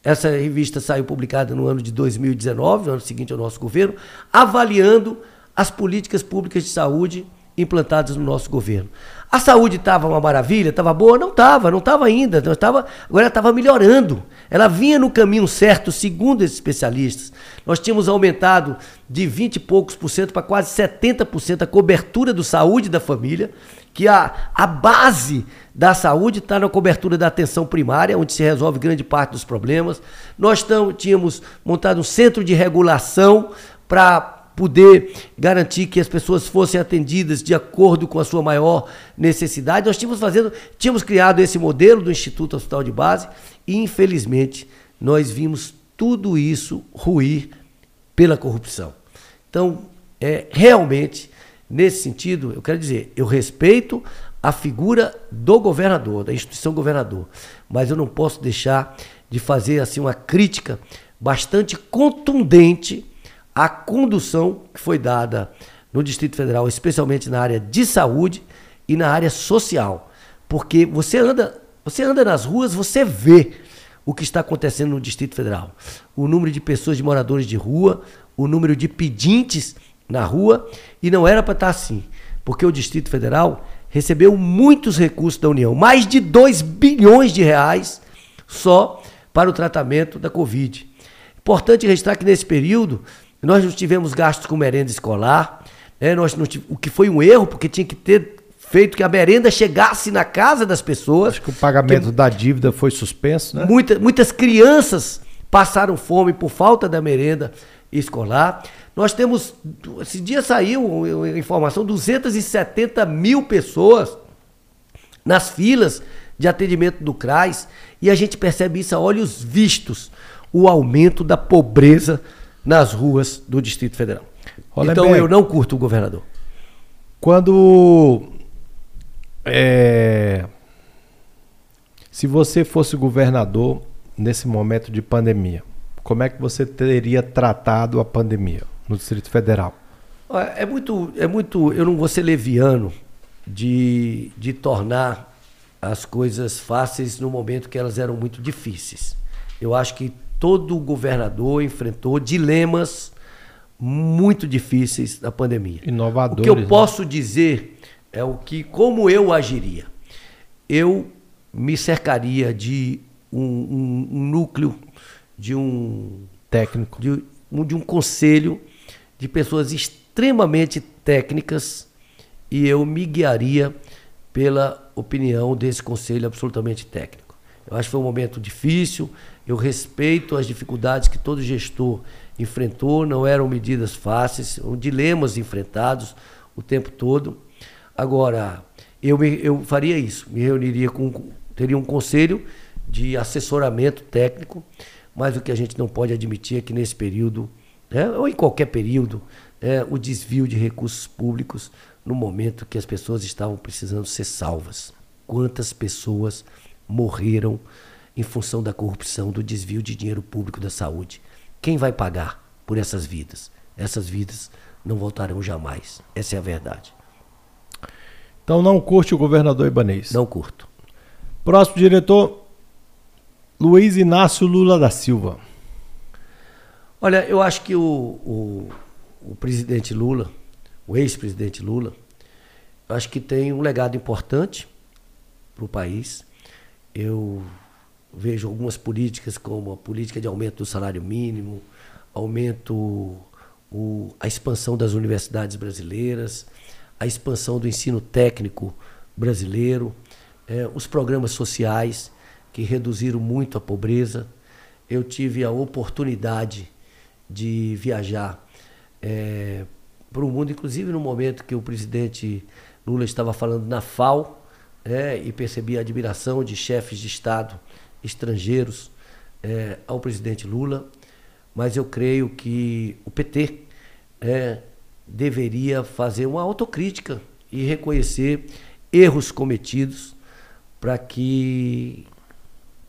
Essa revista saiu publicada no ano de 2019, no ano seguinte ao nosso governo, avaliando as políticas públicas de saúde implantadas no nosso governo. A saúde estava uma maravilha, estava boa? Não estava, não estava ainda. Não tava, agora estava melhorando. Ela vinha no caminho certo, segundo esses especialistas. Nós tínhamos aumentado de 20 e poucos por cento para quase 70% a cobertura do saúde da família, que a, a base da saúde está na cobertura da atenção primária, onde se resolve grande parte dos problemas. Nós tínhamos montado um centro de regulação para poder garantir que as pessoas fossem atendidas de acordo com a sua maior necessidade. Nós tínhamos fazendo, tínhamos criado esse modelo do Instituto Hospital de Base e infelizmente nós vimos tudo isso ruir pela corrupção. Então, é realmente nesse sentido, eu quero dizer, eu respeito a figura do governador, da instituição governador, mas eu não posso deixar de fazer assim uma crítica bastante contundente a condução que foi dada no Distrito Federal, especialmente na área de saúde e na área social. Porque você anda, você anda nas ruas, você vê o que está acontecendo no Distrito Federal. O número de pessoas, de moradores de rua, o número de pedintes na rua, e não era para estar assim, porque o Distrito Federal recebeu muitos recursos da União, mais de 2 bilhões de reais só para o tratamento da Covid. Importante registrar que nesse período nós não tivemos gastos com merenda escolar, né? Nós tivemos, o que foi um erro, porque tinha que ter feito que a merenda chegasse na casa das pessoas. Acho que o pagamento que, da dívida foi suspenso, né? Muita, muitas crianças passaram fome por falta da merenda escolar. Nós temos, esse dia saiu a informação, 270 mil pessoas nas filas de atendimento do CRAS e a gente percebe isso a olhos vistos, o aumento da pobreza nas ruas do Distrito Federal. então eu não curto o governador. Quando. É, se você fosse governador nesse momento de pandemia, como é que você teria tratado a pandemia no Distrito Federal? É muito, é muito. Eu não vou ser leviano de, de tornar as coisas fáceis no momento que elas eram muito difíceis. Eu acho que todo governador enfrentou dilemas muito difíceis da pandemia. Inovadores. O que eu né? posso dizer é o que, como eu agiria. Eu me cercaria de um, um, um núcleo, de um técnico, de um, de um conselho de pessoas extremamente técnicas e eu me guiaria pela opinião desse conselho absolutamente técnico. Eu acho que foi um momento difícil, eu respeito as dificuldades que todo gestor enfrentou, não eram medidas fáceis, dilemas enfrentados o tempo todo. Agora, eu, me, eu faria isso, me reuniria com, teria um conselho de assessoramento técnico, mas o que a gente não pode admitir é que nesse período, né, ou em qualquer período, é, o desvio de recursos públicos no momento que as pessoas estavam precisando ser salvas. Quantas pessoas morreram em função da corrupção, do desvio de dinheiro público da saúde. Quem vai pagar por essas vidas? Essas vidas não voltarão jamais. Essa é a verdade. Então não curte o governador Ibanês? Não curto. Próximo diretor, Luiz Inácio Lula da Silva. Olha, eu acho que o, o, o presidente Lula, o ex-presidente Lula, acho que tem um legado importante para o país. Eu vejo algumas políticas como a política de aumento do salário mínimo, aumento, o, a expansão das universidades brasileiras, a expansão do ensino técnico brasileiro, é, os programas sociais que reduziram muito a pobreza. Eu tive a oportunidade de viajar é, para o mundo, inclusive no momento que o presidente Lula estava falando na FAO, é, e percebi a admiração de chefes de Estado estrangeiros é, ao presidente Lula, mas eu creio que o PT é, deveria fazer uma autocrítica e reconhecer erros cometidos para que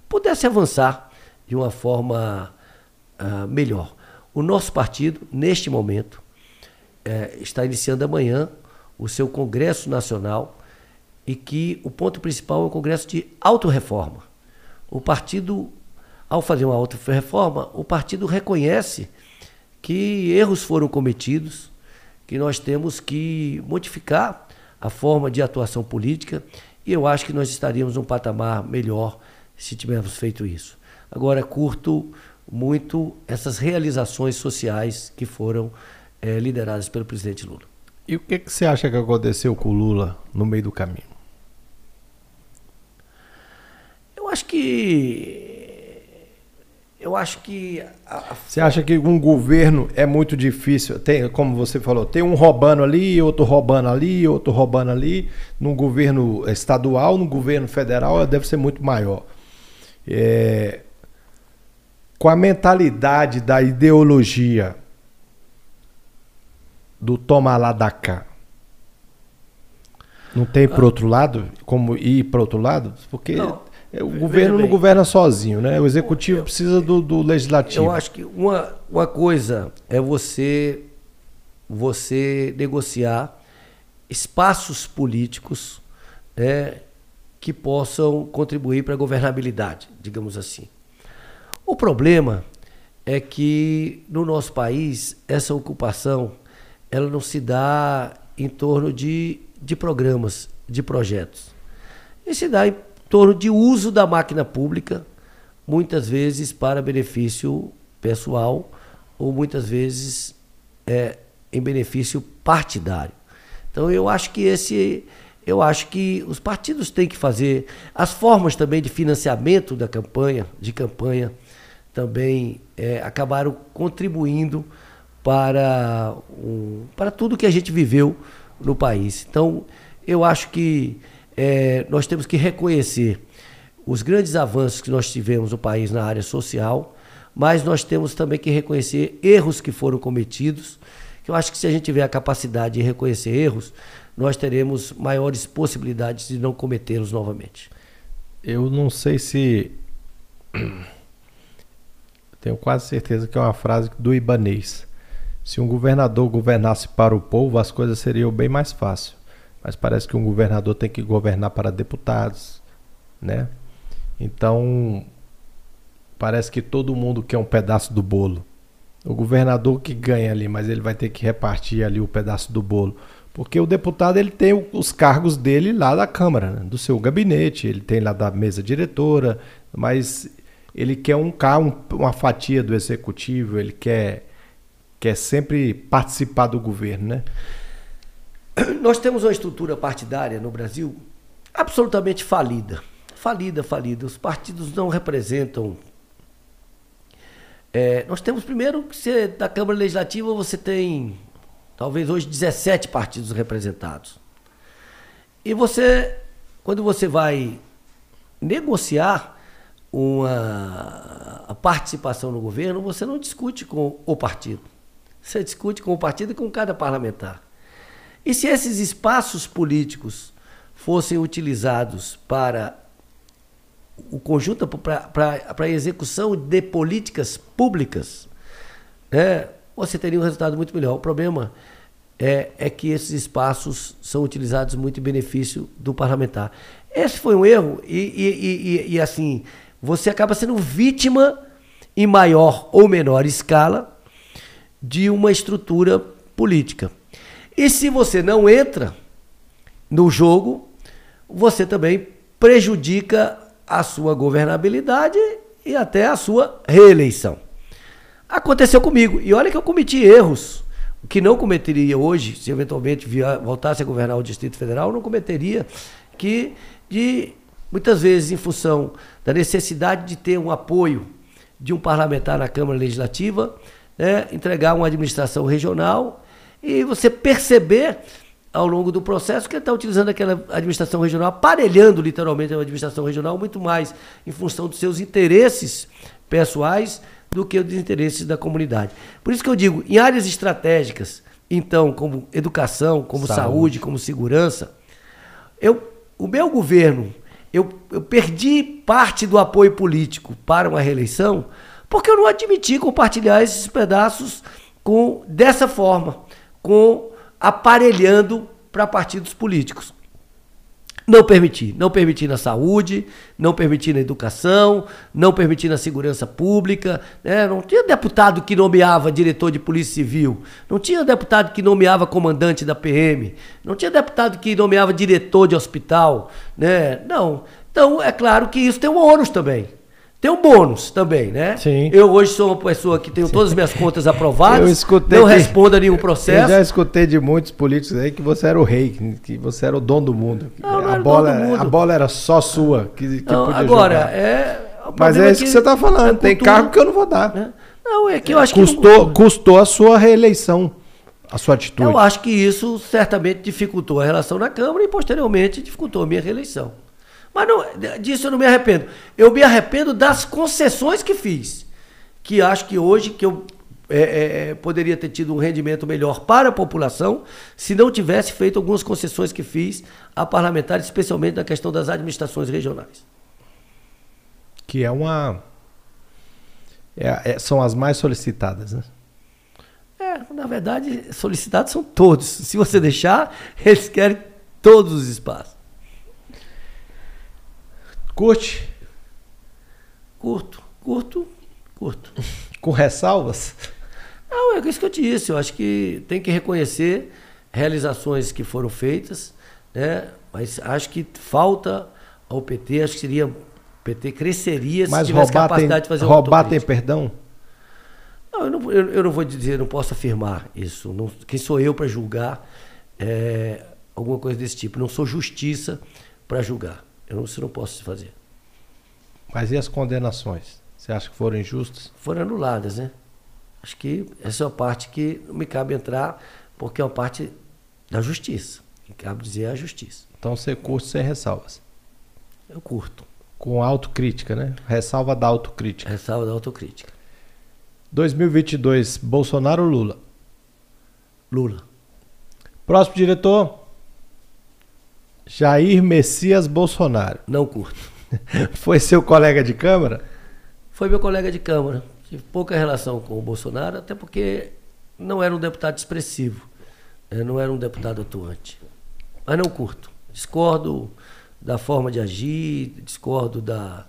pudesse avançar de uma forma uh, melhor. O nosso partido, neste momento, é, está iniciando amanhã o seu Congresso Nacional e que o ponto principal é o Congresso de autorreforma. O partido, ao fazer uma autorreforma, o partido reconhece que erros foram cometidos, que nós temos que modificar a forma de atuação política e eu acho que nós estaríamos num patamar melhor se tivéssemos feito isso. Agora, curto muito essas realizações sociais que foram é, lideradas pelo presidente Lula. E o que, que você acha que aconteceu com o Lula no meio do caminho? Eu acho que. Eu acho que. A... Você acha que um governo é muito difícil? Tem, como você falou, tem um roubando ali, outro roubando ali, outro roubando ali. Num governo estadual, no governo federal, deve ser muito maior. É, com a mentalidade da ideologia do toma lá da cá. Não tem para outro lado? Como ir para outro lado? Porque não, o governo não governa sozinho, né? O executivo eu, precisa do, do, legislativo. Eu acho que uma, uma coisa é você, você negociar espaços políticos é, que possam contribuir para a governabilidade, digamos assim. O problema é que no nosso país essa ocupação ela não se dá em torno de, de programas, de projetos. E se dá em torno de uso da máquina pública, muitas vezes para benefício pessoal ou muitas vezes é, em benefício partidário. Então eu acho que esse eu acho que os partidos têm que fazer as formas também de financiamento da campanha, de campanha também é, acabaram contribuindo para, um, para tudo que a gente viveu no país. Então, eu acho que é, nós temos que reconhecer os grandes avanços que nós tivemos no país na área social, mas nós temos também que reconhecer erros que foram cometidos. Que eu acho que se a gente tiver a capacidade de reconhecer erros, nós teremos maiores possibilidades de não cometê-los novamente. Eu não sei se. [CLEARS THROAT] Tenho quase certeza que é uma frase do Ibanês. Se um governador governasse para o povo, as coisas seriam bem mais fáceis. Mas parece que um governador tem que governar para deputados, né? Então, parece que todo mundo quer um pedaço do bolo. O governador que ganha ali, mas ele vai ter que repartir ali o pedaço do bolo. Porque o deputado ele tem os cargos dele lá da Câmara, né? do seu gabinete, ele tem lá da mesa diretora, mas ele quer um, uma fatia do executivo, ele quer quer sempre participar do governo, né? [CLEARS THROAT] Nós temos uma estrutura partidária no Brasil absolutamente falida. Falida, falida. Os partidos não representam. É, nós temos primeiro que você, da Câmara Legislativa você tem talvez hoje 17 partidos representados. E você, quando você vai negociar uma participação no governo, você não discute com o partido. Você discute com o partido e com cada parlamentar. E se esses espaços políticos fossem utilizados para o conjunto para a execução de políticas públicas, é, você teria um resultado muito melhor. O problema é, é que esses espaços são utilizados muito em benefício do parlamentar. Esse foi um erro e, e, e, e assim, você acaba sendo vítima em maior ou menor escala de uma estrutura política. E se você não entra no jogo, você também prejudica a sua governabilidade e até a sua reeleição. Aconteceu comigo. E olha que eu cometi erros que não cometeria hoje, se eventualmente via, voltasse a governar o Distrito Federal, não cometeria que de muitas vezes em função da necessidade de ter um apoio de um parlamentar na Câmara Legislativa, né, entregar uma administração regional e você perceber ao longo do processo que ele está utilizando aquela administração regional, aparelhando literalmente a administração regional muito mais em função dos seus interesses pessoais do que os interesses da comunidade. Por isso que eu digo, em áreas estratégicas, então, como educação, como saúde, saúde como segurança, eu, o meu governo, eu, eu perdi parte do apoio político para uma reeleição porque eu não admiti compartilhar esses pedaços com dessa forma, com aparelhando para partidos políticos. Não permitir. Não permitir na saúde, não permitir na educação, não permitir na segurança pública. Né? Não tinha deputado que nomeava diretor de polícia civil. Não tinha deputado que nomeava comandante da PM. Não tinha deputado que nomeava diretor de hospital. Né? Não. Então, é claro que isso tem um ônus também. Tem um bônus também, né? Sim. Eu hoje sou uma pessoa que tenho Sim. todas as minhas contas [LAUGHS] aprovadas. Eu escutei. Não que... respondo a nenhum processo. Eu já escutei de muitos políticos aí que você era o rei, que você era o dono do mundo. Não, não a, bola, mundo. a bola era só sua. Que, que não, agora, jogar. é. Mas é isso que, que você está falando. É Tem cargo que eu não vou dar. Né? Não, é que eu acho custou, que. Custou a sua reeleição a sua atitude? Eu acho que isso certamente dificultou a relação na Câmara e posteriormente dificultou a minha reeleição. Mas não, disso eu não me arrependo. Eu me arrependo das concessões que fiz. Que acho que hoje que eu é, é, é, poderia ter tido um rendimento melhor para a população se não tivesse feito algumas concessões que fiz a parlamentares, especialmente na questão das administrações regionais. Que é uma. É, é, são as mais solicitadas, né? É, na verdade, solicitados são todos. Se você deixar, eles querem todos os espaços. Curte? Curto, curto, curto. [LAUGHS] Com ressalvas? Não, é isso que eu disse. Eu acho que tem que reconhecer realizações que foram feitas, né? mas acho que falta ao PT, acho que seria. O PT cresceria mas se tivesse capacidade tem, de fazer Roubar tem perdão? Não, eu não, eu, eu não vou dizer, não posso afirmar isso. Não, quem sou eu para julgar é, alguma coisa desse tipo? Não sou justiça para julgar. Eu não, isso não posso fazer. Mas e as condenações? Você acha que foram injustas? Foram anuladas, né? Acho que essa é a parte que não me cabe entrar, porque é uma parte da justiça. Que cabe dizer a justiça. Então você curte sem ressalvas? Eu curto. Com autocrítica, né? Ressalva da autocrítica. Ressalva da autocrítica. 2022, Bolsonaro ou Lula? Lula. Próximo diretor, Jair Messias Bolsonaro. Não curto. [LAUGHS] Foi seu colega de Câmara? Foi meu colega de Câmara. Tive pouca relação com o Bolsonaro, até porque não era um deputado expressivo. Não era um deputado atuante. Mas não curto. Discordo da forma de agir, discordo da.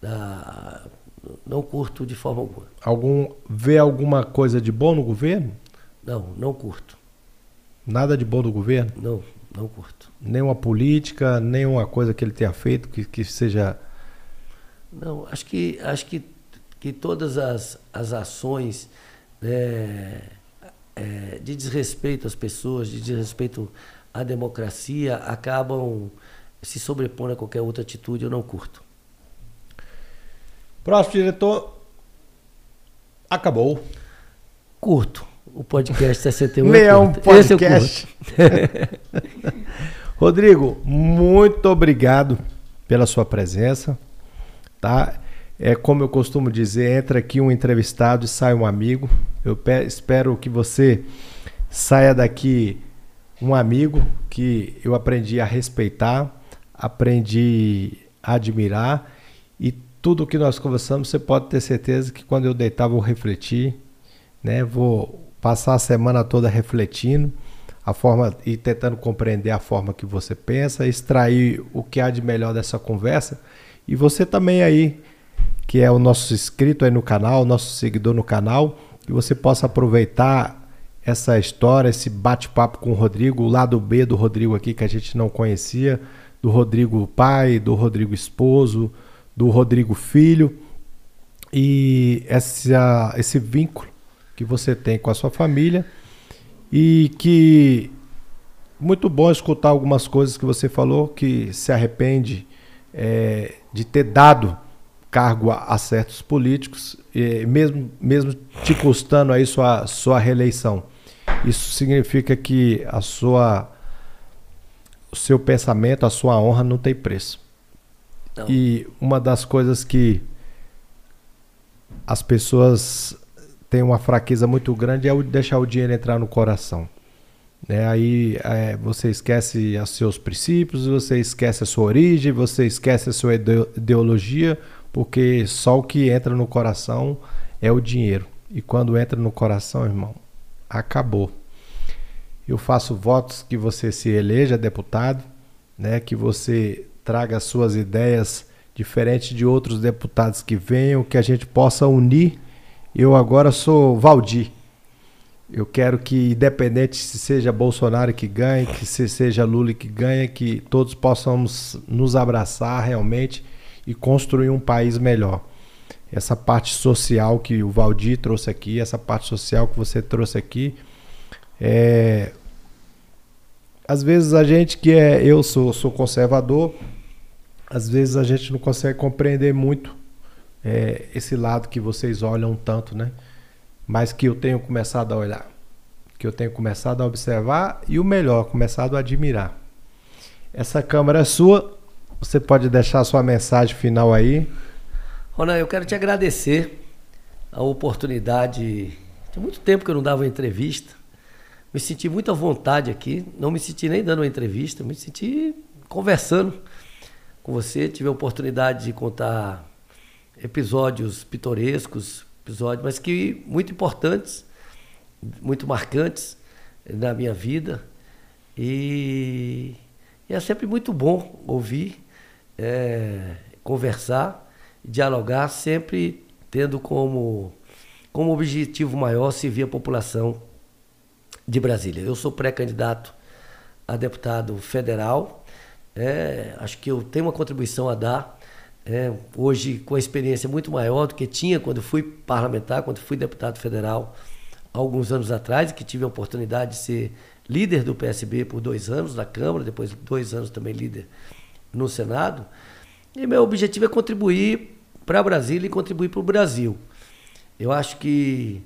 da não curto de forma alguma. Algum, vê alguma coisa de bom no governo? Não, não curto. Nada de bom no governo? Não. Não curto. Nenhuma política, nenhuma coisa que ele tenha feito que, que seja. Não, acho que, acho que, que todas as, as ações né, é, de desrespeito às pessoas, de desrespeito à democracia, acabam se sobrepondo a qualquer outra atitude. Eu não curto. Próximo diretor. Acabou. Curto o podcast 61. Leão é Podcast. [LAUGHS] Rodrigo, muito obrigado pela sua presença. Tá? É como eu costumo dizer, entra aqui um entrevistado e sai um amigo. Eu espero que você saia daqui um amigo que eu aprendi a respeitar, aprendi a admirar tudo que nós conversamos, você pode ter certeza que quando eu deitar vou refletir, né? Vou passar a semana toda refletindo a forma e tentando compreender a forma que você pensa, extrair o que há de melhor dessa conversa. E você também aí, que é o nosso inscrito aí no canal, nosso seguidor no canal, que você possa aproveitar essa história, esse bate-papo com o Rodrigo, o lado B do Rodrigo aqui que a gente não conhecia, do Rodrigo pai, do Rodrigo esposo, do Rodrigo filho e essa, esse vínculo que você tem com a sua família e que muito bom escutar algumas coisas que você falou que se arrepende é, de ter dado cargo a, a certos políticos, e mesmo, mesmo te custando aí sua, sua reeleição. Isso significa que a sua, o seu pensamento, a sua honra não tem preço. Não. E uma das coisas que as pessoas têm uma fraqueza muito grande é deixar o dinheiro entrar no coração. É, aí é, você esquece os seus princípios, você esquece a sua origem, você esquece a sua ideologia, porque só o que entra no coração é o dinheiro. E quando entra no coração, irmão, acabou. Eu faço votos que você se eleja deputado, né, que você traga suas ideias diferente de outros deputados que venham, que a gente possa unir. Eu agora sou Valdir. Eu quero que, independente se seja Bolsonaro que ganhe, que se seja Lula que ganhe, que todos possamos nos abraçar realmente e construir um país melhor. Essa parte social que o Valdir trouxe aqui, essa parte social que você trouxe aqui, é... às vezes a gente que é, eu sou, sou conservador, às vezes a gente não consegue compreender muito é, esse lado que vocês olham tanto, né? mas que eu tenho começado a olhar, que eu tenho começado a observar e o melhor, começado a admirar. Essa câmera é sua, você pode deixar a sua mensagem final aí. Ronan, eu quero te agradecer a oportunidade. Tem muito tempo que eu não dava uma entrevista. Me senti muito à vontade aqui. Não me senti nem dando uma entrevista, me senti conversando com você. Tive a oportunidade de contar episódios pitorescos, episódios, mas que muito importantes, muito marcantes na minha vida. E, e é sempre muito bom ouvir, é, conversar, dialogar, sempre tendo como, como objetivo maior servir a população de Brasília. Eu sou pré-candidato a deputado federal. É, acho que eu tenho uma contribuição a dar é, hoje com a experiência muito maior do que tinha quando fui parlamentar, quando fui deputado federal alguns anos atrás, que tive a oportunidade de ser líder do PSB por dois anos na Câmara, depois dois anos também líder no Senado. E meu objetivo é contribuir para Brasília e contribuir para o Brasil. Eu acho que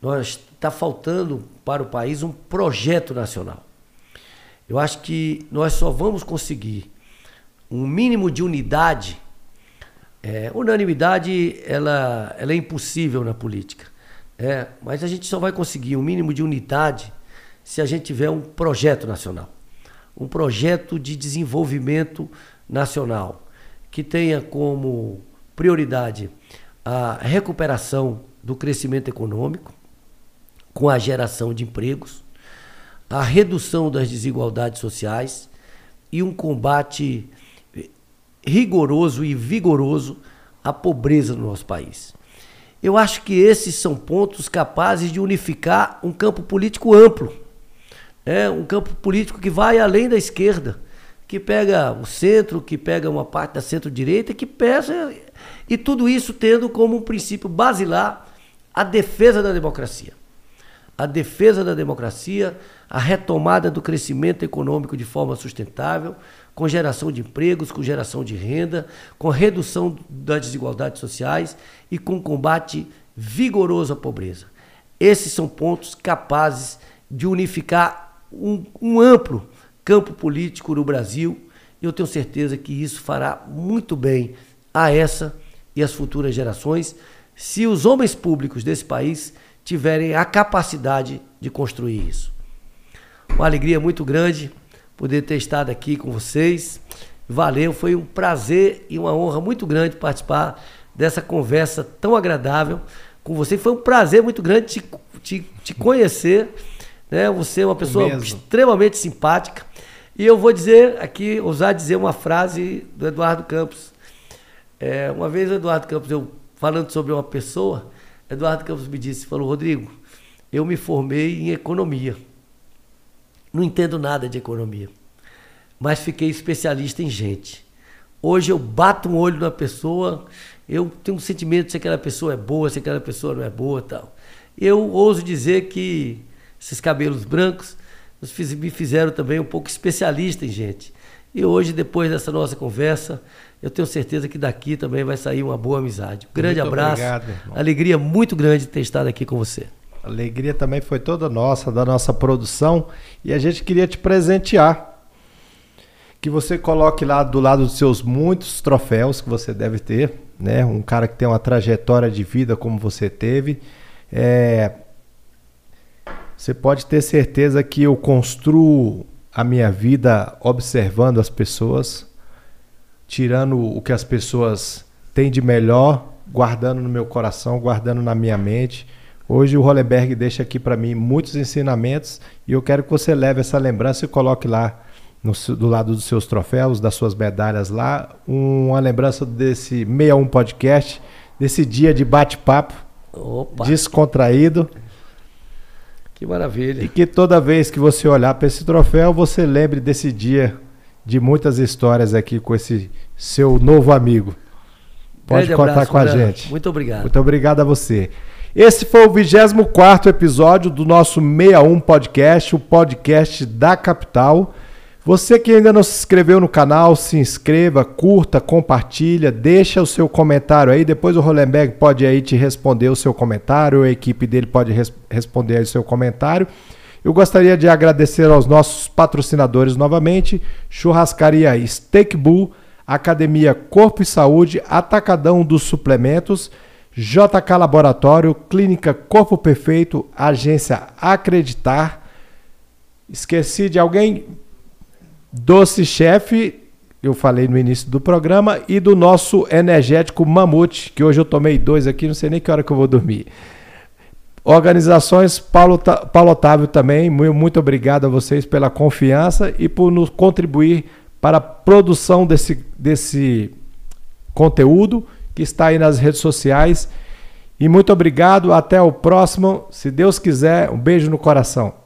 nós está faltando para o país um projeto nacional. Eu acho que nós só vamos conseguir um mínimo de unidade é, unanimidade ela, ela é impossível na política. É, mas a gente só vai conseguir um mínimo de unidade se a gente tiver um projeto nacional. Um projeto de desenvolvimento nacional que tenha como prioridade a recuperação do crescimento econômico, com a geração de empregos, a redução das desigualdades sociais e um combate rigoroso e vigoroso à pobreza no nosso país. Eu acho que esses são pontos capazes de unificar um campo político amplo. É um campo político que vai além da esquerda, que pega o centro, que pega uma parte da centro-direita, que pesa e tudo isso tendo como um princípio basilar a defesa da democracia. A defesa da democracia, a retomada do crescimento econômico de forma sustentável, com geração de empregos, com geração de renda, com redução das desigualdades sociais e com combate vigoroso à pobreza. Esses são pontos capazes de unificar um, um amplo campo político no Brasil e eu tenho certeza que isso fará muito bem a essa e as futuras gerações se os homens públicos desse país tiverem a capacidade de construir isso. Uma alegria muito grande poder ter estado aqui com vocês. Valeu, foi um prazer e uma honra muito grande participar dessa conversa tão agradável com você. Foi um prazer muito grande te, te, te conhecer. Né? Você é uma pessoa extremamente simpática. E eu vou dizer aqui, ousar dizer uma frase do Eduardo Campos. É, uma vez o Eduardo Campos, eu falando sobre uma pessoa, Eduardo Campos me disse, falou, Rodrigo, eu me formei em economia. Não entendo nada de economia, mas fiquei especialista em gente. Hoje eu bato um olho na pessoa, eu tenho um sentimento se aquela pessoa é boa, se aquela pessoa não é boa tal. Eu ouso dizer que esses cabelos brancos me fizeram também um pouco especialista em gente. E hoje, depois dessa nossa conversa, eu tenho certeza que daqui também vai sair uma boa amizade. Um grande muito abraço. Obrigado, alegria muito grande de ter estado aqui com você. A alegria também foi toda nossa, da nossa produção. E a gente queria te presentear. Que você coloque lá do lado dos seus muitos troféus que você deve ter, né? Um cara que tem uma trajetória de vida como você teve. É... Você pode ter certeza que eu construo a minha vida observando as pessoas, tirando o que as pessoas têm de melhor, guardando no meu coração, guardando na minha mente. Hoje o Hollenberg deixa aqui para mim muitos ensinamentos e eu quero que você leve essa lembrança e coloque lá no, do lado dos seus troféus, das suas medalhas lá, uma lembrança desse 61 podcast, desse dia de bate-papo descontraído. Que maravilha. E que toda vez que você olhar para esse troféu, você lembre desse dia de muitas histórias aqui com esse seu novo amigo. Pode Grande contar abraço, com a gente. Muito obrigado. Muito obrigado a você. Esse foi o 24 episódio do nosso 61 Podcast, o podcast da capital. Você que ainda não se inscreveu no canal, se inscreva, curta, compartilha, deixa o seu comentário aí. Depois o Rolenberg pode aí te responder o seu comentário, a equipe dele pode res responder aí o seu comentário. Eu gostaria de agradecer aos nossos patrocinadores novamente: Churrascaria Steak Bull, Academia Corpo e Saúde, Atacadão dos Suplementos. JK Laboratório, Clínica Corpo Perfeito, Agência Acreditar. Esqueci de alguém? Doce Chefe, eu falei no início do programa, e do nosso energético Mamute, que hoje eu tomei dois aqui, não sei nem que hora que eu vou dormir. Organizações Paulo, Paulo Otávio também, muito obrigado a vocês pela confiança e por nos contribuir para a produção desse, desse conteúdo que está aí nas redes sociais. E muito obrigado, até o próximo. Se Deus quiser, um beijo no coração.